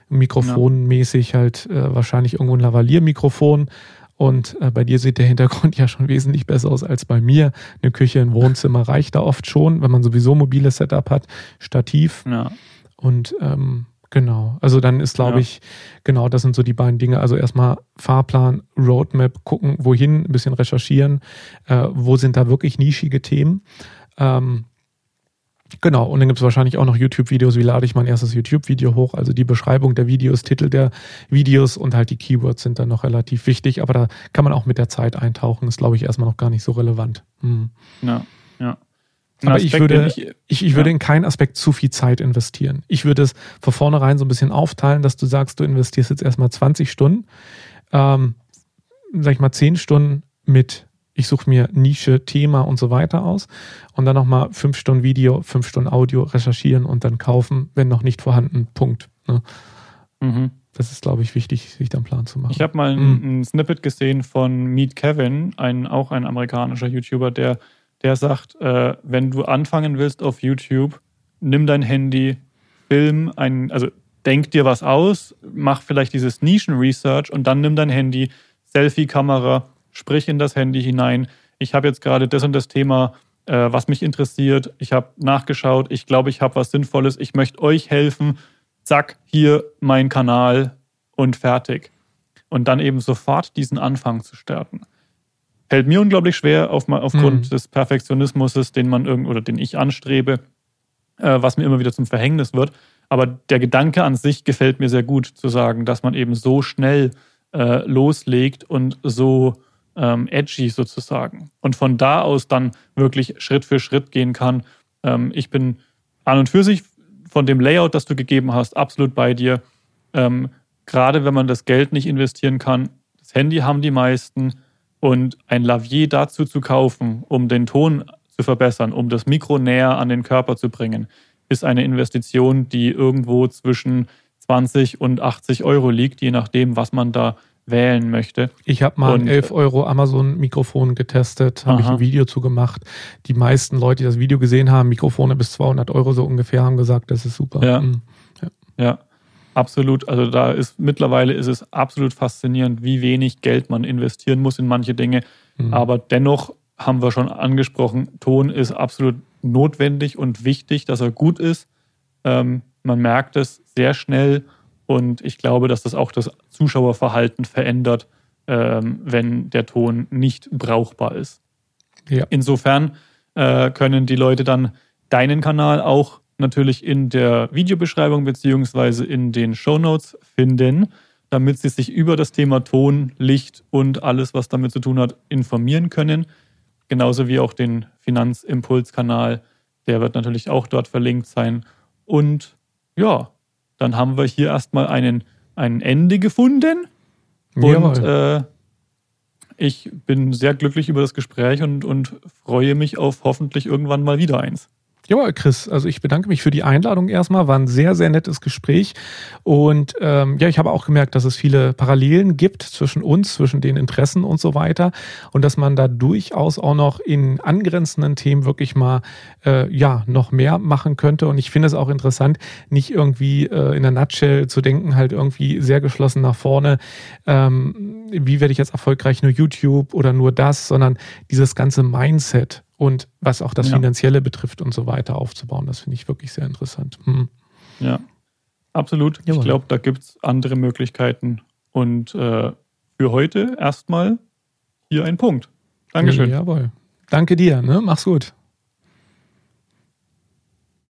Mikrofonmäßig ja. halt äh, wahrscheinlich irgendwo ein Lavalier-Mikrofon. Und äh, bei dir sieht der Hintergrund ja schon wesentlich besser aus als bei mir. Eine Küche, ein Wohnzimmer reicht da oft schon, wenn man sowieso mobiles Setup hat, Stativ. Ja. Und ähm, genau, also dann ist, glaube ja. ich, genau, das sind so die beiden Dinge. Also erstmal Fahrplan, Roadmap, gucken, wohin, ein bisschen recherchieren, äh, wo sind da wirklich nischige Themen. Ähm, Genau, und dann gibt es wahrscheinlich auch noch YouTube-Videos, wie lade ich mein erstes YouTube-Video hoch. Also die Beschreibung der Videos, Titel der Videos und halt die Keywords sind dann noch relativ wichtig, aber da kann man auch mit der Zeit eintauchen, ist glaube ich erstmal noch gar nicht so relevant. Hm. Ja, ja. aber Aspekt, ich würde, ich, ich, ich würde in keinen Aspekt zu viel Zeit investieren. Ich würde es von vornherein so ein bisschen aufteilen, dass du sagst, du investierst jetzt erstmal 20 Stunden, ähm, sag ich mal 10 Stunden mit ich suche mir Nische, Thema und so weiter aus und dann nochmal fünf Stunden Video, fünf Stunden Audio recherchieren und dann kaufen, wenn noch nicht vorhanden. Punkt. Ne? Mhm. Das ist, glaube ich, wichtig, sich dann Plan zu machen.
Ich habe mal mhm. ein, ein, Snippet gesehen von Meet Kevin, ein, auch ein amerikanischer YouTuber, der, der sagt, äh, wenn du anfangen willst auf YouTube, nimm dein Handy, film ein, also denk dir was aus, mach vielleicht dieses Nischen-Research und dann nimm dein Handy, Selfie-Kamera, sprich in das Handy hinein. Ich habe jetzt gerade das und das Thema, äh, was mich interessiert. Ich habe nachgeschaut. Ich glaube, ich habe was Sinnvolles. Ich möchte euch helfen. Zack, hier mein Kanal und fertig. Und dann eben sofort diesen Anfang zu starten. Fällt mir unglaublich schwer auf, aufgrund mhm. des Perfektionismus, den man irgend oder den ich anstrebe, äh, was mir immer wieder zum Verhängnis wird. Aber der Gedanke an sich gefällt mir sehr gut, zu sagen, dass man eben so schnell äh, loslegt und so ähm, edgy sozusagen. Und von da aus dann wirklich Schritt für Schritt gehen kann. Ähm, ich bin an und für sich von dem Layout, das du gegeben hast, absolut bei dir. Ähm, gerade wenn man das Geld nicht investieren kann, das Handy haben die meisten und ein Lavier dazu zu kaufen, um den Ton zu verbessern, um das Mikro näher an den Körper zu bringen, ist eine Investition, die irgendwo zwischen 20 und 80 Euro liegt, je nachdem, was man da wählen möchte.
Ich habe mal und, ein 11 Euro Amazon-Mikrofon getestet, habe ich ein Video zu gemacht. Die meisten Leute, die das Video gesehen haben, Mikrofone bis 200 Euro so ungefähr, haben gesagt, das ist super.
Ja, mhm. ja. ja. absolut. Also da ist mittlerweile ist es absolut faszinierend, wie wenig Geld man investieren muss in manche Dinge. Mhm. Aber dennoch haben wir schon angesprochen, Ton ist absolut notwendig und wichtig, dass er gut ist. Ähm, man merkt es sehr schnell und ich glaube, dass das auch das Zuschauerverhalten verändert, ähm, wenn der Ton nicht brauchbar ist. Ja. Insofern äh, können die Leute dann deinen Kanal auch natürlich in der Videobeschreibung beziehungsweise in den Show Notes finden, damit sie sich über das Thema Ton, Licht und alles, was damit zu tun hat, informieren können. Genauso wie auch den Finanzimpuls-Kanal, der wird natürlich auch dort verlinkt sein. Und ja, dann haben wir hier erstmal einen, ein Ende gefunden. Und äh, ich bin sehr glücklich über das Gespräch und, und freue mich auf hoffentlich irgendwann mal wieder eins.
Ja, Chris, also ich bedanke mich für die Einladung erstmal. War ein sehr, sehr nettes Gespräch. Und ähm, ja, ich habe auch gemerkt, dass es viele Parallelen gibt zwischen uns, zwischen den Interessen und so weiter. Und dass man da durchaus auch noch in angrenzenden Themen wirklich mal äh, ja noch mehr machen könnte. Und ich finde es auch interessant, nicht irgendwie äh, in der Nutshell zu denken, halt irgendwie sehr geschlossen nach vorne. Ähm, wie werde ich jetzt erfolgreich nur YouTube oder nur das, sondern dieses ganze Mindset und was auch das ja. Finanzielle betrifft und so weiter aufzubauen. Das finde ich wirklich sehr interessant. Hm.
Ja, absolut. Jawohl. Ich glaube, da gibt es andere Möglichkeiten. Und äh, für heute erstmal hier ein Punkt. Dankeschön.
Jawohl. Danke dir. Ne? Mach's gut.